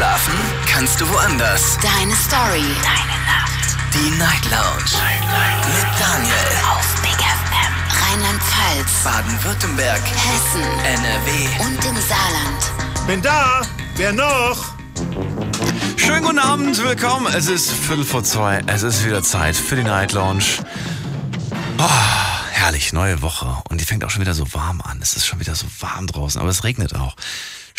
Schlafen kannst du woanders. Deine Story. Deine Nacht. Die Night Lounge. Mit Daniel. Auf Big FM. Rheinland-Pfalz. Baden-Württemberg. Hessen. NRW. Und im Saarland. Bin da. Wer noch? Schönen guten Abend, willkommen. Es ist Viertel vor zwei. Es ist wieder Zeit für die Night Lounge. Oh, herrlich, neue Woche. Und die fängt auch schon wieder so warm an. Es ist schon wieder so warm draußen, aber es regnet auch.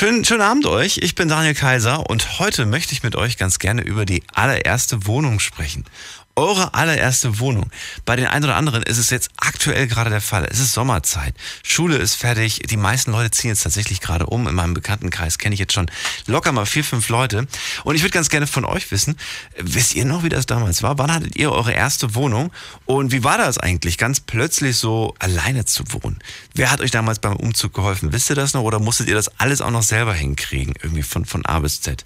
Schönen, schönen Abend euch. Ich bin Daniel Kaiser und heute möchte ich mit euch ganz gerne über die allererste Wohnung sprechen eure allererste Wohnung. Bei den einen oder anderen ist es jetzt aktuell gerade der Fall. Es ist Sommerzeit. Schule ist fertig. Die meisten Leute ziehen jetzt tatsächlich gerade um. In meinem Bekanntenkreis kenne ich jetzt schon locker mal vier, fünf Leute. Und ich würde ganz gerne von euch wissen, wisst ihr noch, wie das damals war? Wann hattet ihr eure erste Wohnung? Und wie war das eigentlich, ganz plötzlich so alleine zu wohnen? Wer hat euch damals beim Umzug geholfen? Wisst ihr das noch? Oder musstet ihr das alles auch noch selber hinkriegen? Irgendwie von, von A bis Z.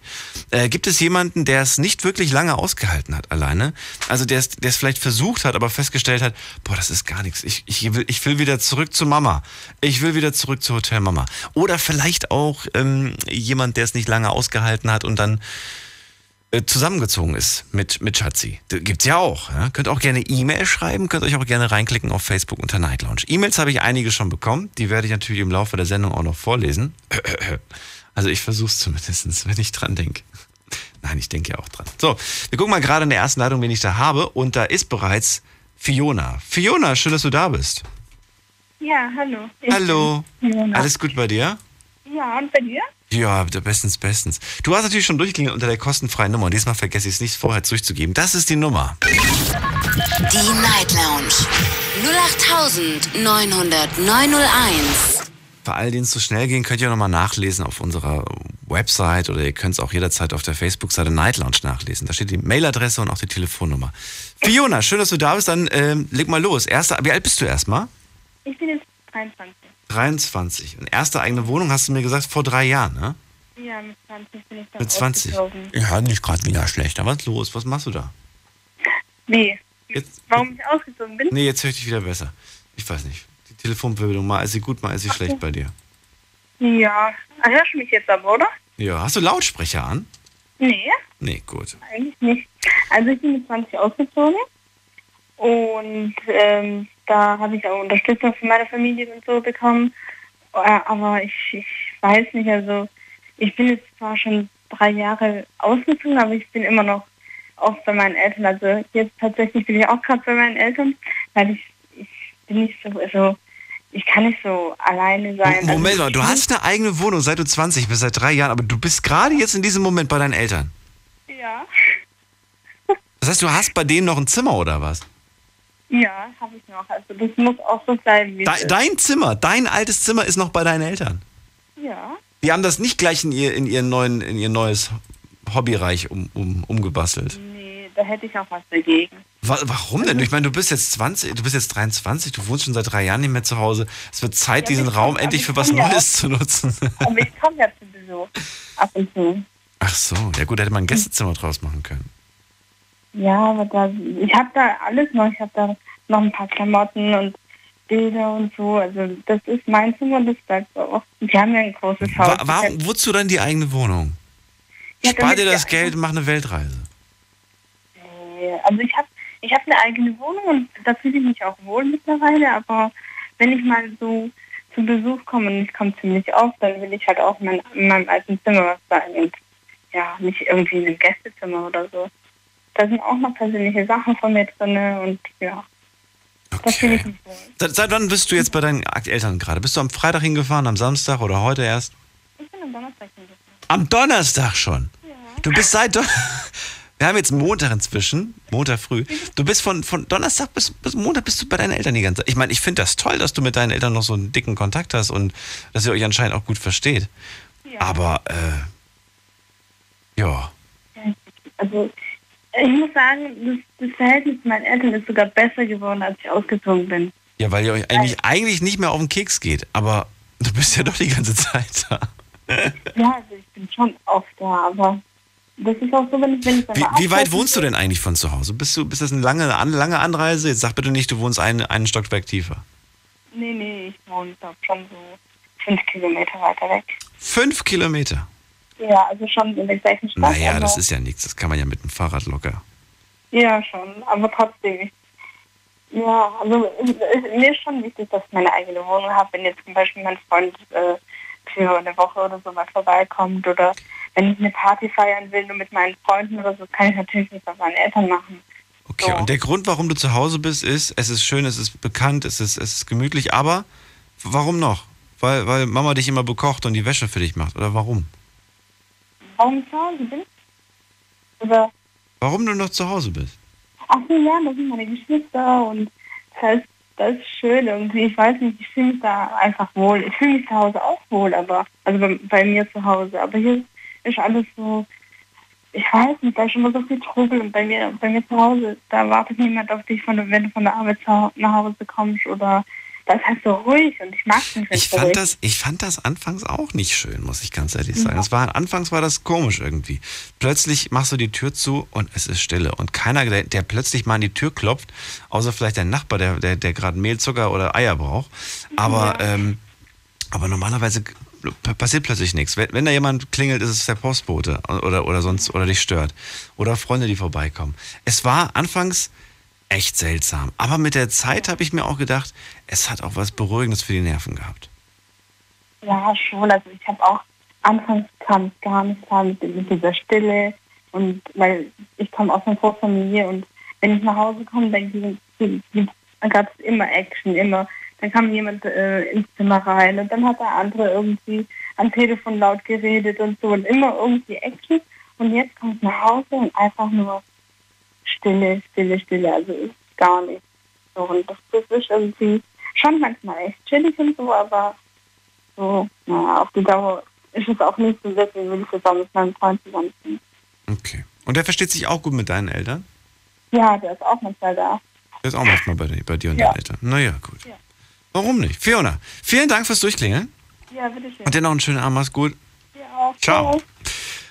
Äh, gibt es jemanden, der es nicht wirklich lange ausgehalten hat alleine? Also es, der es vielleicht versucht hat, aber festgestellt hat, boah, das ist gar nichts. Ich, ich, will, ich will wieder zurück zu Mama. Ich will wieder zurück zu Hotel Mama. Oder vielleicht auch ähm, jemand, der es nicht lange ausgehalten hat und dann äh, zusammengezogen ist mit, mit Schatzi. Gibt's ja auch. Ja? Könnt auch gerne E-Mail schreiben, könnt euch auch gerne reinklicken auf Facebook unter Night Lounge. E-Mails habe ich einige schon bekommen, die werde ich natürlich im Laufe der Sendung auch noch vorlesen. Also ich versuche es zumindest, wenn ich dran denke. Nein, ich denke ja auch dran. So, wir gucken mal gerade in der ersten Leitung, wen ich da habe. Und da ist bereits Fiona. Fiona, schön, dass du da bist. Ja, hallo. Ich Hallo. Alles gut bei dir? Ja, und bei dir? Ja, bestens, bestens. Du hast natürlich schon durchgeklingelt unter der kostenfreien Nummer. Und diesmal vergesse ich es nicht vorher durchzugeben. Das ist die Nummer. Die Night Lounge. 08901. Für all denen es so schnell gehen, könnt ihr nochmal nachlesen auf unserer Website oder ihr könnt es auch jederzeit auf der Facebook-Seite Night Lounge nachlesen. Da steht die Mailadresse und auch die Telefonnummer. Fiona, schön, dass du da bist. Dann ähm, leg mal los. Erste, wie alt bist du erstmal? Ich bin jetzt 23. 23. Und erste eigene Wohnung hast du mir gesagt vor drei Jahren, ne? Ja, mit 20 bin ich dann Mit 20. ausgezogen. Ja, nicht gerade wieder schlecht. Aber was ist los? Was machst du da? Wie? Jetzt, Warum ich ausgezogen bin? Nee, jetzt höre ich dich wieder besser. Ich weiß nicht. Telefonverbindung, mal ist sie gut, mal ist sie schlecht bei dir. Ja. Ah, hörst du mich jetzt aber, oder? Ja, hast du Lautsprecher an? Nee, Nee, gut. eigentlich nicht. Also ich bin mit 20 ausgezogen und ähm, da habe ich auch Unterstützung von meiner Familie und so bekommen. Äh, Aber ich, ich weiß nicht, also ich bin jetzt zwar schon drei Jahre ausgezogen, aber ich bin immer noch oft bei meinen Eltern. Also jetzt tatsächlich bin ich auch gerade bei meinen Eltern, weil ich, ich bin nicht so, also ich kann nicht so alleine sein. Moment also, mal, du hast eine eigene Wohnung, seit du 20 bist, seit drei Jahren, aber du bist gerade jetzt in diesem Moment bei deinen Eltern. Ja, Das heißt, du hast bei denen noch ein Zimmer oder was? ja, habe ich noch. Also das muss auch so sein, wie es De dein Zimmer, dein altes Zimmer ist noch bei deinen Eltern. Ja. Die haben das nicht gleich in ihr, in ihr, neuen, in ihr neues Hobbyreich um, um, umgebastelt. Nee, da hätte ich auch was dagegen. Wa warum denn? Ich meine, du bist jetzt 20, du bist jetzt 23, du wohnst schon seit drei Jahren nicht mehr zu Hause. Es wird Zeit, Ja, diesen Raum endlich für was komm ja Neues zu nutzen. Aber ich komme ja zu Besuch. Ab und zu. Ach so, ja gut, hätte man ein Gästezimmer draus machen können. Ja, aber da, ich habe da alles noch. Ich habe da noch ein paar Klamotten und Bilder und so. Also das ist mein Zimmer, das bleibt so auch. Wir haben ja ein großes Haus. Wa warum, wozu dann die eigene Wohnung? Ja, Spar dir das Geld und mach eine Weltreise. Nee, Also ich habe ich hab eine eigene Wohnung und da fühle ich mich auch wohl mittlerweile. Aber wenn ich mal so zu Besuch komme und ich komme ziemlich oft, dann will ich halt auch in, mein, in meinem alten Zimmer was sein und ja, nicht irgendwie in einem Gästezimmer oder so. Da sind auch noch persönliche Sachen von mir drin und ja, da fühle ich Okay. mich wohl. Seit, seit wann bist du jetzt bei deinen Eltern gerade? Bist du am Freitag hingefahren, am Samstag oder heute erst? Ich bin am Donnerstag hingefahren. Am Donnerstag schon. Ja. Du bist seit Don Wir haben jetzt Montag inzwischen, Montag früh. Du bist von, von Donnerstag bis, bis Montag bist du bei deinen Eltern die ganze Zeit. Ich meine, ich finde das toll, dass du mit deinen Eltern noch so einen dicken Kontakt hast und dass ihr euch anscheinend auch gut versteht. Ja. Aber, äh, ja. Also ich muss sagen, das, das Verhältnis zu meinen Eltern ist sogar besser geworden, als ich ausgezogen bin. Ja, weil ihr euch eigentlich, eigentlich nicht mehr auf den Keks geht. Aber du bist ja doch die ganze Zeit da. Ja, also ich bin schon oft da, aber das ist auch so, wenn ich, wenn ich Wie, wie weit wohnst du denn eigentlich von zu Hause? Bist du, bist das eine lange, an- lange Anreise? Jetzt sag bitte nicht, du wohnst einen, einen Stockwerk tiefer. Nee, nee, ich wohne da schon so fünf Kilometer weiter weg. Fünf Kilometer. Ja, also schon in der gleichen Stadt. Naja, das ist ja nichts. Das kann man ja mit dem Fahrrad locker. Ja, schon, aber trotzdem. Ja, also mir ist schon wichtig, dass ich meine eigene Wohnung habe. Wenn jetzt zum Beispiel mein Freund äh, für eine Woche oder so mal vorbeikommt oder wenn ich eine Party feiern will, nur mit meinen Freunden oder so, kann ich natürlich nicht bei meinen Eltern machen. Okay, So. und der Grund, warum du zu Hause bist, ist, es ist schön, es ist bekannt, es ist, es ist gemütlich, aber warum noch? Weil, weil Mama dich immer bekocht und die Wäsche für dich macht, oder warum? Warum zu Hause bin? Oder, Warum du noch zu Hause bist? ach so, ja, das sind meine Geschwister und das heißt, das ist schön irgendwie. Ich weiß nicht, ich fühle mich da einfach wohl. Ich fühle mich zu Hause auch wohl, aber, also bei, bei mir zu Hause. Aber hier ist alles so, ich weiß nicht, da ist immer so viel Trubel und bei mir, bei mir zu Hause, da wartet niemand auf dich, von, wenn du von der Arbeit nach Hause kommst oder da ist halt so ruhig und ich mag es nicht, Ich ruhig fand, das, ich fand das anfangs auch nicht schön, muss ich ganz ehrlich sagen. Es war, anfangs war das komisch irgendwie. Plötzlich machst du die Tür zu und es ist Stille. Und keiner, der, der plötzlich mal an die Tür klopft, außer vielleicht dein Nachbar, der, der, der gerade Mehl, Zucker oder Eier braucht. Aber, ähm, aber normalerweise passiert plötzlich nichts. Wenn, wenn da jemand klingelt, ist es der Postbote oder, oder sonst oder dich stört. Oder Freunde, die vorbeikommen. Es war anfangs echt seltsam. Aber mit der Zeit habe ich mir auch gedacht, es hat auch was Beruhigendes für die Nerven gehabt. Ja, schon. Also ich habe auch anfangs kam ich gar nicht klar mit, mit dieser Stille und weil ich komme aus einer Großfamilie und wenn ich nach Hause komme, dann gab es immer Action, immer. Dann kam jemand äh, ins Zimmer rein und dann hat der andere irgendwie am Telefon laut geredet und so und immer irgendwie Action. Und jetzt komme ich nach Hause und einfach nur Stille, Stille, Stille. Also ist gar nicht. So, und das, das ist irgendwie schon manchmal echt chillig und so, aber so, naja, auf die Dauer ist es auch nicht so, deswegen will ich jetzt auch mit meinem Freund zusammen sein. Okay. Und der versteht sich auch gut mit deinen Eltern? Ja, der ist auch manchmal da. Der ist auch manchmal bei, dir- bei dir und Ja. deinen Eltern. Naja, gut. Ja. Warum nicht? Fiona, vielen Dank fürs Durchklingeln. Ja, bitteschön. Und dir noch einen schönen Abend. Mach's gut. Ja, auch. Ciao.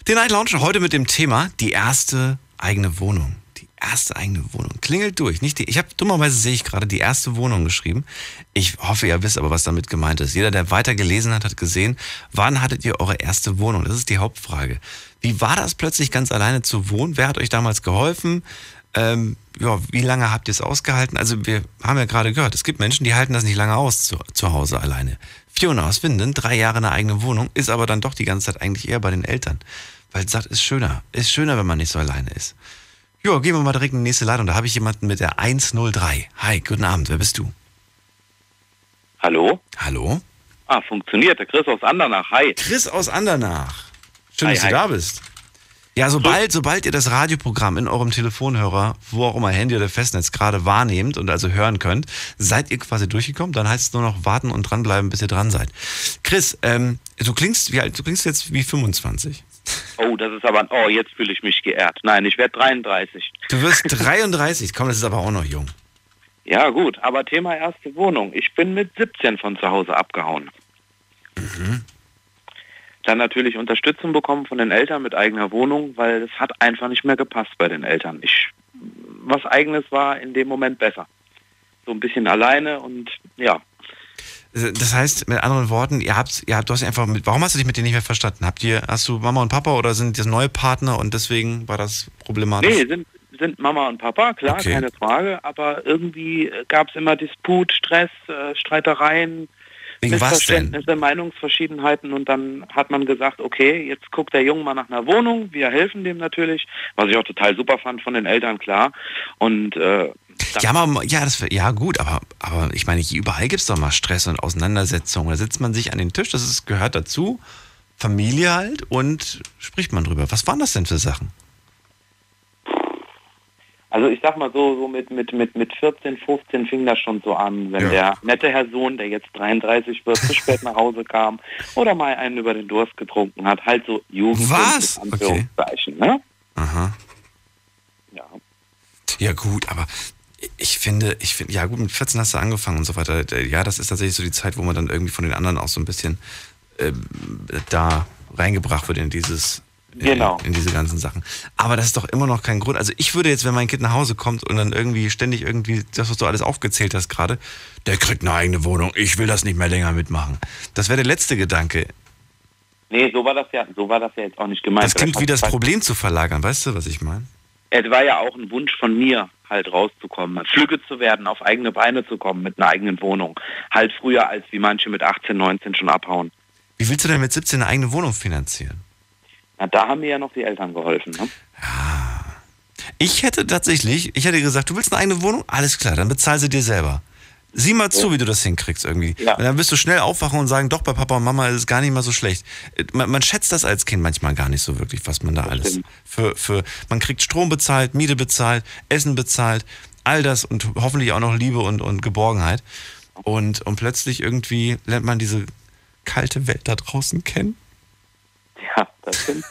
Die Night Lounge heute mit dem Thema die erste eigene Wohnung. Die erste eigene Wohnung. Klingelt durch. Nicht die, ich habe dummerweise sehe ich gerade die erste Wohnung geschrieben. Ich hoffe, ihr wisst aber, was damit gemeint ist. Jeder, der weiter gelesen hat, hat gesehen, wann hattet ihr eure erste Wohnung? Das ist die Hauptfrage. Wie war das plötzlich ganz alleine zu wohnen? Wer hat euch damals geholfen? Ähm, ja, wie lange habt ihr es ausgehalten? Also wir haben ja gerade gehört, es gibt Menschen, die halten das nicht lange aus zu, zu Hause alleine. Fiona aus Winden, drei Jahre eine eigene Wohnung, ist aber dann doch die ganze Zeit eigentlich eher bei den Eltern. Weil sie sagt, ist schöner. Ist schöner, wenn man nicht so alleine ist. Jo, gehen wir mal direkt in die nächste Leitung. Da habe ich jemanden mit der 103. Hi, guten Abend, wer bist du? Hallo? Hallo? Ah, funktioniert. Der Chris aus Andernach. Hi. Chris aus Andernach. Schön, Hi, dass du hi. da bist. Ja, sobald, sobald ihr das Radioprogramm in eurem Telefonhörer, wo auch immer Handy oder Festnetz gerade wahrnehmt und also hören könnt, seid ihr quasi durchgekommen. Dann heißt es nur noch warten und dranbleiben, bis ihr dran seid. Chris, ähm, du klingst wie alt? Du klingst jetzt wie 25. Oh, das ist aber... Oh, jetzt fühle ich mich geehrt. Nein, ich werde 33. Du wirst 33. Komm, das ist aber auch noch jung. Ja, gut. Aber Thema erste Wohnung. Ich bin mit 17 von zu Hause abgehauen. Dann natürlich Unterstützung bekommen von den Eltern mit eigener Wohnung, weil es hat einfach nicht mehr gepasst bei den Eltern. Ich, was eigenes war in dem Moment besser. So ein bisschen alleine und ja, Das heißt, mit anderen Worten, ihr habt, ihr habt, du hast einfach mit, warum hast du dich mit denen nicht mehr verstanden? Habt ihr, hast du Mama und Papa oder sind das neue Partner und deswegen war das problematisch? Nee, sind, sind Mama und Papa, klar, Okay. keine Frage. Aber irgendwie gab es immer Disput, Stress, äh, Streitereien, Wegen was denn? Missverständnisse, Meinungsverschiedenheiten. Und dann hat man gesagt, okay, jetzt guckt der Junge mal nach einer Wohnung. Wir helfen dem natürlich, was ich auch total super fand von den Eltern, klar. Und äh, Ja, aber, ja, das, ja gut, aber, aber ich meine, überall gibt es doch mal Stress und Auseinandersetzungen. Da sitzt man sich an den Tisch, das ist, gehört dazu. Familie halt und spricht man drüber. Was waren das denn für Sachen? Also ich sag mal so, so mit, mit, mit, mit 14, 15 fing das schon so an, wenn Ja. der nette Herr Sohn, der jetzt 33 wird, zu spät nach Hause kam oder mal einen über den Durst getrunken hat, halt so Jugend. Was? Anführungszeichen, ne? Aha. Ja. Ja gut, aber ich finde, ich finde, ja gut, mit 14 hast du angefangen und so weiter. Ja, das ist tatsächlich so die Zeit, wo man dann irgendwie von den anderen auch so ein bisschen ähm, da reingebracht wird in dieses äh, Genau. in diese ganzen Sachen. Aber das ist doch immer noch kein Grund. Also ich würde jetzt, wenn mein Kind nach Hause kommt und dann irgendwie ständig irgendwie das, was du alles aufgezählt hast gerade, der kriegt eine eigene Wohnung, ich will das nicht mehr länger mitmachen. Das wäre der letzte Gedanke. Nee, so war das ja, so war das ja jetzt auch nicht gemeint. Das klingt wie das Problem zu verlagern, weißt du, was ich meine? Es war ja auch ein Wunsch von mir, halt rauszukommen, flügge zu werden, auf eigene Beine zu kommen mit einer eigenen Wohnung. Halt früher, als wie manche mit 18, 19 schon abhauen. Wie willst du denn mit 17 eine eigene Wohnung finanzieren? Na, da haben mir ja noch die Eltern geholfen. Ne? Ich hätte tatsächlich, ich hätte gesagt, du willst eine eigene Wohnung? Alles klar, dann bezahl sie dir selber. Sieh mal zu, wie du das hinkriegst irgendwie. Ja. Und dann wirst du schnell aufwachen und sagen, doch, bei Papa und Mama ist es gar nicht mal so schlecht. Man, man schätzt das als Kind manchmal gar nicht so wirklich, was man da alles für, für, man kriegt Strom bezahlt, Miete bezahlt, Essen bezahlt, all das und hoffentlich auch noch Liebe und, und Geborgenheit. Und, und plötzlich irgendwie lernt man diese kalte Welt da draußen kennen. Ja, das stimmt.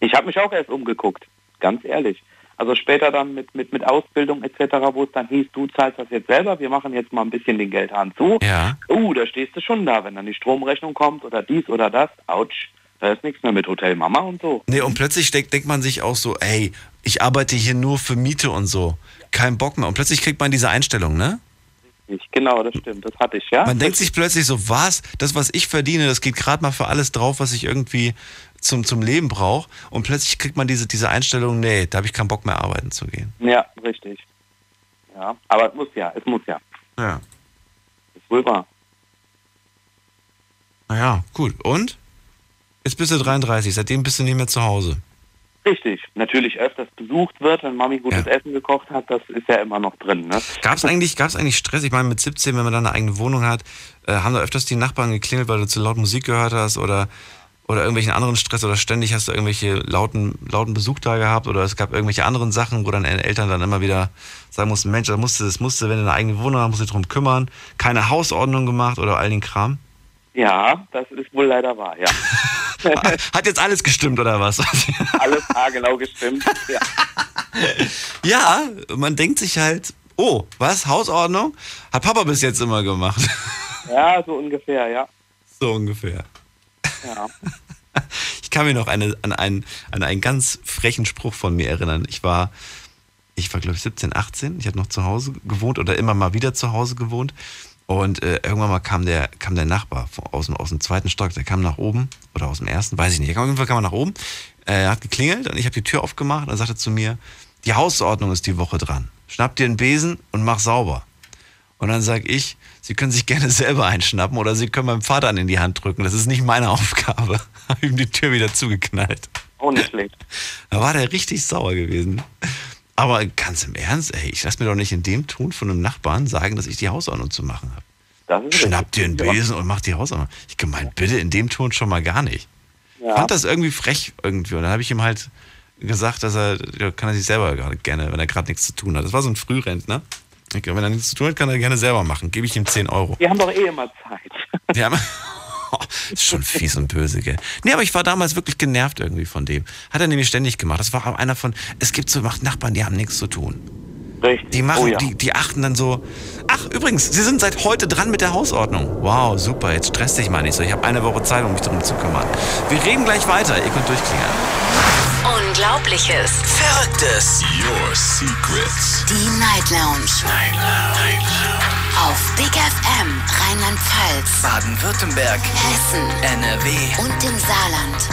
Ich habe mich auch erst umgeguckt, ganz ehrlich. Also später dann mit, mit, mit Ausbildung etc., wo es dann hieß, du zahlst das jetzt selber, wir machen jetzt mal ein bisschen den Geldhahn zu. Ja. Uh, da stehst du schon da, wenn dann die Stromrechnung kommt oder dies oder das. Autsch, da ist nichts mehr mit Hotel Mama und so. Nee, und plötzlich denkt, denkt man sich auch so, ey, ich arbeite hier nur für Miete und so. Kein Bock mehr. Und plötzlich kriegt man diese Einstellung, ne? Ich, genau, das stimmt, das hatte ich, ja. Man denkt sich plötzlich so, was? Das, was ich verdiene, das geht gerade mal für alles drauf, was ich irgendwie zum, zum Leben brauche. Und plötzlich kriegt man diese, diese Einstellung, nee, da habe ich keinen Bock mehr arbeiten zu gehen. Ja, richtig. Ja, aber es muss ja, es muss ja. Ja. Ist wohl wahr. Naja, gut. Und? Jetzt bist du 33, seitdem bist du nicht mehr zu Hause. Richtig. Natürlich öfters besucht wird, wenn Mami gutes Ja. Essen gekocht hat, das ist ja immer noch drin, ne? Gab es eigentlich, gab's eigentlich Stress? Ich meine, mit 17, wenn man dann eine eigene Wohnung hat, äh, haben da öfters die Nachbarn geklingelt, weil du zu laut Musik gehört hast oder, oder irgendwelchen anderen Stress oder ständig hast du irgendwelche lauten, lauten Besuch da gehabt oder es gab irgendwelche anderen Sachen, wo dann deine Eltern dann immer wieder sagen mussten, Mensch, da musst du, das musst du, wenn du eine eigene Wohnung hast, musst du dich drum kümmern. Keine Hausordnung gemacht oder all den Kram. Ja, das ist wohl leider wahr, ja. Hat jetzt alles gestimmt oder was? Alles haargenau gestimmt. Ja. ja, man denkt sich halt, oh, was, Hausordnung? Hat Papa bis jetzt immer gemacht. ja, so ungefähr, ja. so ungefähr. ja. Ich kann mich noch eine, an, einen, an einen ganz frechen Spruch von mir erinnern. Ich war, ich war glaube ich 17, 18. Ich habe noch zu Hause gewohnt oder immer mal wieder zu Hause gewohnt. Und äh, irgendwann mal kam der, kam der Nachbar aus, dem- aus dem zweiten Stock, der kam nach oben oder aus dem ersten, weiß ich nicht. Auf jeden Fall kam er nach oben. Äh, Er hat geklingelt und ich habe die Tür aufgemacht und er sagte zu mir, die Hausordnung ist die Woche dran. Schnapp dir einen Besen und mach sauber. Und dann sage ich, Sie können sich gerne selber einschnappen oder Sie können meinem Vater in die Hand drücken. Das ist nicht meine Aufgabe. Habe ihm die Tür wieder zugeknallt. Auch nicht schlecht. Da war der richtig sauer gewesen. Aber ganz im Ernst, ey, ich lass mir doch nicht in dem Ton von einem Nachbarn sagen, dass ich die Hausordnung zu machen habe. Schnapp dir einen. Besen und mach die Hausordnung. Ich gemeint, bitte in dem Ton schon mal gar nicht. Ja. Fand das irgendwie frech irgendwie. Und dann habe ich ihm halt gesagt, dass er, ja, kann er sich selber gerne, wenn er gerade nichts zu tun hat. Das war so ein Frührentner. Wenn er nichts zu tun hat, kann er gerne selber machen. Gebe ich ihm 10 Euro. Wir haben doch eh immer Zeit. Haben, ist schon fies und böse, gell? Nee, aber ich war damals wirklich genervt irgendwie von dem. Hat er nämlich ständig gemacht. Das war auch einer von, es gibt so Nachbarn, die haben nichts zu tun. Richtig. Die machen, oh, ja. die, die achten dann so. Ach, übrigens, Sie sind seit heute dran mit der Hausordnung. Wow, super, jetzt stress dich mal nicht so. Ich habe eine Woche Zeit, um mich darum zu kümmern. Wir reden gleich weiter. Ihr könnt durchklingeln. Unglaubliches. Verrücktes. Your secrets. Die Night Lounge. Night Lounge. Auf Big FM Rheinland-Pfalz, Baden-Württemberg. Hessen NRW. und im Saarland.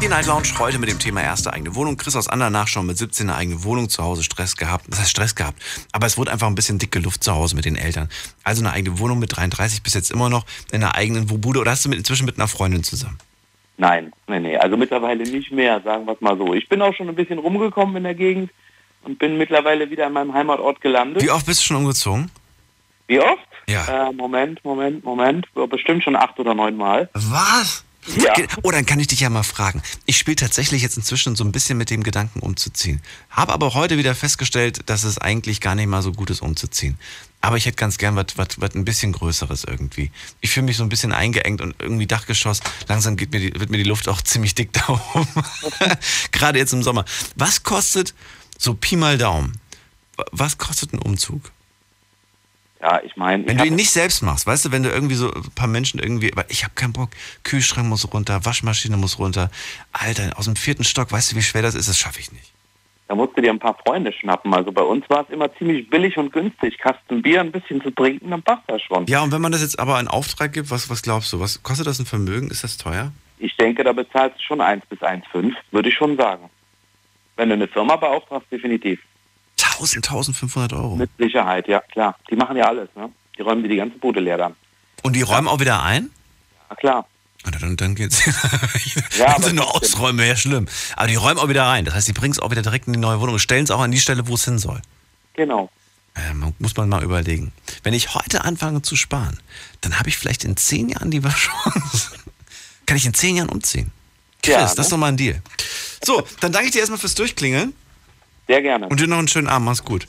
Die Night Lounge heute mit dem Thema erste eigene Wohnung. Chris aus Andernach schon mit 17 eine eigene Wohnung zu Hause Stress gehabt. Das heißt Stress gehabt. Aber es wurde einfach ein bisschen dicke Luft zu Hause mit den Eltern. Also eine eigene Wohnung mit 33 bis jetzt immer noch in einer eigenen Wohnbude. Oder hast du mit, inzwischen mit einer Freundin zusammen? Nein, nee, nee. Also mittlerweile nicht mehr, sagen wir es mal so. Ich bin auch schon ein bisschen rumgekommen in der Gegend und bin mittlerweile wieder in meinem Heimatort gelandet. Wie oft bist du schon umgezogen? Wie oft? Ja. Äh, Moment, Moment, Moment. Bestimmt schon acht oder neun Mal. Was? Ja. Oh, dann kann ich dich ja mal fragen. Ich spiele tatsächlich jetzt inzwischen so ein bisschen mit dem Gedanken umzuziehen. Habe aber heute wieder festgestellt, dass es eigentlich gar nicht mal so gut ist umzuziehen. Aber ich hätte ganz gern was, was, was ein bisschen Größeres irgendwie. Ich fühle mich so ein bisschen eingeengt und irgendwie Dachgeschoss. Langsam geht mir die, wird mir die Luft auch ziemlich dick da oben. Gerade jetzt im Sommer. Was kostet, so Pi mal Daumen, wa- was kostet ein Umzug? Ja, ich meine, Wenn ich du ihn nicht selbst machst, weißt du, wenn du irgendwie so ein paar Menschen irgendwie, aber ich habe keinen Bock, Kühlschrank muss runter, Waschmaschine muss runter. Alter, aus dem vierten Stock, weißt du, wie schwer das ist? Das schaffe ich nicht. da musst du dir ein paar Freunde schnappen. Also bei uns war es immer ziemlich billig und günstig. Kasten Bier, ein bisschen zu trinken, dann passt das schon. Ja, und wenn man das jetzt aber in Auftrag gibt, was, was glaubst du? Was kostet das ein Vermögen? Ist das teuer? ich denke, da bezahlst du schon 1 bis 1,5, würde ich schon sagen. Wenn du eine Firma beauftragst, definitiv. 1000, 1500 Euro. Mit Sicherheit, ja, klar. Die machen ja alles, ne? Die räumen dir die ganze Bude leer dann. Und die räumen auch wieder ein? Ja, klar. Ah, Dann, dann geht's. Ja, sie nur ausräumen, wäre ja schlimm. Aber die räumen auch wieder rein. Das heißt, die bringen es auch wieder direkt in die neue Wohnung und stellen es auch an die Stelle, wo es hin soll. Genau. Ähm, muss man mal überlegen. Wenn ich heute anfange zu sparen, dann habe ich vielleicht in zehn Jahren die Chance. Kann ich in zehn Jahren umziehen? Chris, Ja, das ist ne? doch mal ein Deal. So, dann danke ich dir erstmal fürs Durchklingeln Sehr gerne. und dir noch einen schönen Abend. Mach's gut.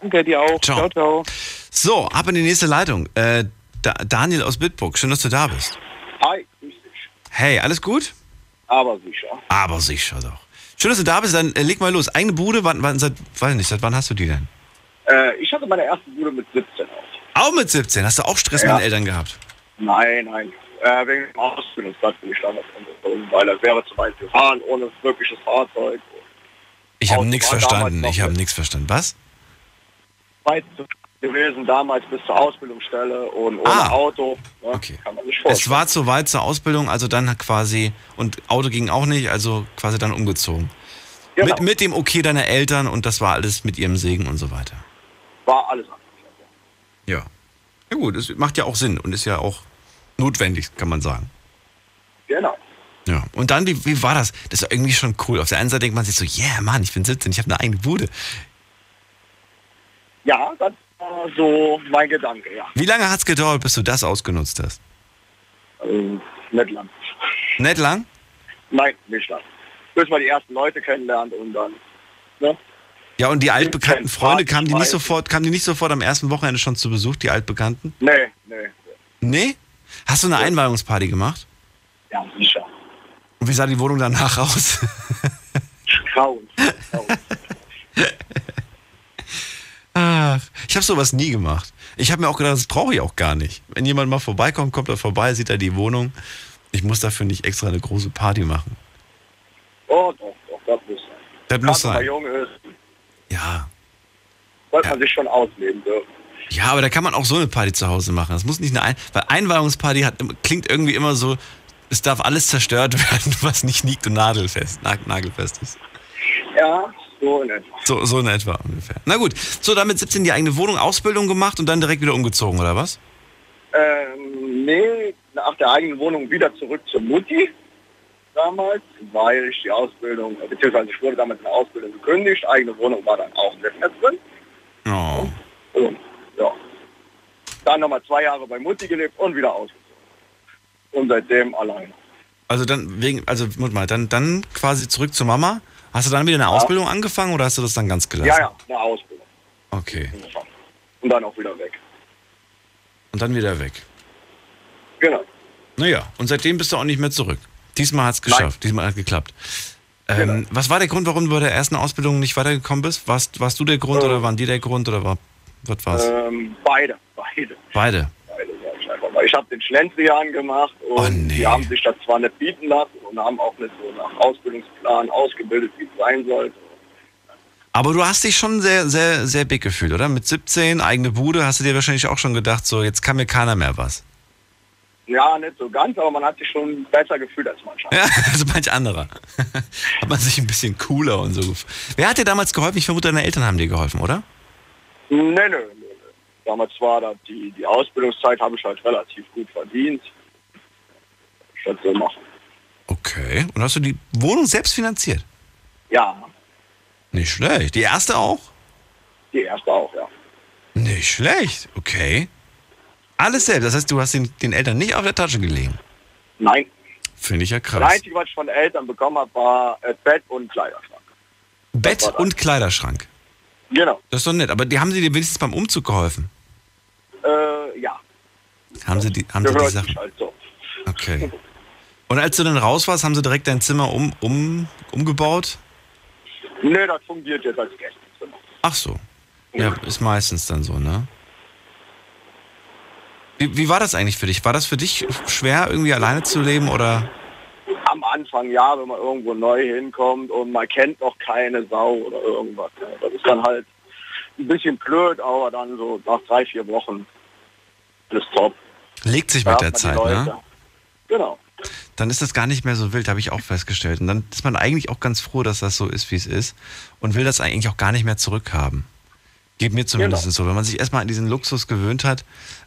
Danke dir auch. Ciao. ciao. ciao. So, ab in die nächste Leitung. Äh, da, Daniel aus Bitburg, schön, dass du da bist. Hi, grüß dich. Hey, alles gut? Aber sicher. Aber sicher doch. Schön, dass du da bist. Dann äh, leg mal los. Eigene Bude, wann, wann, seit, weiß nicht, seit wann hast du die denn? Äh, ich hatte meine erste Bude mit 17 aus. Auch mit 17. Hast du auch Stress Ja. mit den Eltern gehabt? Nein, nein. Äh, wegen dem Ausbildungsplatz bin ich damals umgezogen, weil er wäre zu weit gefahren, ohne wirkliches Fahrzeug. Ich habe nichts verstanden. Ich habe nichts verstanden. Was? Weit zu gewesen damals bis zur Ausbildungsstelle und ohne Ah. Auto. Ne, Okay. Es war zu weit zur Ausbildung, also dann quasi, und Auto ging auch nicht, also quasi dann umgezogen. genau. Mit, mit dem Okay deiner Eltern und das war alles mit ihrem Segen und so weiter. war alles anders. Ja. Ja gut, es macht ja auch Sinn und ist ja auch notwendig, kann man sagen. Genau. Ja. Und dann, wie, wie war das? Das ist irgendwie schon cool. Auf der einen Seite denkt man sich so, yeah, Mann, ich bin 17, ich habe eine eigene Bude. Ja, das war so mein Gedanke, ja. Wie lange hat es gedauert, bis du das ausgenutzt hast? Also, nicht lang. Nicht lang? Nein, nicht lang. Bis man die ersten Leute kennenlernt und dann. Ne? Ja, und die altbekannten Freunde, kamen die nicht sofort, kamen die nicht sofort am ersten Wochenende schon zu Besuch, die altbekannten? Nee, nee. Nee? Hast du eine Einweihungsparty gemacht? Ja, sicher. Und wie sah die Wohnung danach aus? Grauen. Grauen. Ach, ich habe sowas nie gemacht. Ich habe mir auch gedacht, das brauche ich auch gar nicht. Wenn jemand mal vorbeikommt, kommt er vorbei, sieht er die Wohnung. Ich muss dafür nicht extra eine große Party machen. Oh, doch, doch, das muss sein. Das muss Gerade wenn man sein. jung ist, Ja. sollte Ja. man sich schon ausleben dürfen. Ja, aber da kann man auch so eine Party zu Hause machen. Das muss nicht eine Ein weil Einweihungsparty hat, klingt irgendwie immer so, es darf alles zerstört werden, was nicht liegt und nagelfest, nag- nagelfest ist. Ja, so in etwa. So, so in etwa ungefähr. Na gut, so damit 17 die eigene Wohnung, Ausbildung gemacht und dann direkt wieder umgezogen, oder was? Ähm, nee, nach der eigenen Wohnung wieder zurück zur Mutti damals, weil ich die Ausbildung, äh, beziehungsweise ich wurde damals in der Ausbildung gekündigt, eigene Wohnung war dann auch nicht mehr drin. Oh. Und ja, dann nochmal zwei Jahre bei Mutti gelebt und wieder ausgezogen. Und seitdem alleine. Also dann wegen, also mal, dann, dann quasi zurück zur Mama. Hast du dann wieder eine Ausbildung angefangen oder hast du das dann ganz gelassen? Ja, ja, eine Ausbildung. Okay. Und dann auch wieder weg. Und dann wieder weg. Genau. Naja, und seitdem bist du auch nicht mehr zurück. Diesmal hat es geschafft, diesmal hat es geklappt. Ähm, Genau. Was war der Grund, warum du bei der ersten Ausbildung nicht weitergekommen bist? Warst, warst du der Grund Äh. oder waren die der Grund oder war, was war's? Ähm, beide, beide. Beide. Ich habe den Schlendrian gemacht und Oh, nee. die haben sich das zwar nicht bieten lassen und haben auch nicht so nach Ausbildungsplan ausgebildet, wie es sein sollte. Aber du hast dich schon sehr, sehr, sehr big gefühlt, oder? Mit 17, eigene Bude, hast du dir wahrscheinlich auch schon gedacht, so jetzt kann mir keiner mehr was. Ja, nicht so ganz, aber man hat sich schon besser gefühlt als mancher. Ja, also manch anderer. hat man sich ein bisschen cooler und so. Wer hat dir damals geholfen? Ich vermute, deine Eltern haben dir geholfen, oder? Nö, nö. Damals war die, die Ausbildungszeit, habe ich halt relativ gut verdient. Statt so machen. Okay. Und hast du die Wohnung selbst finanziert? Ja, Nicht schlecht. Die erste auch? die erste auch, ja. Nicht schlecht. Okay. Alles selbst. Das heißt, du hast den, den Eltern nicht auf der Tasche gelegen. Nein, Finde ich ja das krass. Einzige, was ich von Eltern bekommen habe, war äh, Bett und Kleiderschrank. Bett das. und Kleiderschrank. Genau. Das ist doch nett. Aber die haben sie dir wenigstens beim Umzug geholfen. Äh, ja, Haben sie die, haben sie die Sachen? sich halt so. Okay. Und als du dann raus warst, haben sie direkt dein Zimmer um, um, umgebaut? Nee, das fungiert jetzt als Gästezimmer. Ach so. Ja, ist meistens dann so, ne? Wie, wie war das eigentlich für dich? War das für dich schwer, irgendwie alleine zu leben oder? Am Anfang ja, wenn man irgendwo neu hinkommt und man kennt noch keine Sau oder irgendwas. Ja. Das ist dann halt ein bisschen blöd, aber dann so nach drei, vier Wochen ist top. Legt sich Da mit der Zeit, ne? Genau. dann ist das gar nicht mehr so wild, habe ich auch festgestellt. Und dann ist man eigentlich auch ganz froh, dass das so ist, wie es ist und will das eigentlich auch gar nicht mehr zurückhaben. Geht mir zumindest Genau. so. Wenn man sich erstmal an diesen Luxus gewöhnt hat,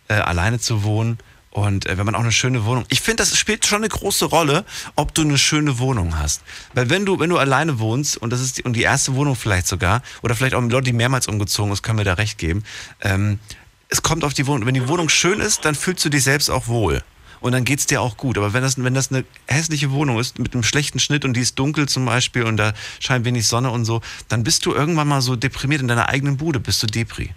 äh, alleine zu wohnen und äh, wenn man auch eine schöne Wohnung. Ich finde, das spielt schon eine große Rolle, ob du eine schöne Wohnung hast. Weil wenn du, wenn du alleine wohnst und das ist die, und die erste Wohnung vielleicht sogar, oder vielleicht auch Leute, die mehrmals umgezogen ist, können mir da recht geben, ähm, es kommt auf die Wohnung. Wenn die Wohnung schön ist, dann fühlst du dich selbst auch wohl. Und dann geht's dir auch gut. Aber wenn das, wenn das eine hässliche Wohnung ist, mit einem schlechten Schnitt und die ist dunkel zum Beispiel und da scheint wenig Sonne und so, dann bist du irgendwann mal so deprimiert in deiner eigenen Bude, bist du Depri.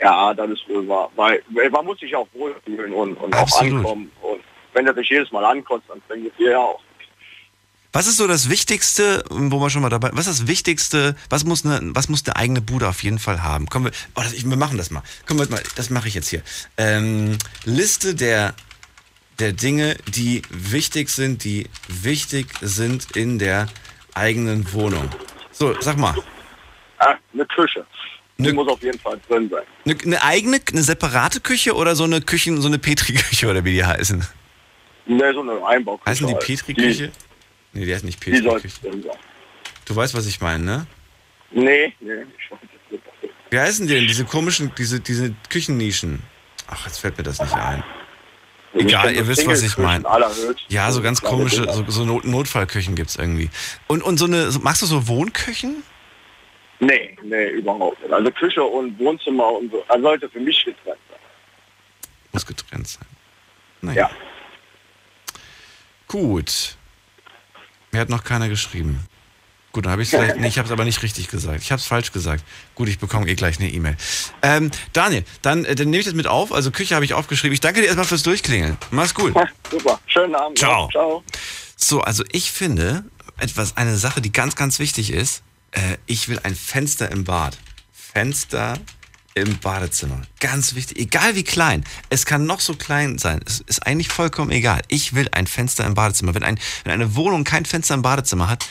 Ja, das ist wohl wahr. Weil man muss sich auch wohlfühlen und, und auch Absolut. ankommen. Und wenn du dich jedes Mal ankotzt, dann bringt es dir ja auch. Was ist so das Wichtigste, wo wir schon mal dabei, was ist das Wichtigste, was muss eine, was muss eine eigene Bude auf jeden Fall haben? Kommen wir, oh, das, ich, wir machen das mal. Kommen wir mal, das mache ich jetzt hier. Ähm, Liste der, der Dinge, die wichtig sind, die wichtig sind in der eigenen Wohnung. So, sag mal. Ah, eine Küche. Die Ne- muss auf jeden Fall drin sein. Eine, eine eigene, eine separate Küche oder so eine Küchen, so eine Petri-Küche oder wie die heißen? Ne, so eine Einbauküche. Heißen die halt. Petri-Küche? Nee, die heißt nicht Die, die soll Petri-Küche. drin sein. Du weißt, was ich meine, ne? Nee, nee, ich weiß nicht. Wie heißen die denn, diese komischen, diese, diese Küchennischen? Ach, jetzt fällt mir das nicht ein. Egal, ihr wisst, was ich meine. Ja, so ganz komische, so, so Not Notfallküchen gibt's irgendwie. Und, und so eine, magst du so Wohnküchen? Nee, nee, überhaupt nicht. Also Küche und Wohnzimmer und so. Also sollte für mich getrennt sein. Muss getrennt sein. Naja. Ja. Gut. Mir hat noch keiner geschrieben. Gut, dann habe ich es vielleicht, nee, ich habe es aber nicht richtig gesagt. Ich habe es falsch gesagt. Gut, ich bekomme eh gleich eine E-Mail. Ähm, Daniel, dann, äh, dann nehme ich das mit auf. Also Küche habe ich aufgeschrieben. Ich danke dir erstmal fürs Durchklingeln. Mach's gut. Super. Schönen Abend. Ciao. Ciao. So, also ich finde, etwas, eine Sache, die ganz, ganz wichtig ist, äh, ich will ein Fenster im Bad. Fenster im Badezimmer. Ganz wichtig, egal wie klein. Es kann noch so klein sein. Es ist eigentlich vollkommen egal. Ich will ein Fenster im Badezimmer. Wenn, ein, wenn eine Wohnung kein Fenster im Badezimmer hat,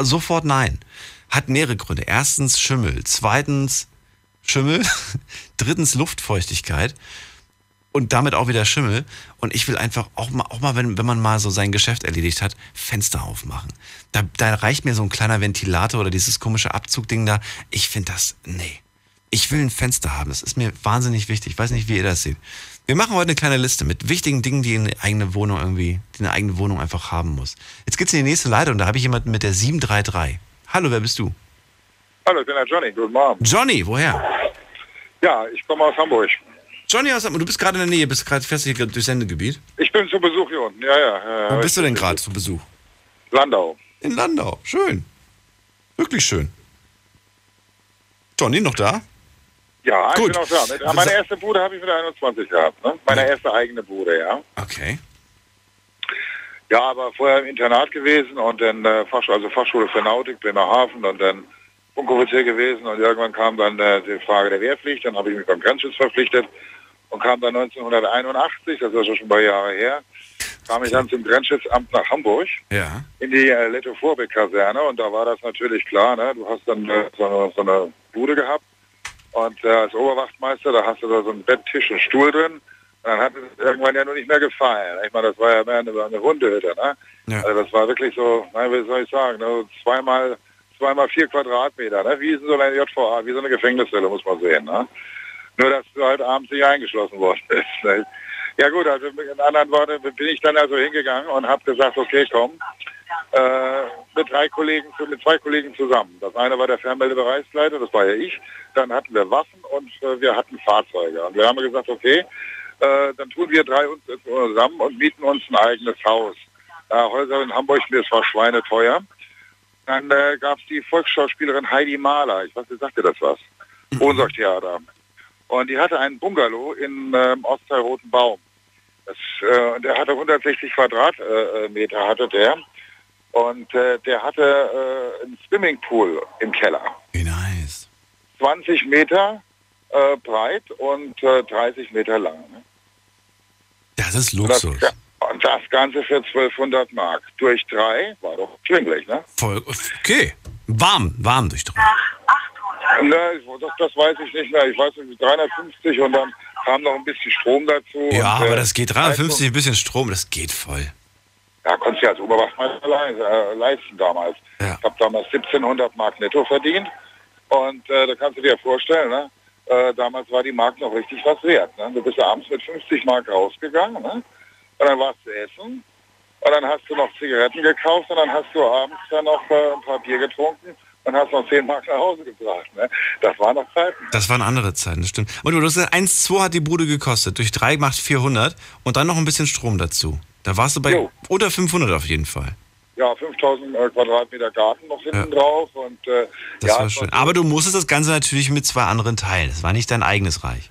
sofort nein. Hat mehrere Gründe. Erstens Schimmel. Zweitens Schimmel. Drittens Luftfeuchtigkeit und damit auch wieder Schimmel. Und ich will einfach auch mal, auch mal wenn, wenn man mal so sein Geschäft erledigt hat, Fenster aufmachen. Da, da reicht mir so ein kleiner Ventilator oder dieses komische Abzugding da. Ich finde das, nee. Ich will ein Fenster haben. Das ist mir wahnsinnig wichtig. Ich weiß nicht, wie ihr das seht. Wir machen heute eine kleine Liste mit wichtigen Dingen, die eine eigene Wohnung irgendwie, die eine eigene Wohnung einfach haben muss. Jetzt geht's in die nächste Leitung. Da habe ich jemanden mit der 733. Hallo, wer bist du? Hallo, ich bin der Johnny. Guten Abend. Johnny, woher? Ja, ich komme aus Hamburg. Johnny aus Hamburg. Du bist gerade in der Nähe, bist gerade fährst du hier durchs Sendegebiet. Ich bin zu Besuch hier unten. Ja, ja. Wo ja bist du denn gerade zu Besuch? Landau. In Landau. Schön. Wirklich schön. Johnny, noch da? Ja, ich Gut. bin auch da. Mit, meine erste Bude habe ich mit 21 gehabt. Ne? Meine erste eigene Bude, ja. Okay. Ja, aber vorher im Internat gewesen und dann äh, Fachschule, also Fachschule für Nautik, Bremerhaven und dann Funkoffizier gewesen und irgendwann kam dann äh, die Frage der Wehrpflicht, dann habe ich mich beim Grenzschutz verpflichtet und kam dann 1981, das ist ja schon ein paar Jahre her, kam ich dann zum Grenzschutzamt nach Hamburg Ja. in die äh, Letto Vorbeck Kaserne und da war das natürlich klar, ne? du hast dann äh, so, eine, so eine Bude gehabt und äh, als Oberwachtmeister, da hast du da so ein Bett, Tisch und Stuhl drin und dann hat es irgendwann ja nur nicht mehr gefallen. Ich meine, das war ja mehr eine, eine Hundehütte, ne? Ja. Also das war wirklich so, nein, wie soll ich sagen, ne? zweimal, zweimal vier Quadratmeter, ne? wie so eine JVA, wie so eine Gefängniszelle, muss man sehen. Ne? Nur, dass du halt abends nicht eingeschlossen worden bist. Ja gut, also mit anderen Worten bin ich dann also hingegangen und habe gesagt, okay, komm, äh, mit drei Kollegen, mit zwei Kollegen zusammen. Das eine war der Fernmeldebereichsleiter, das war ja ich. Dann hatten wir Waffen und äh, wir hatten Fahrzeuge. Und wir haben gesagt, okay, äh, dann tun wir drei uns zusammen und mieten uns ein eigenes Haus. Häuser in Hamburg, das war schweineteuer. Dann äh, gab es die Volksschauspielerin Heidi Mahler. Ich weiß nicht, sagt ihr das was? Ohnsorgtheater. Und die hatte einen Bungalow in ähm, Ostteil Roten Baum. Das, äh, der hatte 160 Quadratmeter, äh, hatte der. Und äh, der hatte äh, einen Swimmingpool im Keller. Wie nice. 20 Meter äh, breit und äh, 30 Meter lang. Ne? Das ist Und das, Luxus. und das Ganze für 1200 Mark. Durch drei war doch schwinglich, ne? Voll, okay. Warm, warm durchdrungen. Ne, das, das weiß ich nicht mehr. Ich weiß nicht, 350 und dann kam noch ein bisschen Strom dazu. Ja, und, aber äh, das geht 350, ein bisschen Strom, das geht voll. Ja, konntest du als Oberwachtmeister le äh, leisten damals. Ja. Ich habe damals 1700 Mark netto verdient. Und äh, da kannst du dir vorstellen, ne? äh, damals war die Mark noch richtig was wert. Ne? Du bist ja abends mit 50 Mark rausgegangen. Ne? Und dann warst du essen. Und dann hast du noch Zigaretten gekauft und dann hast du abends dann noch äh, ein paar Bier getrunken und hast noch 10 Mark nach Hause gebracht. Ne? Das waren noch Zeiten. Das waren andere Zeiten, das stimmt. Und du hast gesagt, 1,2 hat die Bude gekostet. Durch 3 macht 400 und dann noch ein bisschen Strom dazu. Da warst du bei Jo. unter 500 auf jeden Fall. Ja, 5000 äh, Quadratmeter Garten noch hinten Ja. drauf. Und, äh, Das ja, war schön. Aber du musstest das Ganze natürlich mit zwei anderen teilen. Es war nicht dein eigenes Reich.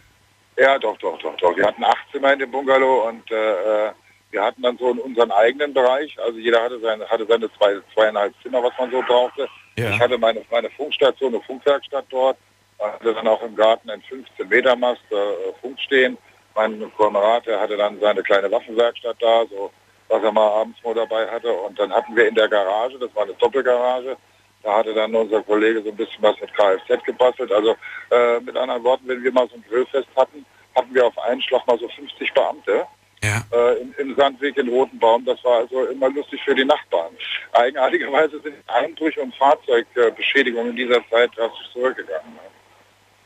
Ja, doch, doch, doch, doch. Wir hatten acht Zimmer in dem Bungalow und äh, äh, wir hatten dann so in unseren eigenen Bereich. Also jeder hatte seine, hatte seine zwei, zweieinhalb Zimmer, was man so brauchte. Ja. Ich hatte meine, meine Funkstation, eine Funkwerkstatt dort. Hatte dann auch im Garten einen 15 Meter Mast äh, Funk stehen. Mein Kamerad, der hatte dann seine kleine Waffenwerkstatt da, so was er mal abends mal dabei hatte. Und dann hatten wir in der Garage, das war eine Doppelgarage, da hatte dann unser Kollege so ein bisschen was mit Kfz gebastelt. Also äh, mit anderen Worten, wenn wir mal so ein Grillfest hatten, hatten wir auf einen Schlag mal so 50 Beamte Ja. äh, im, im Sandweg in Rotenbaum. Das war also immer lustig für die Nachbarn. Eigenartigerweise sind Einbrüche und Fahrzeugbeschädigungen in dieser Zeit drastisch zurückgegangen.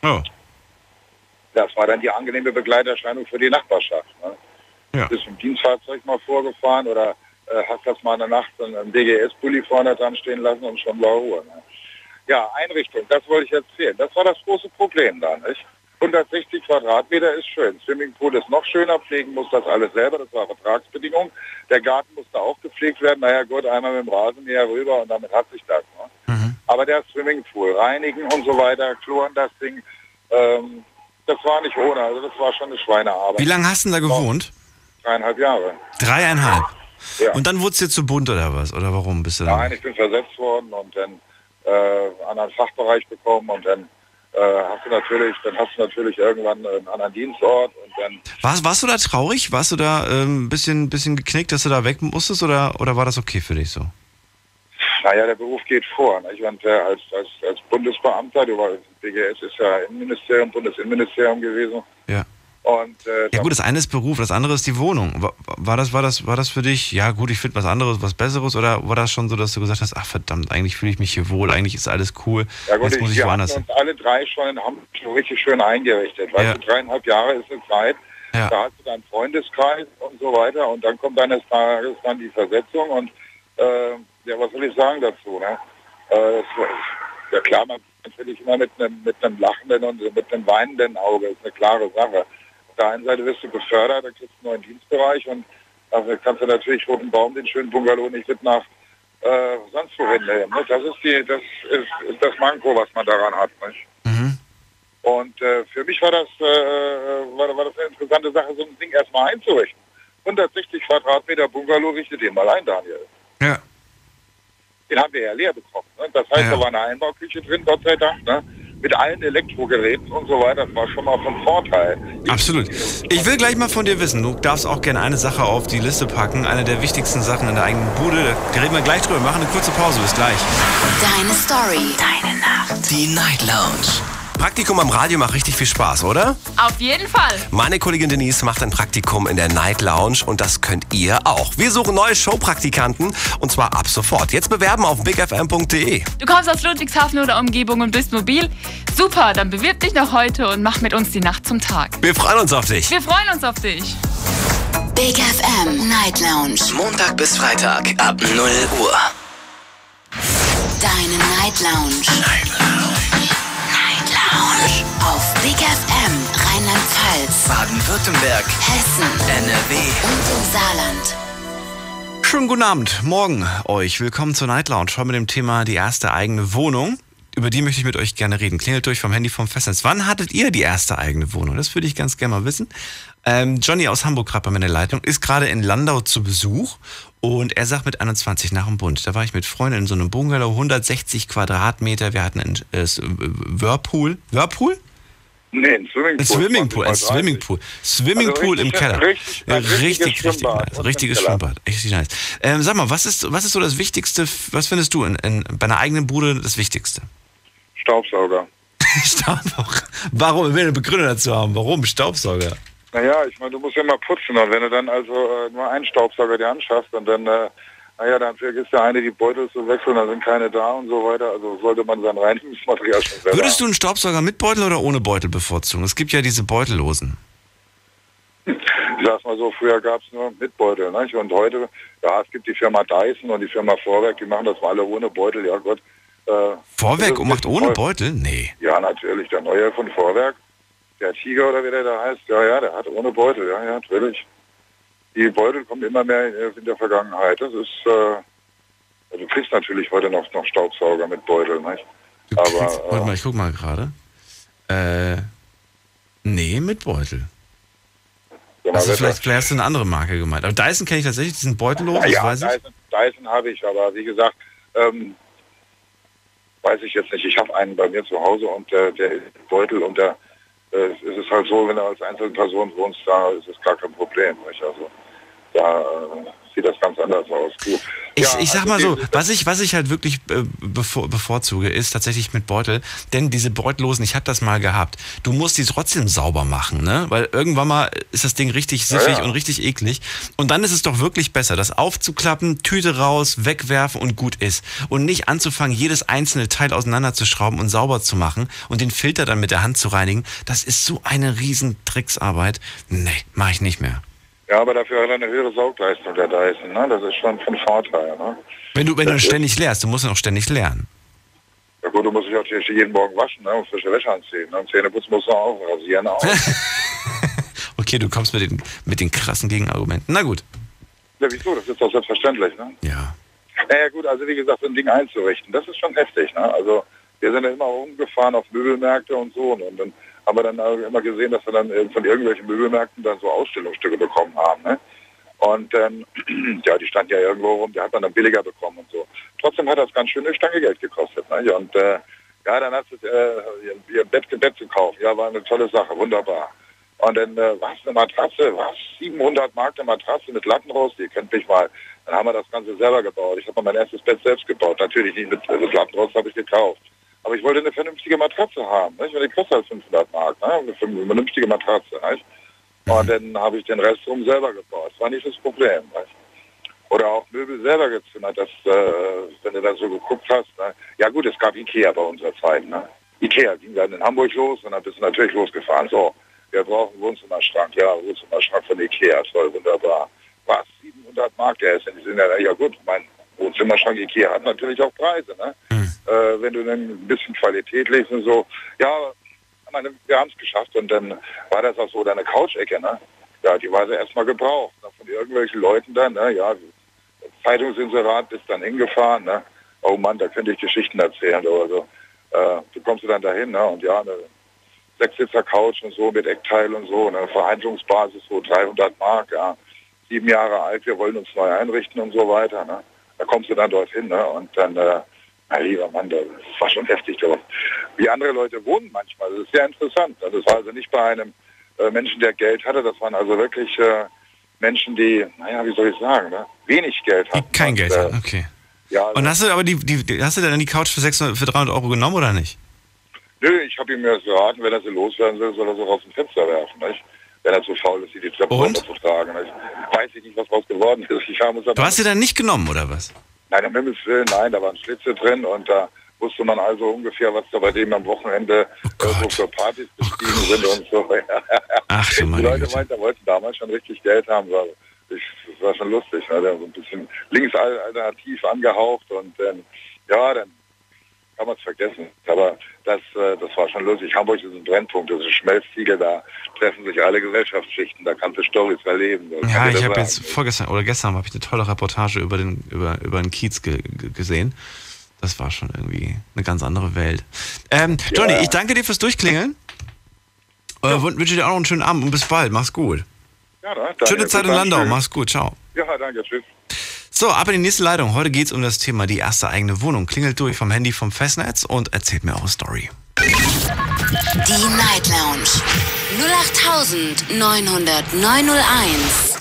Oh. Das war dann die angenehme Begleiterscheinung für die Nachbarschaft. Ne? Ja. Bist im Dienstfahrzeug mal vorgefahren oder äh, hast das mal in der Nacht in einem DGS-Pulli vorne dran stehen lassen und schon war Ruhe. Ne? Ja, Einrichtung, das wollte ich erzählen. Das war das große Problem da, nicht? 160 Quadratmeter ist schön. Swimmingpool ist noch schöner, pflegen muss das alles selber, das war Vertragsbedingung. Der Garten musste auch gepflegt werden. Naja gut, einmal mit dem Rasenmäher rüber und damit hat sich das. Ne? Mhm. Aber der Swimmingpool, reinigen und so weiter, kloren das Ding, ähm, das war nicht ohne. Also das war schon eine Schweinearbeit. Wie lange hast du denn da gewohnt? Dreieinhalb Jahre. Dreieinhalb. Ja. Und dann wurde es dir zu bunt oder was? Oder warum bist du da? Nein, ich bin versetzt worden und dann äh, an einen Fachbereich bekommen und dann hast du natürlich, dann hast du natürlich irgendwann einen anderen Dienstort und dann Warst, warst du da traurig? Warst du da ein ähm, bisschen, bisschen geknickt, dass du da weg musstest? Oder, oder war das okay für dich so? Naja, der Beruf geht vor. Nicht? Und äh, als, als, als Bundesbeamter, du war, BGS ist ja Innenministerium, Bundesinnenministerium gewesen. Ja. Und äh, Ja gut, das eine ist Beruf, das andere ist die Wohnung. War, war, das, war, das, war das für dich, ja gut, ich finde was anderes, was Besseres? Oder war das schon so, dass du gesagt hast, ach verdammt, eigentlich fühle ich mich hier wohl, eigentlich ist alles cool, ja, gut, jetzt muss ich woanders hin. alle drei schon in Hamburg schon richtig schön eingerichtet. Weißt Ja. du, dreieinhalb Jahre ist eine Zeit, Ja. da hast du deinen Freundeskreis und so weiter und dann kommt eines Tages dann die Versetzung und äh, ja, was soll ich sagen dazu? Ne? Äh, ja klar, man natürlich immer mit einem mit einem lachenden und mit einem weinenden Auge, ist eine klare Sache. Auf der einen Seite wirst du befördert, dann kriegst du einen neuen Dienstbereich und dafür kannst du natürlich Roten Baum, den schönen Bungalow, nicht mit nach äh, sonst wohin nehmen. Ne? Das ist die, das ist, ist das Manko, was man daran hat. Mhm. Und äh, für mich war das, äh, war, war das eine interessante Sache, so ein Ding erstmal einzurichten. 160 Quadratmeter Bungalow richtet den mal ein, Daniel. Ja. Den haben wir ja leer bekommen. Ne? Das heißt, Ja. da war eine Einbauküche drin, Gott sei Dank, ne? Mit allen Elektrogeräten und so weiter. Das war schon mal von Vorteil. Absolut. Ich will gleich mal von dir wissen, du darfst auch gerne eine Sache auf die Liste packen, eine der wichtigsten Sachen in der eigenen Bude. Da reden wir gleich drüber. Wir machen eine kurze Pause, bis gleich. Deine Story. Deine Nacht. Die Night Lounge. Praktikum am Radio macht richtig viel Spaß, oder? Auf jeden Fall. Meine Kollegin Denise macht ein Praktikum in der Night Lounge und das könnt ihr auch. Wir suchen neue Showpraktikanten und zwar ab sofort. Jetzt bewerben auf bigfm.de. Du kommst aus Ludwigshafen oder Umgebung und bist mobil? Super, dann bewirb dich noch heute und mach mit uns die Nacht zum Tag. Wir freuen uns auf dich. Wir freuen uns auf dich. Big FM Night Lounge. Montag bis Freitag ab 0 Uhr. Deine Night Lounge. Night Lounge. Lounge. Auf Big FM Rheinland-Pfalz, Baden-Württemberg. Hessen NRW. und im Saarland. Schönen guten Abend, morgen euch. Willkommen zur Night Lounge. Heute mit dem Thema die erste eigene Wohnung. Über die möchte ich mit euch gerne reden. Klingelt durch vom Handy vom Festnetz. Wann hattet ihr die erste eigene Wohnung? Das würde ich ganz gerne mal wissen. Ähm, Johnny aus Hamburg, gerade bei mir in der Leitung, ist gerade in Landau zu Besuch und er sagt mit 21 nach dem Bund. Da war ich mit Freunden in so einem Bungalow, 160 Quadratmeter. Wir hatten einen äh, Whirlpool. Whirlpool? Nee, ein Swimmingpool. Ein Swimmingpool, ein 20, Swimmingpool. Swimmingpool Also im Keller. richtig- Ja, richtig, richtig nice. Richtiges. Schwimmbad. Richtig nice. Ähm, sag mal, was ist, was ist so das Wichtigste, was findest du in, in, bei einer eigenen Bude das Wichtigste? Staubsauger. Staubsauger. Warum? Ich will eine Begründung dazu haben. Warum Staubsauger? Naja, ich meine, du musst ja mal putzen und wenn du dann also äh, nur einen Staubsauger dir anschaffst und dann, äh, naja, dann vergisst der eine die Beutel zu wechseln, dann sind keine da und so weiter. Also sollte man sein Reinigungsmaterial schon selber Würdest du einen Staubsauger mit Beutel oder ohne Beutel bevorzugen? Es gibt ja diese beutellosen. Ich sag's mal so, früher gab es nur mit Beutel. Nicht? Und heute, ja, es gibt die Firma Dyson und die Firma Vorwerk, die machen das mal alle ohne Beutel. Ja Gott. Äh, Vorwerk ist macht ohne Beutel? Nee. Ja, natürlich. Der neue von Vorwerk, der Tiger oder wie der da heißt, ja, ja, der hat ohne Beutel. Ja, ja, natürlich. Die Beutel kommen immer mehr in der Vergangenheit. Das ist, äh, du kriegst natürlich heute noch, noch Staubsauger mit Beutel, nicht? Du Aber, kriegst, äh, warte mal, ich guck mal gerade. Äh, nee, mit Beutel. Also vielleicht, vielleicht hast du eine andere Marke gemeint. Aber Dyson kenne ich tatsächlich, die sind beutellos, das ja, weiß ich. Dyson, Dyson habe ich, aber wie gesagt, ähm, weiß ich jetzt nicht. Ich habe einen bei mir zu Hause und der, der Beutel und der äh, es ist halt so, wenn du als Einzelperson wohnst, da ist es gar kein Problem. Nicht? Also da äh, sieht das ganz anders aus. Du, Ich, ja, ich sag also mal so, was ich, was ich halt wirklich äh, bevor, bevorzuge, ist tatsächlich mit Beutel. Denn diese Beutellosen, ich habe das mal gehabt. Du musst die trotzdem sauber machen, ne? Weil irgendwann mal ist das Ding richtig Ja, siffig ja. und richtig eklig. Und dann ist es doch wirklich besser, das aufzuklappen, Tüte raus, wegwerfen und gut ist. Und nicht anzufangen, jedes einzelne Teil auseinanderzuschrauben und sauber zu machen und den Filter dann mit der Hand zu reinigen. Das ist so eine riesen Tricksarbeit. Nee, mache ich nicht mehr. Ja, aber dafür hat er eine höhere Saugleistung, der Dyson. Ne? Das ist schon von Vorteil. Ne? Wenn du, wenn du Das ständig lehrst, du musst ja auch ständig lernen. Ja gut, du musst dich natürlich jeden Morgen waschen ne? und frische Wäsche anziehen. Ne? Und Zähneputzen musst du auch rasieren auch. Okay, du kommst mit den, mit den krassen Gegenargumenten. Na gut. ja, wieso? Das ist doch selbstverständlich. Ne? Ja. Naja gut, also wie gesagt, so ein Ding einzurichten, das ist schon heftig. Ne? Also wir sind ja immer rumgefahren auf Möbelmärkte und so und, und dann haben wir dann immer gesehen, dass wir dann äh, von irgendwelchen Möbelmärkten dann so Ausstellungsstücke bekommen haben. Ne? Und ähm, ja, die standen ja irgendwo rum, die hat man dann billiger bekommen und so. Trotzdem hat das ganz schön eine Stange Geld gekostet. Ne? Und äh, ja, dann hast du äh, ihr Bett, Bett zu kaufen. Ja, war eine tolle Sache, wunderbar. Und dann, äh, was, eine Matratze, was, 700 Mark eine Matratze mit Lattenrost, ihr kennt mich mal. Dann haben wir das Ganze selber gebaut. Ich habe mein erstes Bett selbst gebaut. Natürlich nicht mit, mit Lattenrost, habe ich gekauft. Aber ich wollte eine vernünftige Matratze haben. Nicht? Und die kostet halt 500 Mark. Ne? Eine vernün- vernünftige Matratze. Nicht? Und dann habe ich den Rest rum selber gebaut. Das war nicht das Problem. Nicht? Oder auch Möbel selber gezimmert. Das, äh, wenn du da so geguckt hast. Ne? Ja gut, es gab Ikea bei unserer Zeit. Ne? Ikea ging dann in Hamburg los und dann bist du natürlich losgefahren. So, wir brauchen einen Wohnzimmerschrank. Ja, Wohnzimmerschrank von Ikea. Toll, wunderbar. Was? 700 Mark, der ist die sind ja, ja gut, mein Wohnzimmerschrank Ikea hat natürlich auch Preise. Ne? Äh, wenn du dann ein bisschen Qualität legst und so. Ja, meine, wir haben es geschafft und dann war das auch so deine Couch-Ecke, ne? Ja, die war sie erstmal gebraucht. Ne? Von irgendwelchen Leuten dann, ne? Ja, Zeitungsinserat bist dann hingefahren, ne? Oh Mann, da könnte ich Geschichten erzählen oder so. Äh, du kommst du dann dahin, ne? Und ja, eine Sechssitzer Couch und so mit Eckteil und so, eine Verhandlungsbasis so 300 Mark, ja. Sieben Jahre alt, wir wollen uns neu einrichten und so weiter, ne? Da kommst du dann dorthin, ne? Und dann, äh, mein lieber Mann, das war schon heftig dort. Wie andere Leute wohnen manchmal, das ist sehr interessant. Das war also nicht bei einem äh, Menschen, der Geld hatte, das waren also wirklich äh, Menschen, die, naja, wie soll ich sagen, ne? wenig Geld hatten. Kein Geld Und, äh, okay. Ja, also, Und hast du aber die, die, hast du dann die Couch für 600, für 300 Euro genommen oder nicht? nö, ich habe ihm ja geraten, wenn er sie loswerden will, soll er sie aus dem Fenster werfen, nicht? Wenn er zu faul ist, sie die Treppe Und? runter zu tragen. Nicht? Weiß ich nicht, was draus geworden ist. Ich habe es Du hast sie dann nicht genommen oder was? Nein, um Himmels Willen, nein, da waren Schlitze drin und da wusste man also ungefähr, was da bei dem am Wochenende äh, so für Partys bestiegen sind und so. Ach Die Leute Güte. meinten, wollten damals schon richtig Geld haben. War, ich, das war schon lustig, ne? So ein bisschen linksalternativ angehaucht und ähm, ja, dann kann man es vergessen. Aber das, äh, das war schon lustig. Hamburg ist ein Brennpunkt, das ist ein Schmelztiegel, da treffen sich alle Gesellschaftsschichten, da kannst du Storys erleben. Ja, ich habe jetzt vorgestern oder gestern habe ich eine tolle Reportage über den über über den Kiez ge, ge, gesehen. Das war schon irgendwie eine ganz andere Welt. Ähm, Johnny, Ja. ich danke dir fürs Durchklingeln. Äh, und wünsche dir auch noch einen schönen Abend und bis bald. Mach's gut. Ja? Danke, Schöne Zeit in. Landau. Mach's gut. Ciao. Ja, danke, tschüss. So, ab in die nächste Leitung. Heute geht's um das Thema die erste eigene Wohnung. Klingelt durch vom Handy vom Festnetz und erzählt mir eure Story. Die Night Lounge 0890901.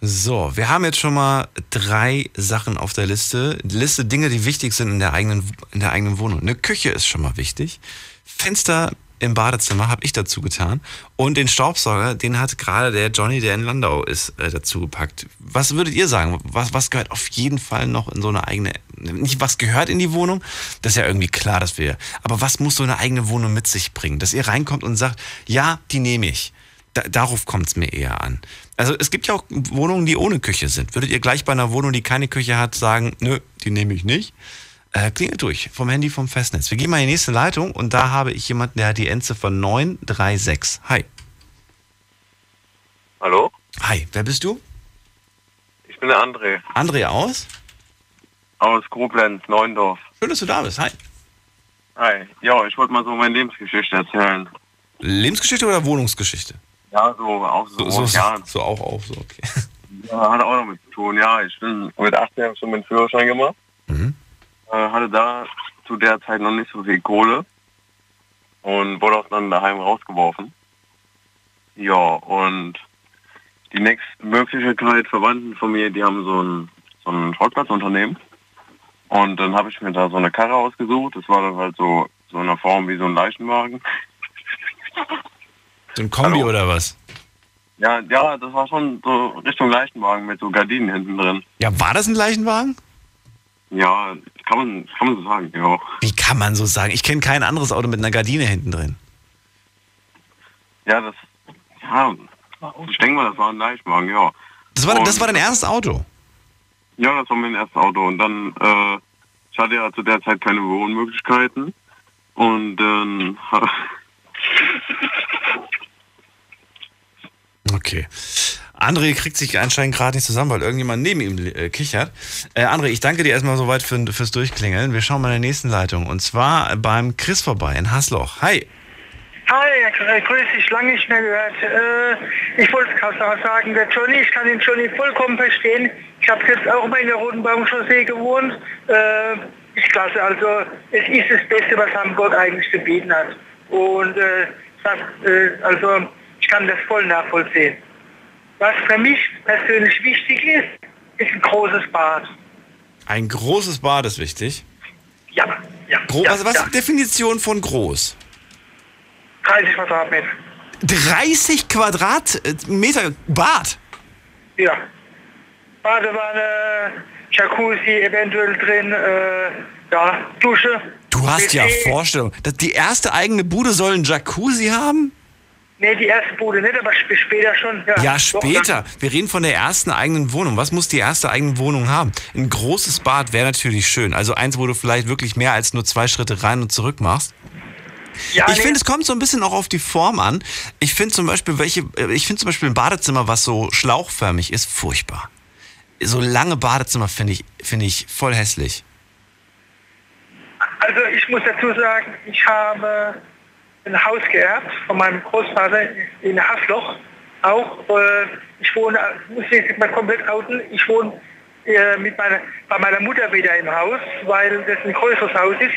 So, wir haben jetzt schon mal drei Sachen auf der Liste. Liste Dinge, die wichtig sind in der eigenen, in der eigenen Wohnung. Eine Küche ist schon mal wichtig. Fenster im Badezimmer habe ich dazu getan. Und den Staubsauger, den hat gerade der Johnny, der in Landau ist, äh, dazu gepackt. Was würdet ihr sagen? Was, was gehört auf jeden Fall noch in so eine eigene, nicht was gehört in die Wohnung? Das ist ja irgendwie klar, dass wir, aber was muss so eine eigene Wohnung mit sich bringen? Dass ihr reinkommt und sagt, ja, die nehme ich. Da, darauf kommt es mir eher an. Also es gibt ja auch Wohnungen, die ohne Küche sind. Würdet ihr gleich bei einer Wohnung, die keine Küche hat, sagen, nö, die nehme ich nicht? Äh, klingelt durch vom Handy vom Festnetz. Wir gehen mal in die nächste Leitung und da habe ich jemanden, der hat die Endziffer 936. Hi. Hallo? Hi, wer bist du? Ich bin der André André aus? aus Koblenz, Neuendorf. Schön, dass du da bist. Hi. Hi. Ja, ich wollte mal so meine Lebensgeschichte erzählen. Lebensgeschichte oder Wohnungsgeschichte? Ja, so auch so, So, so, ja, so auch auf, so okay. ja, hat auch damit zu tun. Ja, ich bin mit 18 schon meinen Führerschein gemacht. Mhm. Äh, hatte da zu der Zeit noch nicht so viel Kohle und wurde auch dann daheim rausgeworfen. Ja, und die nächste Möglichkeit, Verwandten von mir, die haben so ein, so ein Schrottplatzunternehmen. Und dann habe ich mir da so eine Karre ausgesucht. Das war dann halt so, so in der Form wie so ein Leichenwagen. So ein Kombi Hallo. oder was? Ja, ja, das war schon so Richtung Leichenwagen mit so Gardinen hinten drin. Ja, war das ein Leichenwagen? Ja, kann man, kann man so sagen, ja. Wie kann man so sagen? Ich kenne kein anderes Auto mit einer Gardine hinten drin. Ja, das, ja, ich denke mal, das war ein Leichenwagen, ja. Das war, das war dein erstes Auto? Ja, das war mein erstes Auto. Und dann, äh, ich hatte ja zu der Zeit keine Wohnmöglichkeiten. Und dann, Okay. André kriegt sich anscheinend gerade nicht zusammen, weil irgendjemand neben ihm äh, kichert. Äh, André, ich danke dir erstmal soweit für, fürs Durchklingeln. Wir schauen mal in der nächsten Leitung. Und zwar beim Chris vorbei in Hasloch. Hi. Hi, grüß dich, lange nicht mehr gehört. Äh, ich wollte gerade sagen, der Johnny, ich kann den Johnny vollkommen verstehen. Ich habe jetzt auch mal in der Rotenbaumchaussee gewohnt. Äh, ich klasse, also es ist das Beste, was Hamburg eigentlich zu bieten hat. Und äh, das, äh, also ich kann das voll nachvollziehen. Was für mich persönlich wichtig ist, ist ein großes Bad. Ein großes Bad ist wichtig. Ja, ja. Gro ja, was was ja. ist die Definition von groß? 30 Quadratmeter. 30 Quadratmeter Bad? Ja. Badewanne, Jacuzzi eventuell drin, äh, ja, Dusche. Du hast ja. Vorstellung. dass Die erste eigene Bude soll einen Jacuzzi haben? Nee, die erste Bude nicht, aber sp später schon. Ja, Ja, Doch, später. Wir reden von der ersten eigenen Wohnung. Was muss die erste eigene Wohnung haben? Ein großes Bad wäre natürlich schön. Also eins, wo du vielleicht wirklich mehr als nur zwei Schritte rein und zurück machst. Ja, ich nee. finde, es kommt so ein bisschen auch auf die Form an. Ich finde zum Beispiel, welche, äh, ich finde zum Beispiel ein Badezimmer, was so schlauchförmig ist, furchtbar. So lange Badezimmer finde ich, finde ich voll hässlich. Also ich muss dazu sagen, ich habe ein Haus geerbt von meinem Großvater in Hasloch. Auch, äh, ich wohne, muss ich jetzt mal komplett outen, ich wohne äh, mit meiner, bei meiner Mutter wieder im Haus, weil das ein größeres Haus ist.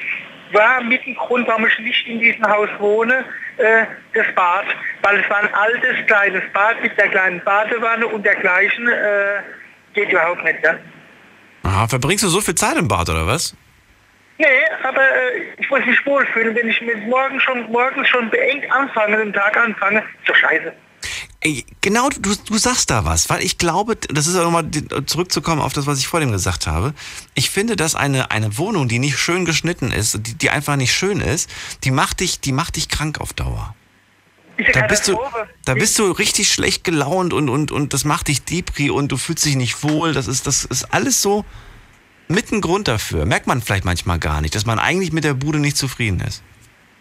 War mit dem Grund, warum ich nicht in diesem Haus wohne, äh, das Bad. Weil es war ein altes, kleines Bad mit der kleinen Badewanne und dergleichen. Äh, geht überhaupt nicht, ja. Aha, verbringst du so viel Zeit im Bad oder was? Nee, aber äh, ich muss mich wohlfühlen, wenn ich mit morgen schon, morgens schon beengt anfange, den Tag anfange, doch scheiße. Ey, genau, du, du sagst da was, weil ich glaube, das ist auch nochmal zurückzukommen auf das, was ich vor dem gesagt habe. Ich finde, dass eine, eine Wohnung, die nicht schön geschnitten ist, die, die einfach nicht schön ist, die macht dich, die macht dich krank auf Dauer. Da bist du, da bist du richtig schlecht gelaunt und, und, und das macht dich depri und du fühlst dich nicht wohl. Das ist, das ist alles so mit ein Grund dafür. Merkt man vielleicht manchmal gar nicht, dass man eigentlich mit der Bude nicht zufrieden ist.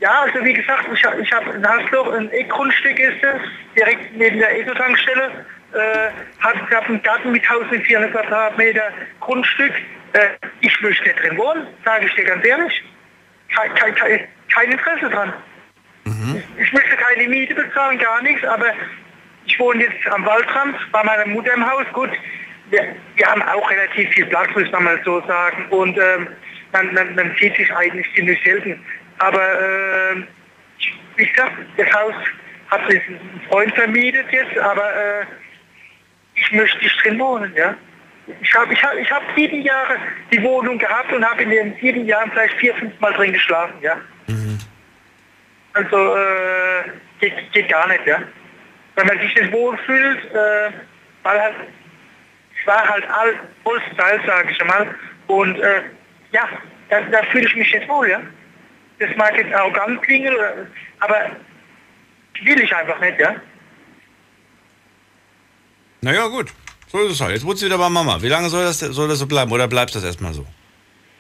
Ja, also wie gesagt, ich, hab- ich habe in Hasloch ein E-Grundstück ist es, direkt neben der ESO-Tankstelle. Äh, hat, ich habe einen Garten mit 1400 Quadratmeter Grundstück. Äh, ich möchte drin wohnen, sage ich dir ganz ehrlich. Kein, kein, kein, kein Interesse dran. Ich möchte keine Miete bezahlen, gar nichts, aber ich wohne jetzt am Waldrand bei meiner Mutter im Haus. Gut, wir, wir haben auch relativ viel Platz, muss man mal so sagen. Und ähm, man, man, man sieht sich eigentlich ziemlich selten. Aber ich- wie gesagt, das Haus hat sich ein Freund vermietet jetzt, aber äh, ich möchte nicht drin wohnen, ja. Ich habe ich hab, ich hab sieben Jahre die Wohnung gehabt und habe in den sieben Jahren vielleicht vier, fünf Mal drin geschlafen, ja. Also äh, geht, geht gar nicht, ja. Wenn man sich nicht wohlfühlt, äh, weil halt, es war halt all all Style, sage ich mal. Und äh, ja, da, da fühle ich mich nicht wohl, ja. Das mag jetzt arrogant klingen, aber will ich einfach nicht, ja. Naja, gut. So ist es halt. Jetzt wohnst du wieder bei Mama. Wie lange soll das, soll das so bleiben? Oder bleibst das erstmal so?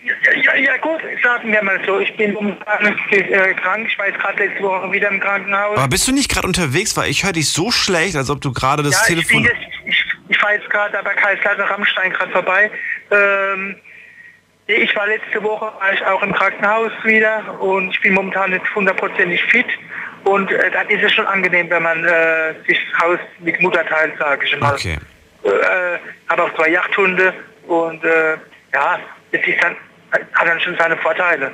Ja, ja, ja gut, sagen wir mal so, ich bin momentan äh, krank, ich war jetzt gerade letzte Woche wieder im Krankenhaus. Aber bist du nicht gerade unterwegs? Weil ich höre dich so schlecht, als ob du gerade das ja, ich, bin Telefon... jetzt, ich, ich fahre jetzt gerade bei Kaiserslautern Rammstein gerade vorbei. Ähm, ich war letzte Woche war ich auch im Krankenhaus wieder und ich bin momentan nicht hundertprozentig fit. Und äh, dann ist es schon angenehm, wenn man äh, sich das Haus mit Mutter teilt, sage ich mal. Okay. Äh, habe auch zwei Jachthunde und äh, ja, das ist dann, hat dann schon seine Vorteile.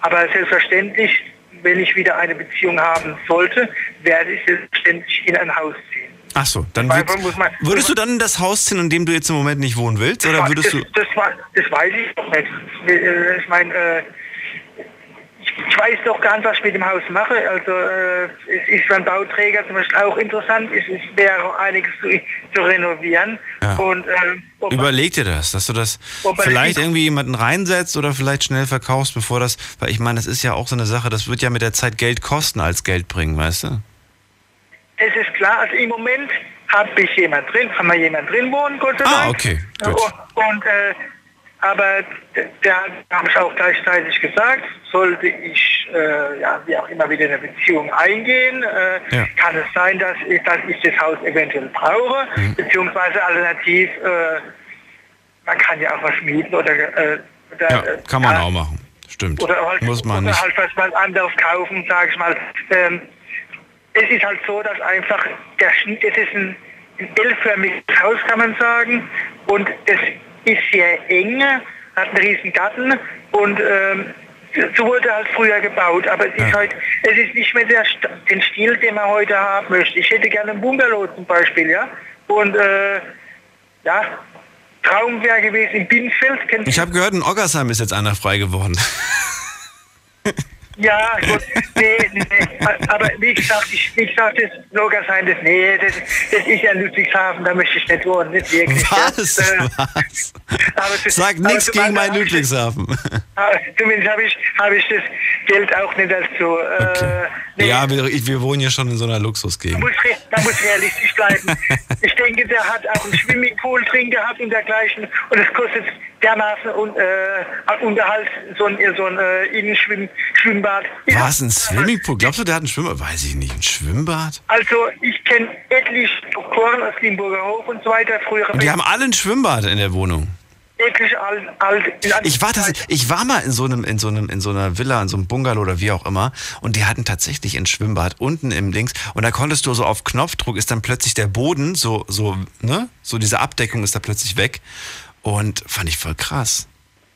Aber selbstverständlich, wenn ich wieder eine Beziehung haben sollte, werde ich selbstverständlich in ein Haus ziehen. Ach so, dann Weil würd, man würdest du dann in das Haus ziehen, in dem du jetzt im Moment nicht wohnen willst? Oder würdest das, du... das, war- das weiß ich doch nicht. Äh, Ich meine, äh, ich, weiß doch gar nicht, was ich mit dem Haus mache. Also äh, es ist einen Bauträger zum Beispiel auch interessant. Es, es wäre auch einiges zu, zu renovieren. Ja. Und äh, Überleg dir das, dass du das vielleicht irgendwie jemanden reinsetzt oder vielleicht schnell verkaufst, bevor das, weil ich meine, das ist ja auch so eine Sache, das wird ja mit der Zeit Geld kosten als Geld bringen, weißt du? Es ist klar, also im Moment habe ich jemand drin, kann man jemand drin wohnen, Gott sei Dank. Ah, okay, gut. Und äh, aber der habe ich auch gleichzeitig gesagt, sollte ich äh, ja, wie auch immer wieder eine Beziehung eingehen, äh, Ja. kann es sein, dass ich, dass ich das Haus eventuell brauche, Mhm. beziehungsweise alternativ, äh, man kann ja auch was mieten oder, äh, oder Ja, äh, kann man auch machen. Stimmt. oder halt, Muss man oder nicht. halt was mal anderes kaufen, sage ich mal. Ähm, es ist halt so, dass einfach der Schnitt, es ist ein, ein L-förmiges Haus, kann man sagen, und es ist sehr eng, hat einen riesen Garten und ähm, so wurde halt früher gebaut, aber es ist halt, es ist nicht mehr der, St- den Stil, den man heute haben möchte. Ich hätte gerne einen Bungalow zum Beispiel, ja, und äh, ja, Traum wäre gewesen im Binnenfeld, Ich habe gehört, in Oggersheim ist jetzt einer frei geworden. Ja, gut. Nee, nee. Aber wie gesagt, ich, wie gesagt, das Loger sein, das, nee, das, das ist ja Ludwigshafen, da möchte ich nicht wohnen, nicht wirklich. Was? Ja. Äh, Was? das- Sag aber nichts gegen meinst, mein hab ich das- Ludwigshafen. ah, Zumindest habe ich, hab ich das Geld auch nicht dazu. Äh, nee, Ja, wir, wir wohnen ja schon in so einer Luxusgegend. muss, re- man muss realistisch bleiben. ich denke, der hat auch einen Swimmingpool drin gehabt und dergleichen. Und es kostet dermaßen un, äh, Unterhalt so ein, so ein äh, Innenschwimmbad. War es ein Swimmingpool? Glaubst du, der hat ein Schwimmbad? Weiß ich nicht. Ein Schwimmbad? Also ich kenne etliche Doktoren aus Limburger Hof und so weiter. Früher Und die haben alle ein Schwimmbad in der Wohnung. etliche alt, alt Ich war, das, ich war mal in so, einem, in, so einem, in so einer Villa, in so einem Bungalow oder wie auch immer und die hatten tatsächlich ein Schwimmbad unten im Dings und da konntest du so auf Knopfdruck ist dann plötzlich der Boden so, so, ne? So diese Abdeckung ist da plötzlich weg und fand ich voll krass.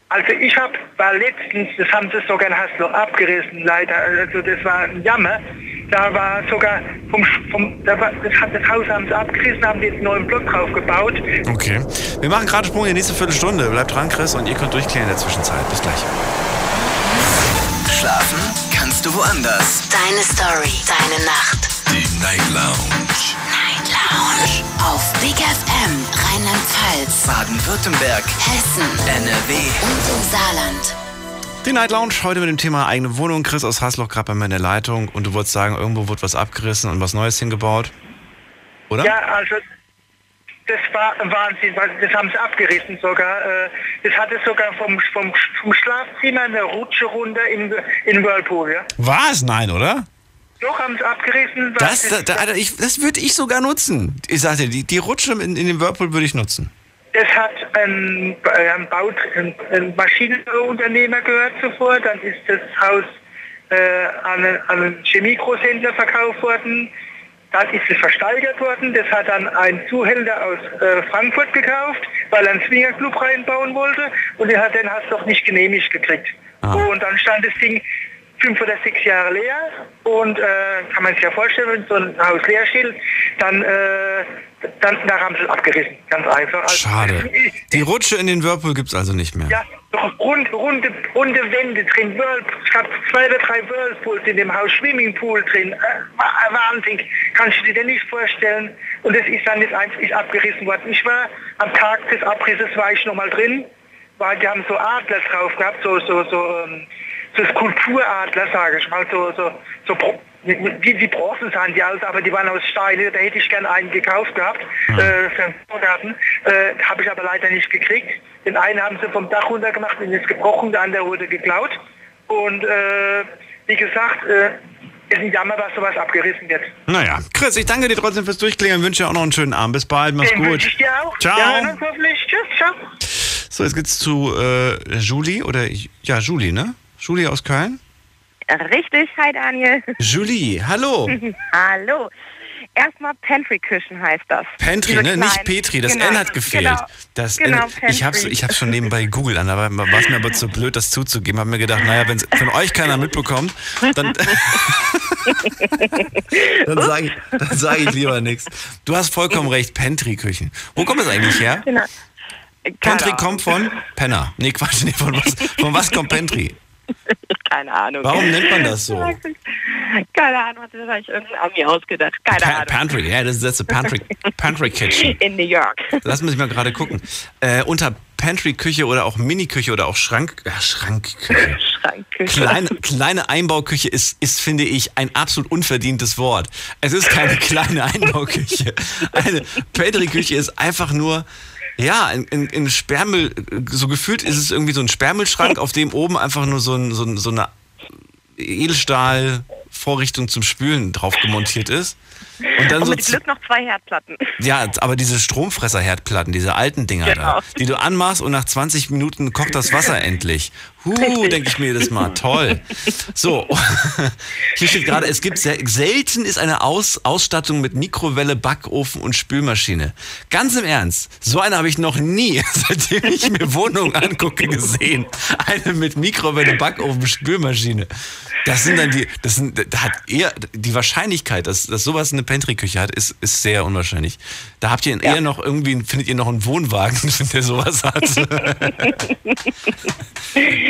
Also ich habe, war letztens, das haben sie sogar in Hasloch abgerissen, leider, also das war ein Jammer. Da war sogar vom, vom da war, das, hat- das Haus haben sie abgerissen, haben jetzt einen neuen Block drauf gebaut. Okay. Wir machen gerade Sprung in die nächste Viertelstunde. Bleibt dran, Chris, und ihr könnt durchklären in der Zwischenzeit. Bis gleich. Schlafen kannst du woanders. Deine Story, deine Nacht. Die Night Lounge. Night Lounge. Auf Big FM, Rheinland-Pfalz, Baden-Württemberg, Hessen NRW. und im Saarland. Die Night Lounge heute mit dem Thema eigene Wohnung. Chris aus Hasloch gerade bei mir in der Leitung und du wolltest sagen, irgendwo wurde was abgerissen und was Neues hingebaut. Oder? Ja, also das war ein Wahnsinn, weil das haben sie abgerissen sogar. Äh, Das hatte sogar vom, vom, vom Schlafzimmer eine Rutsche runter in, in Whirlpool, ja. Was? Nein, oder? Doch, haben sie abgerissen. Das, da, da, Alter, ich, das würde ich sogar nutzen. Ich sagte, die, die Rutsche in, in dem Whirlpool würde ich nutzen. Das hat ein, äh, ein, Baut, ein, ein Maschinenunternehmer gehört zuvor, dann ist das Haus äh, an, einen- an einen Chemiegroßhändler verkauft worden, dann ist es versteigert worden, das hat dann ein Zuhälter aus äh, Frankfurt gekauft, weil er einen Swingerclub reinbauen wollte und der hat den hast doch nicht genehmigt gekriegt. Und dann stand das Ding fünf oder sechs Jahre leer und äh, kann man sich ja vorstellen, wenn so ein Haus leer steht, dann äh, dann da haben sie es abgerissen, ganz einfach. Also, Schade. Die Rutsche in den Whirlpool gibt's also nicht mehr. Ja, doch rund, runde, runde Wände drin, Whirlpool, ich habe zwei oder drei Whirlpools in dem Haus, Swimmingpool drin, äh, Wa- Wahnsinn, kannst du dir denn nicht vorstellen. Und das ist dann jetzt einfach ist abgerissen worden. Ich war am Tag des Abrisses war ich noch mal drin, weil die haben so Adler drauf gehabt, so, so, so, ähm, so Skulpturadler, sage ich mal, so, so, so wie die Bronzen sahen die aus, aber die waren aus Steine, da hätte ich gern einen gekauft gehabt, äh, für einen Vorgarten, äh, habe ich aber leider nicht gekriegt. Den einen haben sie vom Dach runter gemacht und ist gebrochen, der andere wurde geklaut. Und äh, wie gesagt, äh, ist ein Jammer, dass sowas abgerissen wird. Naja, Chris, ich danke dir trotzdem fürs Durchklingen, wünsche dir auch noch einen schönen Abend. Bis bald, mach's Den gut. ich dir auch. Ciao. Ja. Tschüss, ciao. So, jetzt geht's zu äh, Julie oder ja, Julie, ne? Julie aus Köln? Richtig, hi Daniel. Julie, hallo. Hallo. Erstmal Pantry-Küchen heißt das. Pantry, Diese ne? Nicht. Petri, das Genau, N hat gefehlt. Genau. Das Genau, N, ich Pantry. ich hab's schon nebenbei gegoogelt an, aber war es mir aber zu blöd, das zuzugeben. Hab mir gedacht, naja, wenn von euch keiner mitbekommt, dann, dann sage ich, dann sag ich lieber nichts. Du hast vollkommen recht, Pantry-Küchen. Wo kommt das eigentlich her? Genau. Pantry Ahnung. kommt von Penner. Nee, Quatsch, nee, von was, von was kommt Pantry? Keine Ahnung. Warum nennt man das so? Keine Ahnung, hat sich wahrscheinlich irgendein Ami ausgedacht. Keine Pa Ahnung. Pantry, ja, das ist das Pantry, Pantry Kitchen. In New York. Lass mich mal gerade gucken. Äh, unter Pantry-Küche oder auch Mini-Küche oder auch Schrank, ja, Schrankküche. Schrankküche. Kleine, kleine Einbauküche ist, ist, finde ich, ein absolut unverdientes Wort. Es ist keine kleine Einbauküche. Eine Pantry-Küche ist einfach nur, ja, ein, ein, ein Sperrmüll, so gefühlt ist es irgendwie so ein Sperrmüllschrank, auf dem oben einfach nur so, ein, so, ein, so eine Edelstahl-Vorrichtung zum Spülen drauf gemontiert ist. Und dann Und so mit Glück noch zwei Herdplatten. ja, aber diese Stromfresser-Herdplatten, diese alten Dinger Genau. da, die du anmachst und nach 20 Minuten kocht das Wasser endlich. Huh, denke ich mir jedes Mal, toll. So, hier steht gerade, es gibt sehr, selten ist eine Aus, Ausstattung mit Mikrowelle, Backofen und Spülmaschine. Ganz im Ernst, so eine habe ich noch nie, seitdem ich mir Wohnungen angucke, gesehen. Eine mit Mikrowelle, Backofen, Spülmaschine. Das sind dann die, das sind, da hat eher, die Wahrscheinlichkeit, dass, dass sowas eine Pantry-Küche hat, ist, ist sehr unwahrscheinlich. Da habt ihr eher noch irgendwie, findet ihr noch einen Wohnwagen, der sowas hat.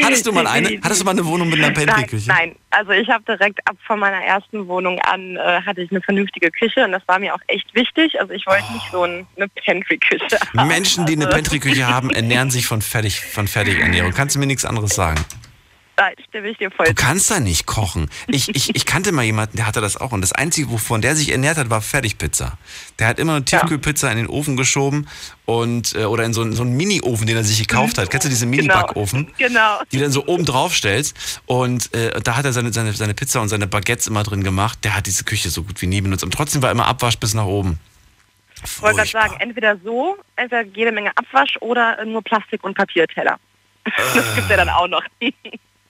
Hattest du mal eine? Hattest du mal eine Wohnung mit einer Nein, Pantry-Küche? nein, also ich habe direkt ab von meiner ersten Wohnung an äh, hatte ich eine vernünftige Küche und das war mir auch echt wichtig. Also ich wollte nicht so ein, eine Pantry-Küche haben. Menschen, die eine Also- Pantry-Küche haben, ernähren sich von, Fertig, von Fertigernährung. Kannst du mir nichts anderes sagen? Nein, stimme ich dir voll Du kannst da nicht kochen. Ich, ich, ich kannte mal jemanden, der hatte das auch. Und das Einzige, wovon der sich ernährt hat, war Fertigpizza. Der hat immer eine Tiefkühlpizza in den Ofen geschoben und äh, oder in so, einen- so einen Mini-Ofen, den er sich gekauft hat. Kennst du diese Mini-Backofen? Genau. Die dann so oben drauf stellst. Und äh, da hat er seine, seine, seine Pizza und seine Baguettes immer drin gemacht. Der hat diese Küche so gut wie nie benutzt. Und trotzdem war immer Abwasch bis nach oben. Ich wollte gerade sagen, entweder so, entweder jede Menge Abwasch oder nur Plastik- und Papierteller. Das gibt's ja dann auch noch.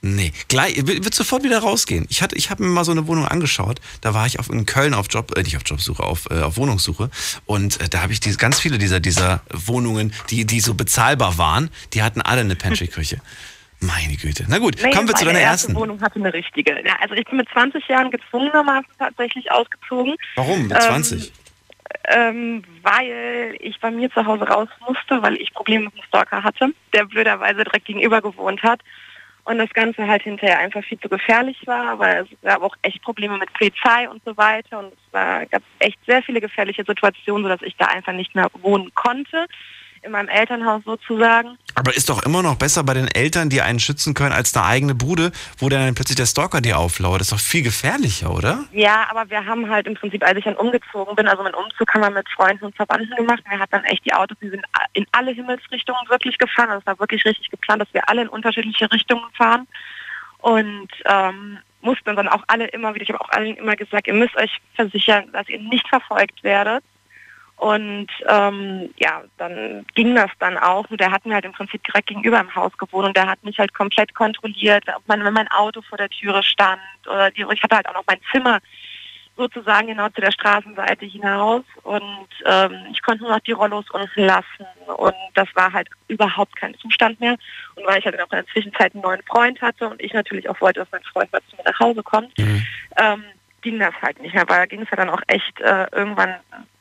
Nee, gleich, wird sofort wieder rausgehen. Ich, hatte, ich habe mir mal so eine Wohnung angeschaut. Da war ich auf, in Köln auf Job, äh, nicht auf Jobsuche, auf, äh, auf Wohnungssuche. Und äh, da habe ich diese, ganz viele dieser, dieser Wohnungen, die, die so bezahlbar waren, die hatten alle eine Pantry-Küche. Meine Güte. Na gut, Nee, kommen wir zu deiner erste ersten. Wohnung hatte eine richtige. Ja, also ich bin mit 20 Jahren gezwungenermaßen tatsächlich ausgezogen. Warum? Mit Ähm, 20? Ähm, weil ich bei mir zu Hause raus musste, weil ich Probleme mit einem Stalker hatte, der blöderweise direkt gegenüber gewohnt hat. Und das Ganze halt hinterher einfach viel zu gefährlich war, weil es gab auch echt Probleme mit Polizei und so weiter. Und es war, gab echt sehr viele gefährliche Situationen, sodass ich da einfach nicht mehr wohnen konnte. In meinem Elternhaus sozusagen. Aber ist doch immer noch besser bei den Eltern, die einen schützen können, als eine eigene Bude, wo dann plötzlich der Stalker dir auflauert. Das ist doch viel gefährlicher, oder? Ja, aber wir haben halt im Prinzip, als ich dann umgezogen bin, also mein Umzug haben wir mit Freunden und Verwandten gemacht. Wir hatten dann echt die Autos, die sind in alle Himmelsrichtungen wirklich gefahren. Also es war wirklich richtig geplant, dass wir alle in unterschiedliche Richtungen fahren. Und ähm, mussten dann auch alle immer wieder, ich habe auch allen immer gesagt, ihr müsst euch versichern, dass ihr nicht verfolgt werdet. Und ähm, ja, dann ging das dann auch. Und der hat mir halt im Prinzip direkt gegenüber im Haus gewohnt. Und der hat mich halt komplett kontrolliert, ob mein, wenn mein Auto vor der Türe stand oder die, ich hatte halt auch noch mein Zimmer sozusagen genau zu der Straßenseite hinaus. Und ähm, ich konnte nur noch die Rollos unten lassen. Und das war halt überhaupt kein Zustand mehr. Und weil ich halt auch in der Zwischenzeit einen neuen Freund hatte und ich natürlich auch wollte, dass mein Freund mal zu mir nach Hause kommt, ähm, ging das halt nicht mehr, weil da ging es ja dann auch echt äh, irgendwann